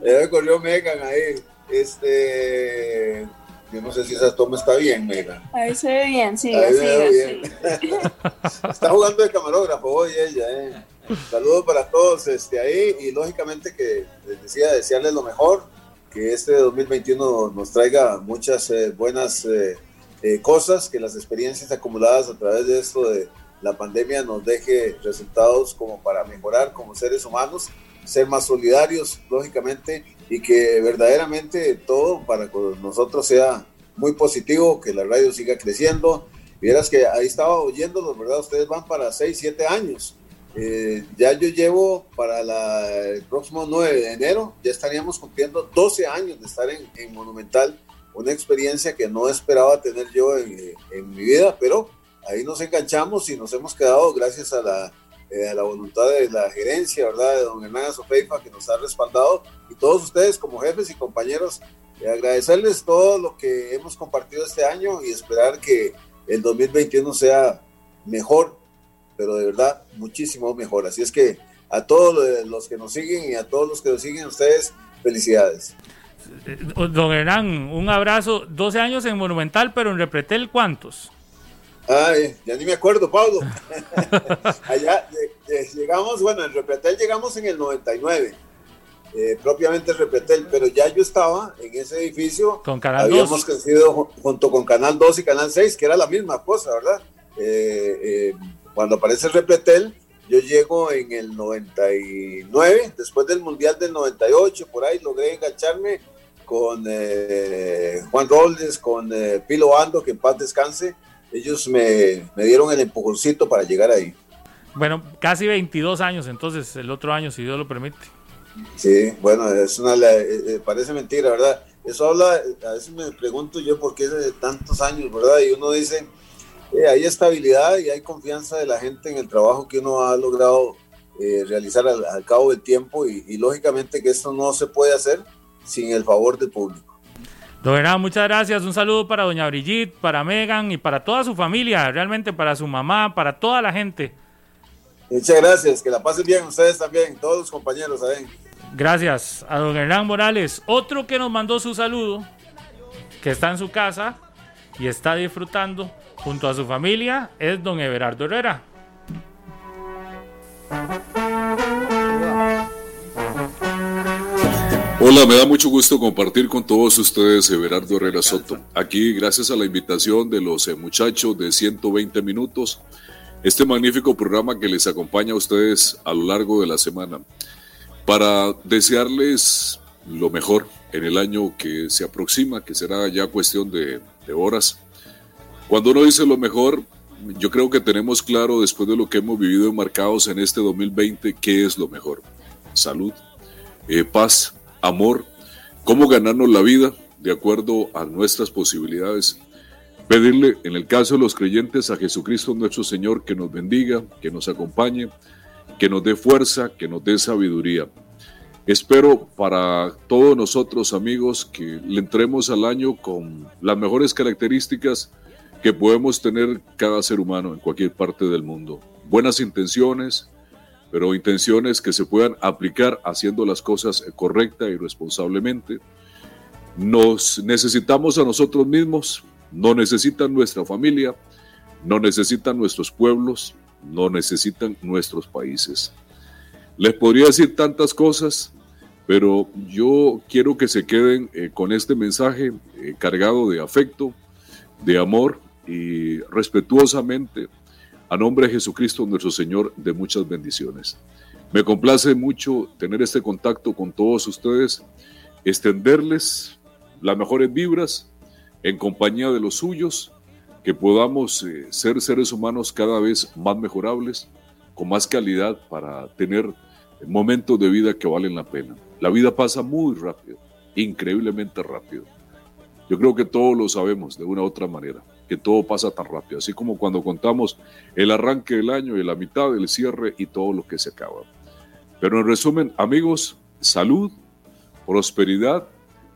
Ya me corrió Megan ahí. Este, yo no sé si esa toma está bien, Megan. Ahí se ve bien, sí, Ahí veo sí. bien. Está jugando de camarógrafo hoy ella, eh. Saludos para todos este, ahí y lógicamente que les decía desearles lo mejor, que este 2021 nos traiga muchas eh, buenas eh, eh, cosas, que las experiencias acumuladas a través de esto de la pandemia nos deje resultados como para mejorar como seres humanos, ser más solidarios, lógicamente, y que verdaderamente todo para nosotros sea muy positivo, que la radio siga creciendo. Vieras que ahí estaba oyéndolos, ¿verdad? Ustedes van para 6, 7 años. Eh, ya yo llevo para la- el próximo 9 de enero, ya estaríamos cumpliendo 12 años de estar en, en Monumental, una experiencia que no esperaba tener yo en, en mi vida, pero ahí nos enganchamos y nos hemos quedado gracias a la, eh, a la voluntad de la gerencia, ¿verdad? De don Hernán Azofeifa que nos ha respaldado y todos ustedes como jefes y compañeros, eh, agradecerles todo lo que hemos compartido este año y esperar que el 2021 sea mejor, pero de verdad muchísimo mejor. Así es que a todos los que nos siguen y a todos los que nos siguen, ustedes, felicidades. Don Hernán, un abrazo. 12 años en Monumental, pero en Repretel, ¿cuántos? Ay, ya ni me acuerdo, Pablo. Allá llegamos, bueno, en Repretel llegamos en el 99. Eh, propiamente Repretel, pero ya yo estaba en ese edificio. Con Canal Habíamos crecido junto con Canal 2 y Canal 6, que era la misma cosa, ¿verdad? Eh, eh, cuando aparece Repretel, yo llego en el 99, después del Mundial del 98, por ahí logré engancharme con Juan Robles, con Pilo Ando, que en paz descanse. Ellos me, me dieron el empujoncito para llegar ahí. Bueno, casi 22 años, entonces el otro año, si Dios lo permite. Sí, bueno, es una, eh, eh, parece mentira, ¿verdad? Eso habla, a veces me pregunto yo por qué de tantos años, ¿verdad? Y uno dice, eh, hay estabilidad y hay confianza de la gente en el trabajo que uno ha logrado realizar al, cabo del tiempo y, lógicamente que esto no se puede hacer sin el favor del público. Don muchas gracias. Un saludo para doña Brigitte, para Megan y para toda su familia, realmente para su mamá, para toda la gente. Muchas gracias, que la pasen bien ustedes también, todos los compañeros. ¿saben? Gracias a don Hernán Morales. Otro que nos mandó su saludo, que está en su casa y está disfrutando junto a su familia, es don Everardo Herrera. Hola, me da mucho gusto compartir con todos ustedes Everardo Herrera Soto. Aquí, gracias a la invitación de los eh, muchachos de 120 minutos, este magnífico programa que les acompaña a ustedes a lo largo de la semana para desearles lo mejor en el año que se aproxima, que será ya cuestión de, horas. Cuando uno dice lo mejor, yo creo que tenemos claro, después de lo que hemos vivido enmarcados en este 2020, qué es lo mejor. Salud, eh, paz, amor, cómo ganarnos la vida de acuerdo a nuestras posibilidades. Pedirle, en el caso de los creyentes, a Jesucristo nuestro Señor que nos bendiga, que nos acompañe, que nos dé fuerza, que nos dé sabiduría. Espero para todos nosotros amigos que le entremos al año con las mejores características que podemos tener cada ser humano en cualquier parte del mundo. Buenas intenciones, pero intenciones que se puedan aplicar haciendo las cosas correcta y responsablemente. Nos necesitamos a nosotros mismos, no necesitan nuestra familia, no necesitan nuestros pueblos, no necesitan nuestros países. Les podría decir tantas cosas, pero yo quiero que se queden eh, con este mensaje eh, cargado de afecto, de amor y respetuosamente a nombre de Jesucristo nuestro Señor de muchas bendiciones. Me complace mucho tener este contacto con todos ustedes, extenderles las mejores vibras en compañía de los suyos que podamos eh, ser seres humanos cada vez más mejorables, con más calidad para tener momentos de vida que valen la pena. La vida pasa muy rápido, increíblemente rápido. Yo creo que todos lo sabemos de una u otra manera, que todo pasa tan rápido, así como cuando contamos el arranque del año y la mitad del cierre y todo lo que se acaba. Pero en resumen, amigos, salud, prosperidad,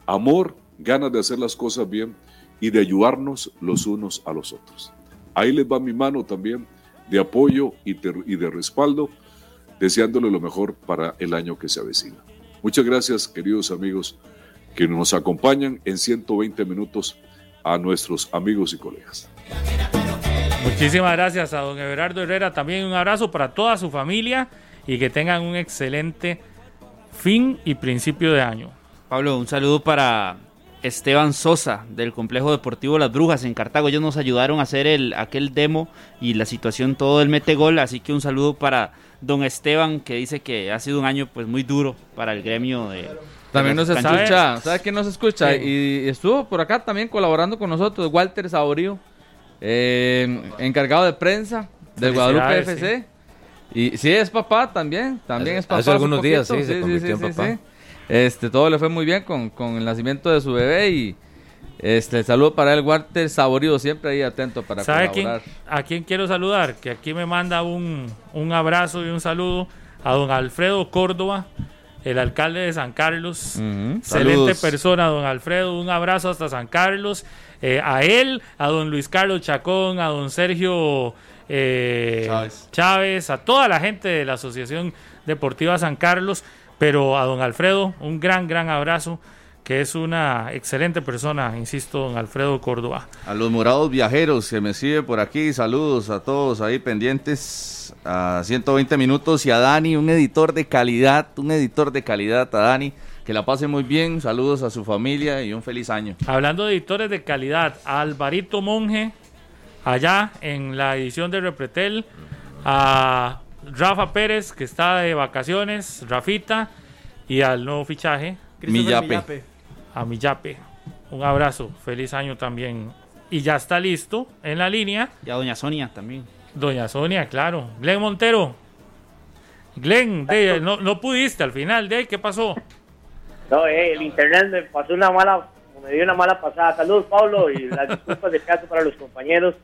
amor, ganas de hacer las cosas bien y de ayudarnos los unos a los otros. Ahí les va mi mano también de apoyo y de, respaldo, deseándole lo mejor para el año que se avecina. Muchas gracias, queridos amigos, que nos acompañan en 120 minutos a nuestros amigos y colegas. Muchísimas gracias a don Everardo Herrera. También un abrazo para toda su familia y que tengan un excelente fin y principio de año. Pablo, un saludo para Esteban Sosa del Complejo Deportivo Las Brujas en Cartago. Ellos nos ayudaron a hacer el, aquel demo y la situación todo del metegol. Así que un saludo para don Esteban que dice que ha sido un año pues muy duro para el gremio de... También nos escucha, ¿sabe quién nos escucha? Y estuvo por acá también colaborando con nosotros, Walter Saborío, eh, encargado de prensa del Guadalupe FC. Y sí, es papá también, también es papá. Hace algunos días, sí, se convirtió en papá. Este, todo le fue muy bien con, el nacimiento de su bebé y este, saludo para el Walter Saborido, siempre ahí atento para ¿Sabe a quién quiero saludar? Que aquí me manda un, abrazo y un saludo a don Alfredo Córdoba, el alcalde de San Carlos. Excelente persona, don Alfredo. Un abrazo hasta San Carlos. Eh, a él, a don Luis Carlos Chacón, a don Sergio eh, Chávez. a toda la gente de la Asociación Deportiva San Carlos, pero a don Alfredo, un gran, gran abrazo que es una excelente persona, insisto, don Alfredo Córdoba. A los morados viajeros que me sigue por aquí, saludos a todos ahí pendientes a 120 minutos y a Dani, un editor de calidad, un editor de calidad a Dani. Que la pase muy bien, saludos a su familia y un feliz año. Hablando de editores de calidad, a Alvarito Monje, allá en la edición de Repretel, a Rafa Pérez, que está de vacaciones, Rafita, y al nuevo fichaje, Millape a Millape. Un abrazo, feliz año también. Y ya está listo en la línea. Y a Doña Sonia también. Doña Sonia, claro. Glenn Montero. Glenn, no, no pudiste al final, de ¿qué pasó? No, eh, el internet me pasó una mala, me dio una mala pasada. Saludos, Pablo, y las disculpas de caso para los compañeros.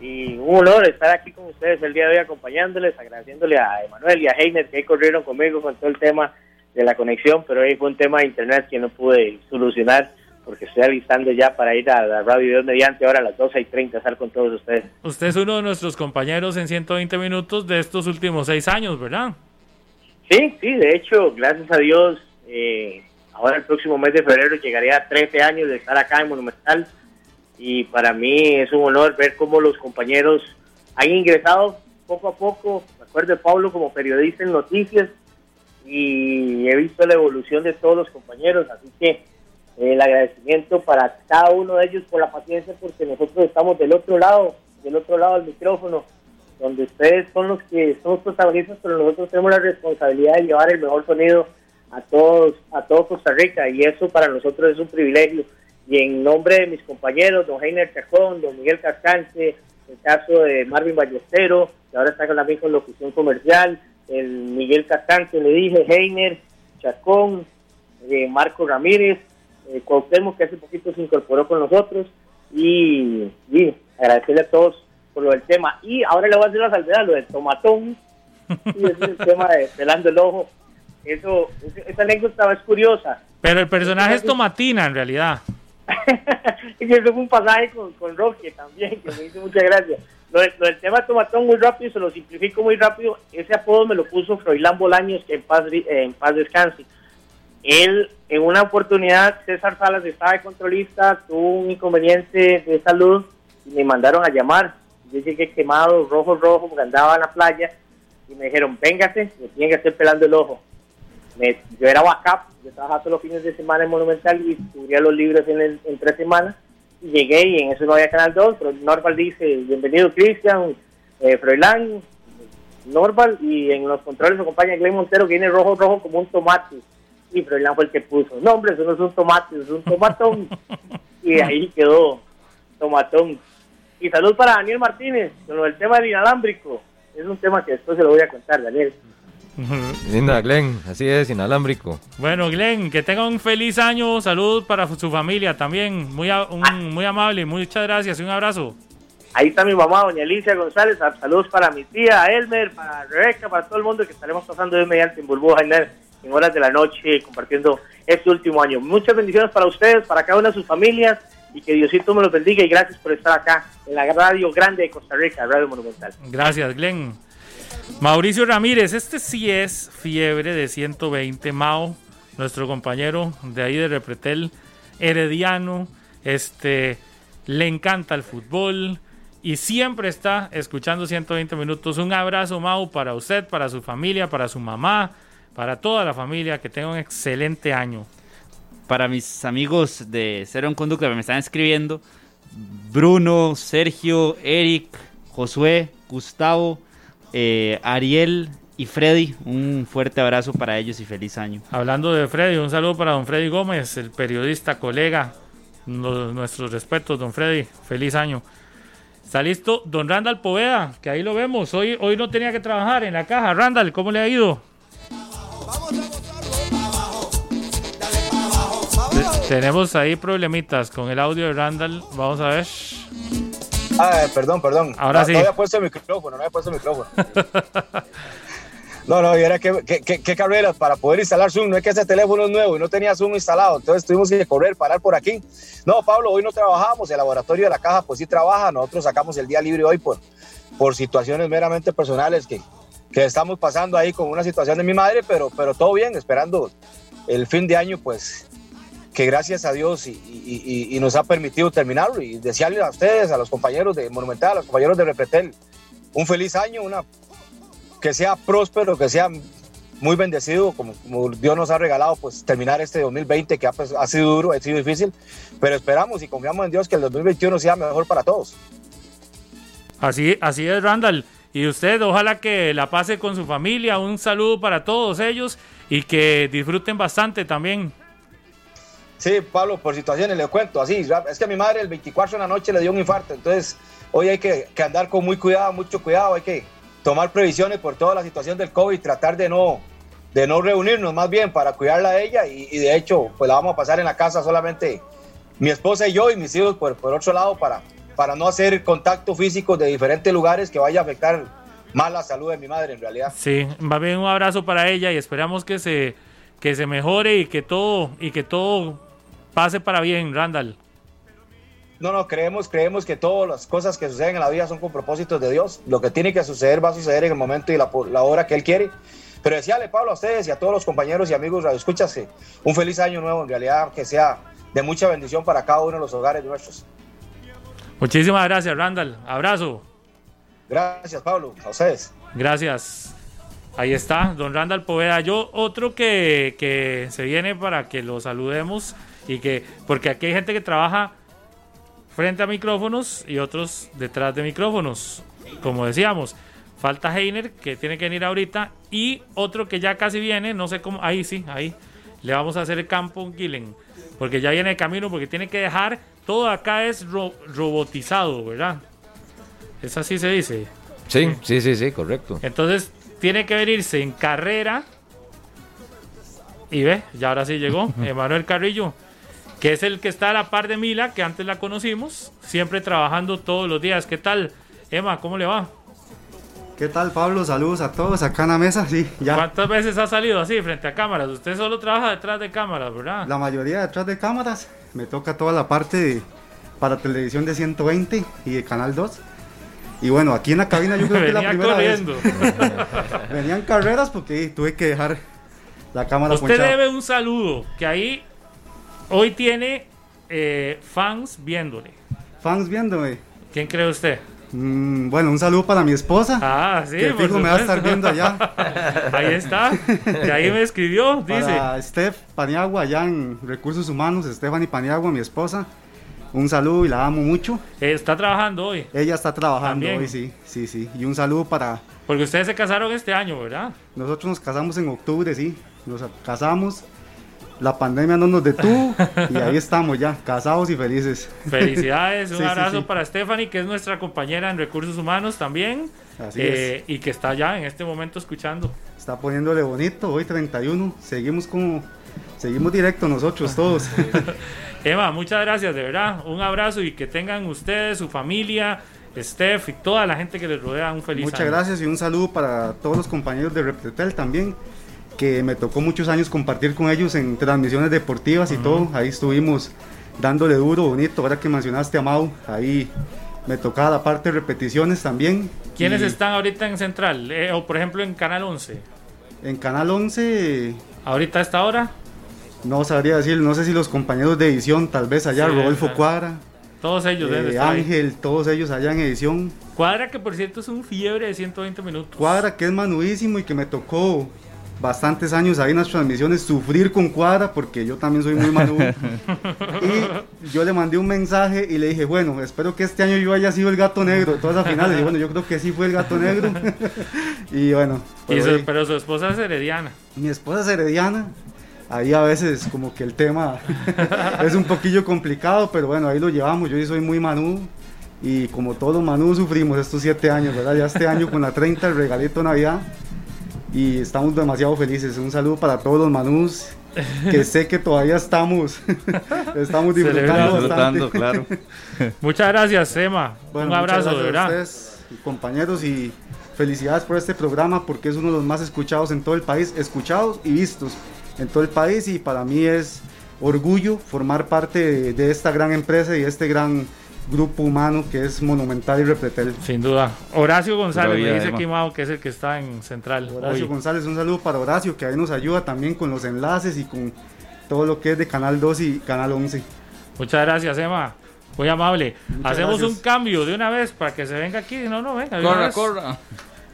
Y un honor estar aquí con ustedes el día de hoy acompañándoles, agradeciéndole a Emanuel y a Heiner que ahí corrieron conmigo con todo el tema de la conexión, pero ahí fue un tema de internet que no pude solucionar porque estoy alistando ya para ir a la radio Dios mediante ahora a las 12 y 30 estar con todos ustedes. Usted es uno de nuestros compañeros en 120 minutos de estos últimos seis años, ¿verdad? Sí, sí, de hecho, gracias a Dios, eh, ahora el próximo mes de febrero llegaría a 13 años de estar acá en Monumental y para mí es un honor ver cómo los compañeros han ingresado poco a poco, me acuerdo de Pablo como periodista en noticias, y he visto la evolución de todos los compañeros, así que eh, el agradecimiento para cada uno de ellos por la paciencia, porque nosotros estamos del otro lado, del otro lado del micrófono, donde ustedes son los que son los protagonistas, pero nosotros tenemos la responsabilidad de llevar el mejor sonido a todos, a todo Costa Rica, y eso para nosotros es un privilegio. Y en nombre de mis compañeros, don Heiner Chacón, don Miguel Cascante, el caso de Marvin Ballestero, que ahora está con la misma locución comercial, el Miguel Cascante, le dije, Heiner, Chacón, eh, Marco Ramírez, eh, que hace poquito se incorporó con nosotros, y, agradecerle a todos por lo del tema. Y ahora le voy a hacer la salvedad, lo del tomatón, y es el tema de pelando el ojo. Eso, esa anécdota es curiosa. Pero el personaje es Tomatina en realidad. y eso fue un pasaje con, con Roque también, que me hizo mucha gracia. Lo, del tema Tomatón muy rápido, se lo simplifico muy rápido. Ese apodo me lo puso Froilán Bolaños, que en paz, en paz descanse. Él, en una oportunidad, César Salas estaba de controlista, tuvo un inconveniente de salud y me mandaron a llamar. Yo llegué quemado, rojo, rojo, porque andaba en la playa y me dijeron, véngase, me tienen que hacer pelando el ojo. yo era backup, yo trabajaba todos los fines de semana en Monumental y cubría los libros en, en tres semanas llegué y en eso no había Canal 2, pero Norval dice, bienvenido Cristian, eh, Froilán, Norval, y en los controles acompaña Glenn Montero, que viene rojo, rojo como un tomate. Y Froilán fue el que puso, no hombre, eso no es un tomate, es un tomatón. y ahí quedó tomatón. Y salud para Daniel Martínez, con lo del tema del inalámbrico. Es un tema que después se lo voy a contar, Daniel. Linda, Glenn, así es, inalámbrico. Bueno, Glenn, que tenga un feliz año, salud para su familia también, muy, muy amable, muchas gracias y un abrazo. Ahí está mi mamá, doña Alicia González, saludos para mi tía Elmer, para Rebeca, para todo el mundo que estaremos pasando de mediante en Burbuja en horas de la noche compartiendo este último año. Muchas bendiciones para ustedes, para cada una de sus familias y que Diosito me los bendiga y gracias por estar acá en la radio grande de Costa Rica, Radio Monumental. Gracias, Glenn. Mauricio Ramírez, este sí es fiebre de 120. Mao, nuestro compañero de ahí de Repretel, herediano, este, le encanta el fútbol y siempre está escuchando 120 minutos. Un abrazo, Mau, para usted, para su familia, para su mamá, para toda la familia. Que tenga un excelente año. Para mis amigos de Cero en Conducta que me están escribiendo, Bruno, Sergio, Eric, Josué, Gustavo, eh, Ariel y Freddy, un fuerte abrazo para ellos y feliz año. Hablando de Freddy, un saludo para don Freddy Gómez, el periodista, colega. nuestros respetos, don Freddy, feliz año. Está listo don Randall Poveda, que ahí lo vemos. Hoy, hoy no tenía que trabajar en la caja. Randall, ¿cómo le ha ido? Tenemos ahí problemitas con el audio de Randall. Vamos a ver. Ah, perdón, perdón. Ahora no, sí. No había puesto el micrófono, no había puesto el micrófono. no, no, y era que, qué carreras para poder instalar Zoom. No es que ese teléfono es nuevo y no tenía Zoom instalado. Entonces tuvimos que correr, parar por aquí. No, Pablo, hoy no trabajamos. El laboratorio de la caja, pues sí trabaja. Nosotros sacamos el día libre hoy por, por situaciones meramente personales que, que estamos pasando ahí con una situación de mi madre, pero, pero todo bien, esperando el fin de año, pues que gracias a Dios y, nos ha permitido terminarlo y desearle a ustedes, a los compañeros de Monumental, a los compañeros de Repretel, un feliz año, una, que sea próspero, que sea muy bendecido, como, como Dios nos ha regalado, pues terminar este 2020 que ha, pues, ha sido duro, ha sido difícil, pero esperamos y confiamos en Dios que el 2021 sea mejor para todos. Así, así es, Randall. Y usted, ojalá que la pase con su familia. Un saludo para todos ellos y que disfruten bastante también. Sí, Pablo, por situaciones le cuento así. Es que a mi madre el 24 de la noche le dio un infarto, entonces hoy hay que, andar con muy cuidado, mucho cuidado, hay que tomar previsiones por toda la situación del COVID, tratar de no, de no reunirnos más bien para cuidarla a ella y, y de hecho pues la vamos a pasar en la casa solamente mi esposa y yo y mis hijos por, por otro lado para, para no hacer contacto físico de diferentes lugares que vaya a afectar más la salud de mi madre en realidad. Sí, va bien un abrazo para ella y esperamos que se, que se mejore y que todo, y que todo pase para bien, Randall. No, no, creemos, creemos que todas las cosas que suceden en la vida son con propósitos de Dios. Lo que tiene que suceder va a suceder en el momento y la, la hora que Él quiere. Pero decíale, Pablo, a ustedes y a todos los compañeros y amigos radioescuchas que un feliz año nuevo, en realidad, que sea de mucha bendición para cada uno de los hogares nuestros. Muchísimas gracias, Randall. Abrazo. Gracias, Pablo. A ustedes. Gracias. Ahí está, don Randall Poveda. Yo, otro que, que se viene para que lo saludemos y que, porque aquí hay gente que trabaja frente a micrófonos y otros detrás de micrófonos. Como decíamos, falta Heiner, que tiene que venir ahorita, y otro que ya casi viene, no sé cómo, ahí sí, ahí. Le vamos a hacer el campo en Killen, porque ya viene de camino, porque tiene que dejar, todo acá es ro- robotizado, ¿verdad? Es así se dice. Sí, sí, sí, sí, correcto. Entonces tiene que venirse en carrera. Y ve, ya ahora sí llegó Emanuel Carrillo, que es el que está a la par de Mila, que antes la conocimos, siempre trabajando todos los días. ¿Qué tal, Emma? ¿Cómo le va? ¿Qué tal, Pablo? Saludos a todos acá en la mesa. Sí, ya. ¿Cuántas veces ha salido así frente a cámaras? Usted solo trabaja detrás de cámaras, ¿verdad? La mayoría detrás de cámaras. Me toca toda la parte de- para televisión de 120 y de Canal 2. Y bueno, aquí en la cabina yo creo que es la primera corriendo. vez. Venían carreras porque tuve que dejar la cámara Usted ponchada. debe un saludo, que ahí hoy tiene eh, fans viéndole. Fans viéndome. ¿Quién cree usted? Mm, bueno, un saludo para mi esposa. Ah, sí, Que por fijo me va a estar viendo allá. Ahí está. Y ahí me escribió, dice. Para Steph Paniagua, allá en Recursos Humanos, Stephanie Paniagua, mi esposa. Un saludo y la amo mucho. Está trabajando hoy. Ella está trabajando También. hoy, sí, sí, sí. Y un saludo para... Porque ustedes se casaron este año, ¿verdad? Nosotros nos casamos en octubre, sí. Nos casamos. La pandemia no nos detuvo y ahí estamos ya, casados y felices. Felicidades, un Sí, sí, abrazo sí. para Stephanie, que es nuestra compañera en recursos humanos también. Así eh, Y que está ya en este momento escuchando. Está poniéndole bonito, hoy 31. Seguimos como... Seguimos directo nosotros todos. Emma, muchas gracias, de verdad. Un abrazo y que tengan ustedes, su familia, Steph y toda la gente que les rodea un feliz Muchas año. gracias y un saludo para todos los compañeros de Reptetel también, que me tocó muchos años compartir con ellos en transmisiones deportivas y todo. Ahí estuvimos dándole duro, bonito. Ahora que mencionaste a Mau, ahí me tocaba la parte de repeticiones también. ¿Quiénes Y están ahorita en Central? Eh, o por ejemplo en Canal 11. En Canal 11... ¿Ahorita a esta hora? No sabría decir, no sé si los compañeros de edición, tal vez allá, Sí, Rodolfo. Cuadra, Todos ellos eh, ahí. Ángel, todos ellos allá en edición. Cuadra que por cierto es un fiebre de 120 minutos. Cuadra que es manudísimo y que me tocó bastantes años ahí en las transmisiones sufrir con Cuadra porque yo también soy muy manudo. y yo le mandé un mensaje y le dije, bueno, espero que este año yo haya sido el gato negro de todas las finales. Y bueno, yo creo que sí fue el gato negro. y bueno, Y pues su- hoy- pero su esposa es herediana. mi esposa es herediana. Ahí a veces como que el tema es un poquillo complicado, pero bueno, ahí lo llevamos. Yo soy muy manudo y como todos los manudos sufrimos estos siete años, ¿verdad? Ya este año con la 30, el regalito de Navidad y estamos demasiado felices. Un saludo para todos los manudos que sé que todavía estamos, estamos disfrutando bastante. Muchas gracias, Emma. Bueno, un abrazo, de gracias a verdad. ustedes, compañeros, y felicidades por este programa porque es uno de los más escuchados en todo el país, escuchados y vistos en todo el país y para mí es orgullo formar parte de, de esta gran empresa y de este gran grupo humano que es Monumental y Repretel. Sin duda. Horacio González me dice Emma. Quimao que es el que está en Central. Horacio hoy. González, un saludo para Horacio, que ahí nos ayuda también con los enlaces y con todo lo que es de Canal 2 y Canal 11. Muchas gracias, Emma. Muy amable. Muchas Hacemos gracias. un cambio de una vez para que se venga aquí. No, no, venga. Corra, corra.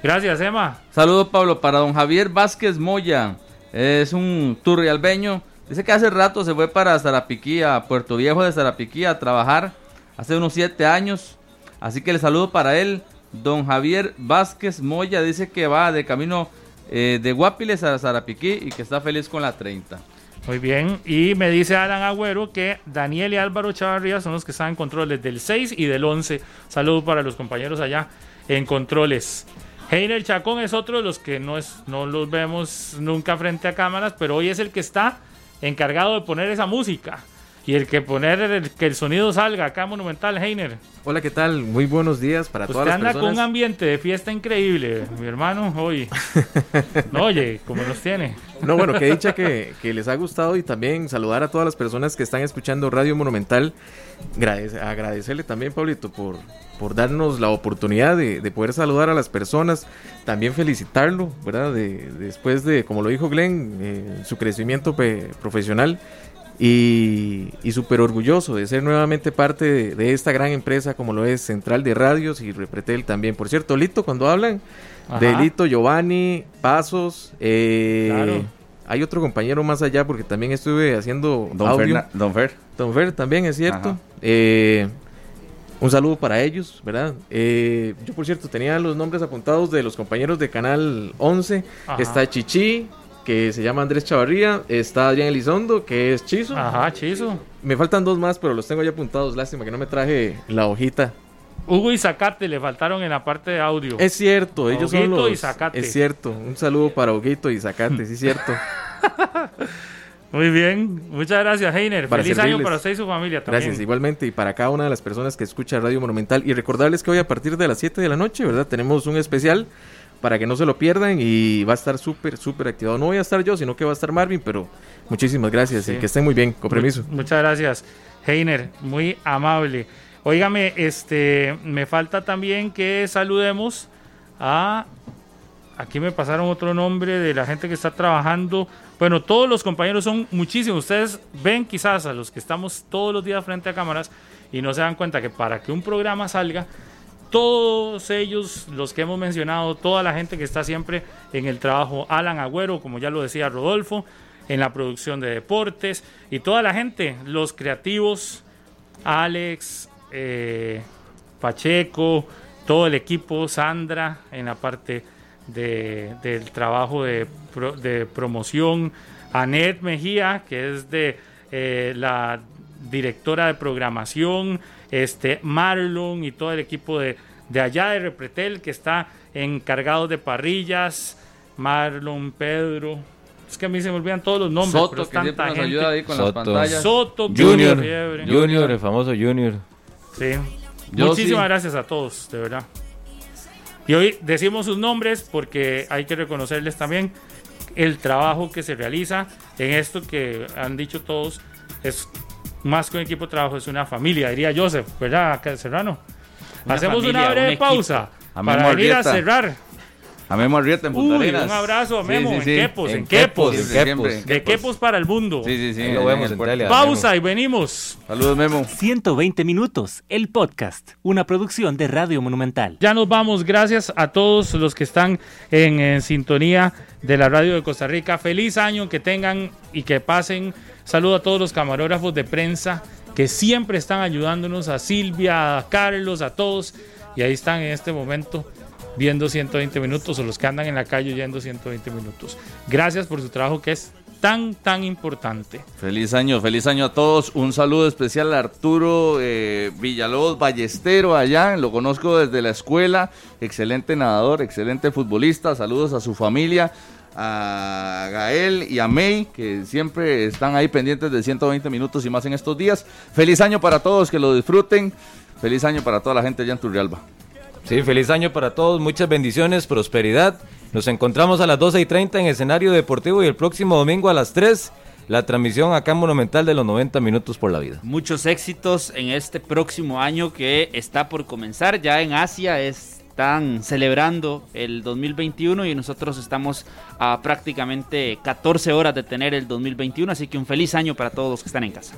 Gracias, Emma. Saludos, Pablo, para don Javier Vázquez Moya. Es un turrialbeño. Dice que hace rato se fue para Zarapiquí, a Puerto Viejo de Zarapiquí, a trabajar hace unos siete años. Así que le saludo para él. Don Javier Vázquez Moya dice que va de camino eh, de Guapiles a Zarapiquí y que está feliz con la 30. Muy bien. Y me dice Alan Agüero que Daniel y Álvaro Chavarría son los que están en controles del 6 y del 11. Saludos para los compañeros allá en controles. Heiner Chacón es otro de los que no, es, no los vemos nunca frente a cámaras, pero hoy es el que está encargado de poner esa música. Y el que poner el, que el sonido salga acá Monumental, Heiner. Hola, ¿qué tal? Muy buenos días para Usted todas las anda con personas. un ambiente de fiesta increíble, mi hermano, hoy. No, oye, como nos tiene. No, bueno, qué dicha que, que les ha gustado y también saludar a todas las personas que están escuchando Radio Monumental. Agradece- agradecerle también, Pablito, por, por darnos la oportunidad de, de poder saludar a las personas. También felicitarlo, ¿verdad? De, después de, como lo dijo Glenn, eh, su crecimiento pe- profesional. Y, y súper orgulloso de ser nuevamente parte de, de esta gran empresa como lo es Central de Radios y Repretel también. Por cierto, Lito, cuando hablan de Ajá. Lito, Giovanni, Pasos, eh, Claro. hay otro compañero más allá porque también estuve haciendo Don audio. Ferna- Don Fer. Don Fer también, es cierto. Eh, un saludo para ellos, ¿verdad? Eh, yo, por cierto, tenía los nombres apuntados de los compañeros de Canal 11. Ajá. Está Chichi, que se llama Andrés Chavarría. Está Adrián Elizondo, que es Chizo. Ajá, Chizo. Me faltan dos más, pero los tengo ya apuntados. Lástima que no me traje la hojita. Hugo y Zacate le faltaron en la parte de audio. Es cierto, ellos son Huguito los... y Zacate. Es cierto, un saludo para Huguito y Zacate, sí es cierto. Muy bien, muchas gracias, Heiner. Para Feliz año para usted y su familia también. Gracias, igualmente, y para cada una de las personas que escucha Radio Monumental. Y recordarles que hoy a partir de las 7 de la noche, ¿verdad? Tenemos un especial para que no se lo pierdan y va a estar súper, súper activado. No voy a estar yo, sino que va a estar Marvin, pero muchísimas gracias Sí. y que estén muy bien, con permiso. Mu- Muchas gracias, Heiner, muy amable. Óigame, este, me falta también que saludemos a. Aquí me pasaron otro nombre de la gente que está trabajando. Bueno, todos los compañeros son muchísimos. Ustedes ven quizás a los que estamos todos los días frente a cámaras y no se dan cuenta que para que un programa salga, todos ellos, los que hemos mencionado, toda la gente que está siempre en el trabajo, Alan Agüero, como ya lo decía Rodolfo, en la producción de deportes, y toda la gente, los creativos, Alex, eh, Pacheco, todo el equipo, Sandra, en la parte de- del trabajo de, de promoción, Anet Mejía, que es de eh, la directora de programación, este Marlon y todo el equipo de, de allá de Repretel que está encargado de parrillas, Marlon, Pedro. Es que a mí se me olvidan todos los nombres. Soto, pero es que siempre tanta nos gente. ayuda ahí con las Soto. pantallas. Soto, Junior. Junior, el famoso Junior. Sí. Yo Muchísimas sí. gracias a todos, de verdad. Y hoy decimos sus nombres porque hay que reconocerles también el trabajo que se realiza en esto que han dicho todos. Es más que un equipo de trabajo, es una familia, diría Joseph, ¿verdad, acá, Serrano? Una Hacemos familia, una un breve pausa A Memo para venir a cerrar. A Memo Arrieta en Punta Uy, Arenas. un abrazo a Sí, Memo sí, en. Quepos, en, En Quepos. Quepos, de en Quepos. Quepos. para el mundo. Sí, sí, sí. Ahí lo vemos en Pausa y venimos. Saludos, Memo. 120 minutos, el podcast, una producción de Radio Monumental. Ya nos vamos, gracias a todos los que están en, en sintonía de la radio de Costa Rica. Feliz año que tengan y que pasen. Saludo a todos los camarógrafos de prensa que siempre están ayudándonos, a Silvia, a Carlos, a todos. Y ahí están en este momento viendo 120 minutos o los que andan en la calle yendo 120 minutos. Gracias por su trabajo que es tan, tan importante. Feliz año, feliz año a todos. Un saludo especial a Arturo eh, Villalobos Ballestero allá. Lo conozco desde la escuela. Excelente nadador, excelente futbolista. Saludos a su familia, a Gael y a May, que siempre están ahí pendientes de 120 minutos y más en estos días. Feliz año para todos, que lo disfruten. Feliz año para toda la gente allá en Turrialba. Sí, feliz año para todos, muchas bendiciones, prosperidad. Nos encontramos a las 12 y 30 en escenario deportivo y el próximo domingo a las 3 la transmisión acá en Monumental de los 90 minutos por la vida. Muchos éxitos en este próximo año que está por comenzar. Ya en Asia están celebrando el 2021 y nosotros estamos a prácticamente 14 horas de tener el 2021. Así que un feliz año para todos los que están en casa.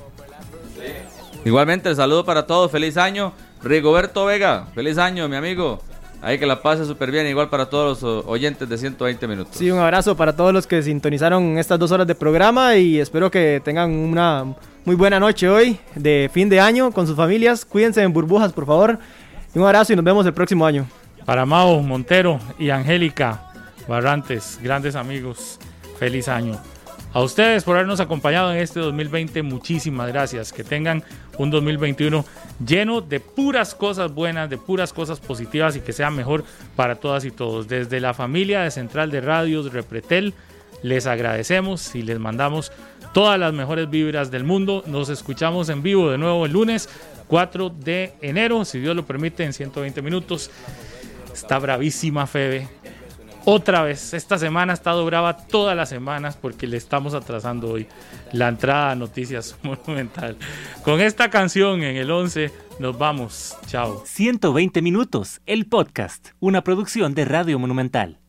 Igualmente, el saludo para todos, feliz año. Rigoberto Vega, feliz año, mi amigo. Ahí que la pase súper bien, igual para todos los oyentes de 120 minutos. Sí, un abrazo para todos los que sintonizaron estas dos horas de programa y espero que tengan una muy buena noche hoy de fin de año con sus familias. Cuídense en burbujas, por favor. un abrazo y nos vemos el próximo año. Para Mao Montero y Angélica Barrantes, grandes amigos, feliz año. A ustedes por habernos acompañado en este 2020, muchísimas gracias. Que tengan un 2021 lleno de puras cosas buenas, de puras cosas positivas y que sea mejor para todas y todos. Desde la familia de Central de Radios Repretel, les agradecemos y les mandamos todas las mejores vibras del mundo. Nos escuchamos en vivo de nuevo el lunes 4 de enero, si Dios lo permite, en 120 minutos. Está bravísima Febe otra vez, esta semana ha estado brava todas las semanas porque le estamos atrasando hoy la entrada a Noticias Monumental. Con esta canción en el 11 nos vamos. Chao. 120 minutos, el podcast, una producción de Radio Monumental.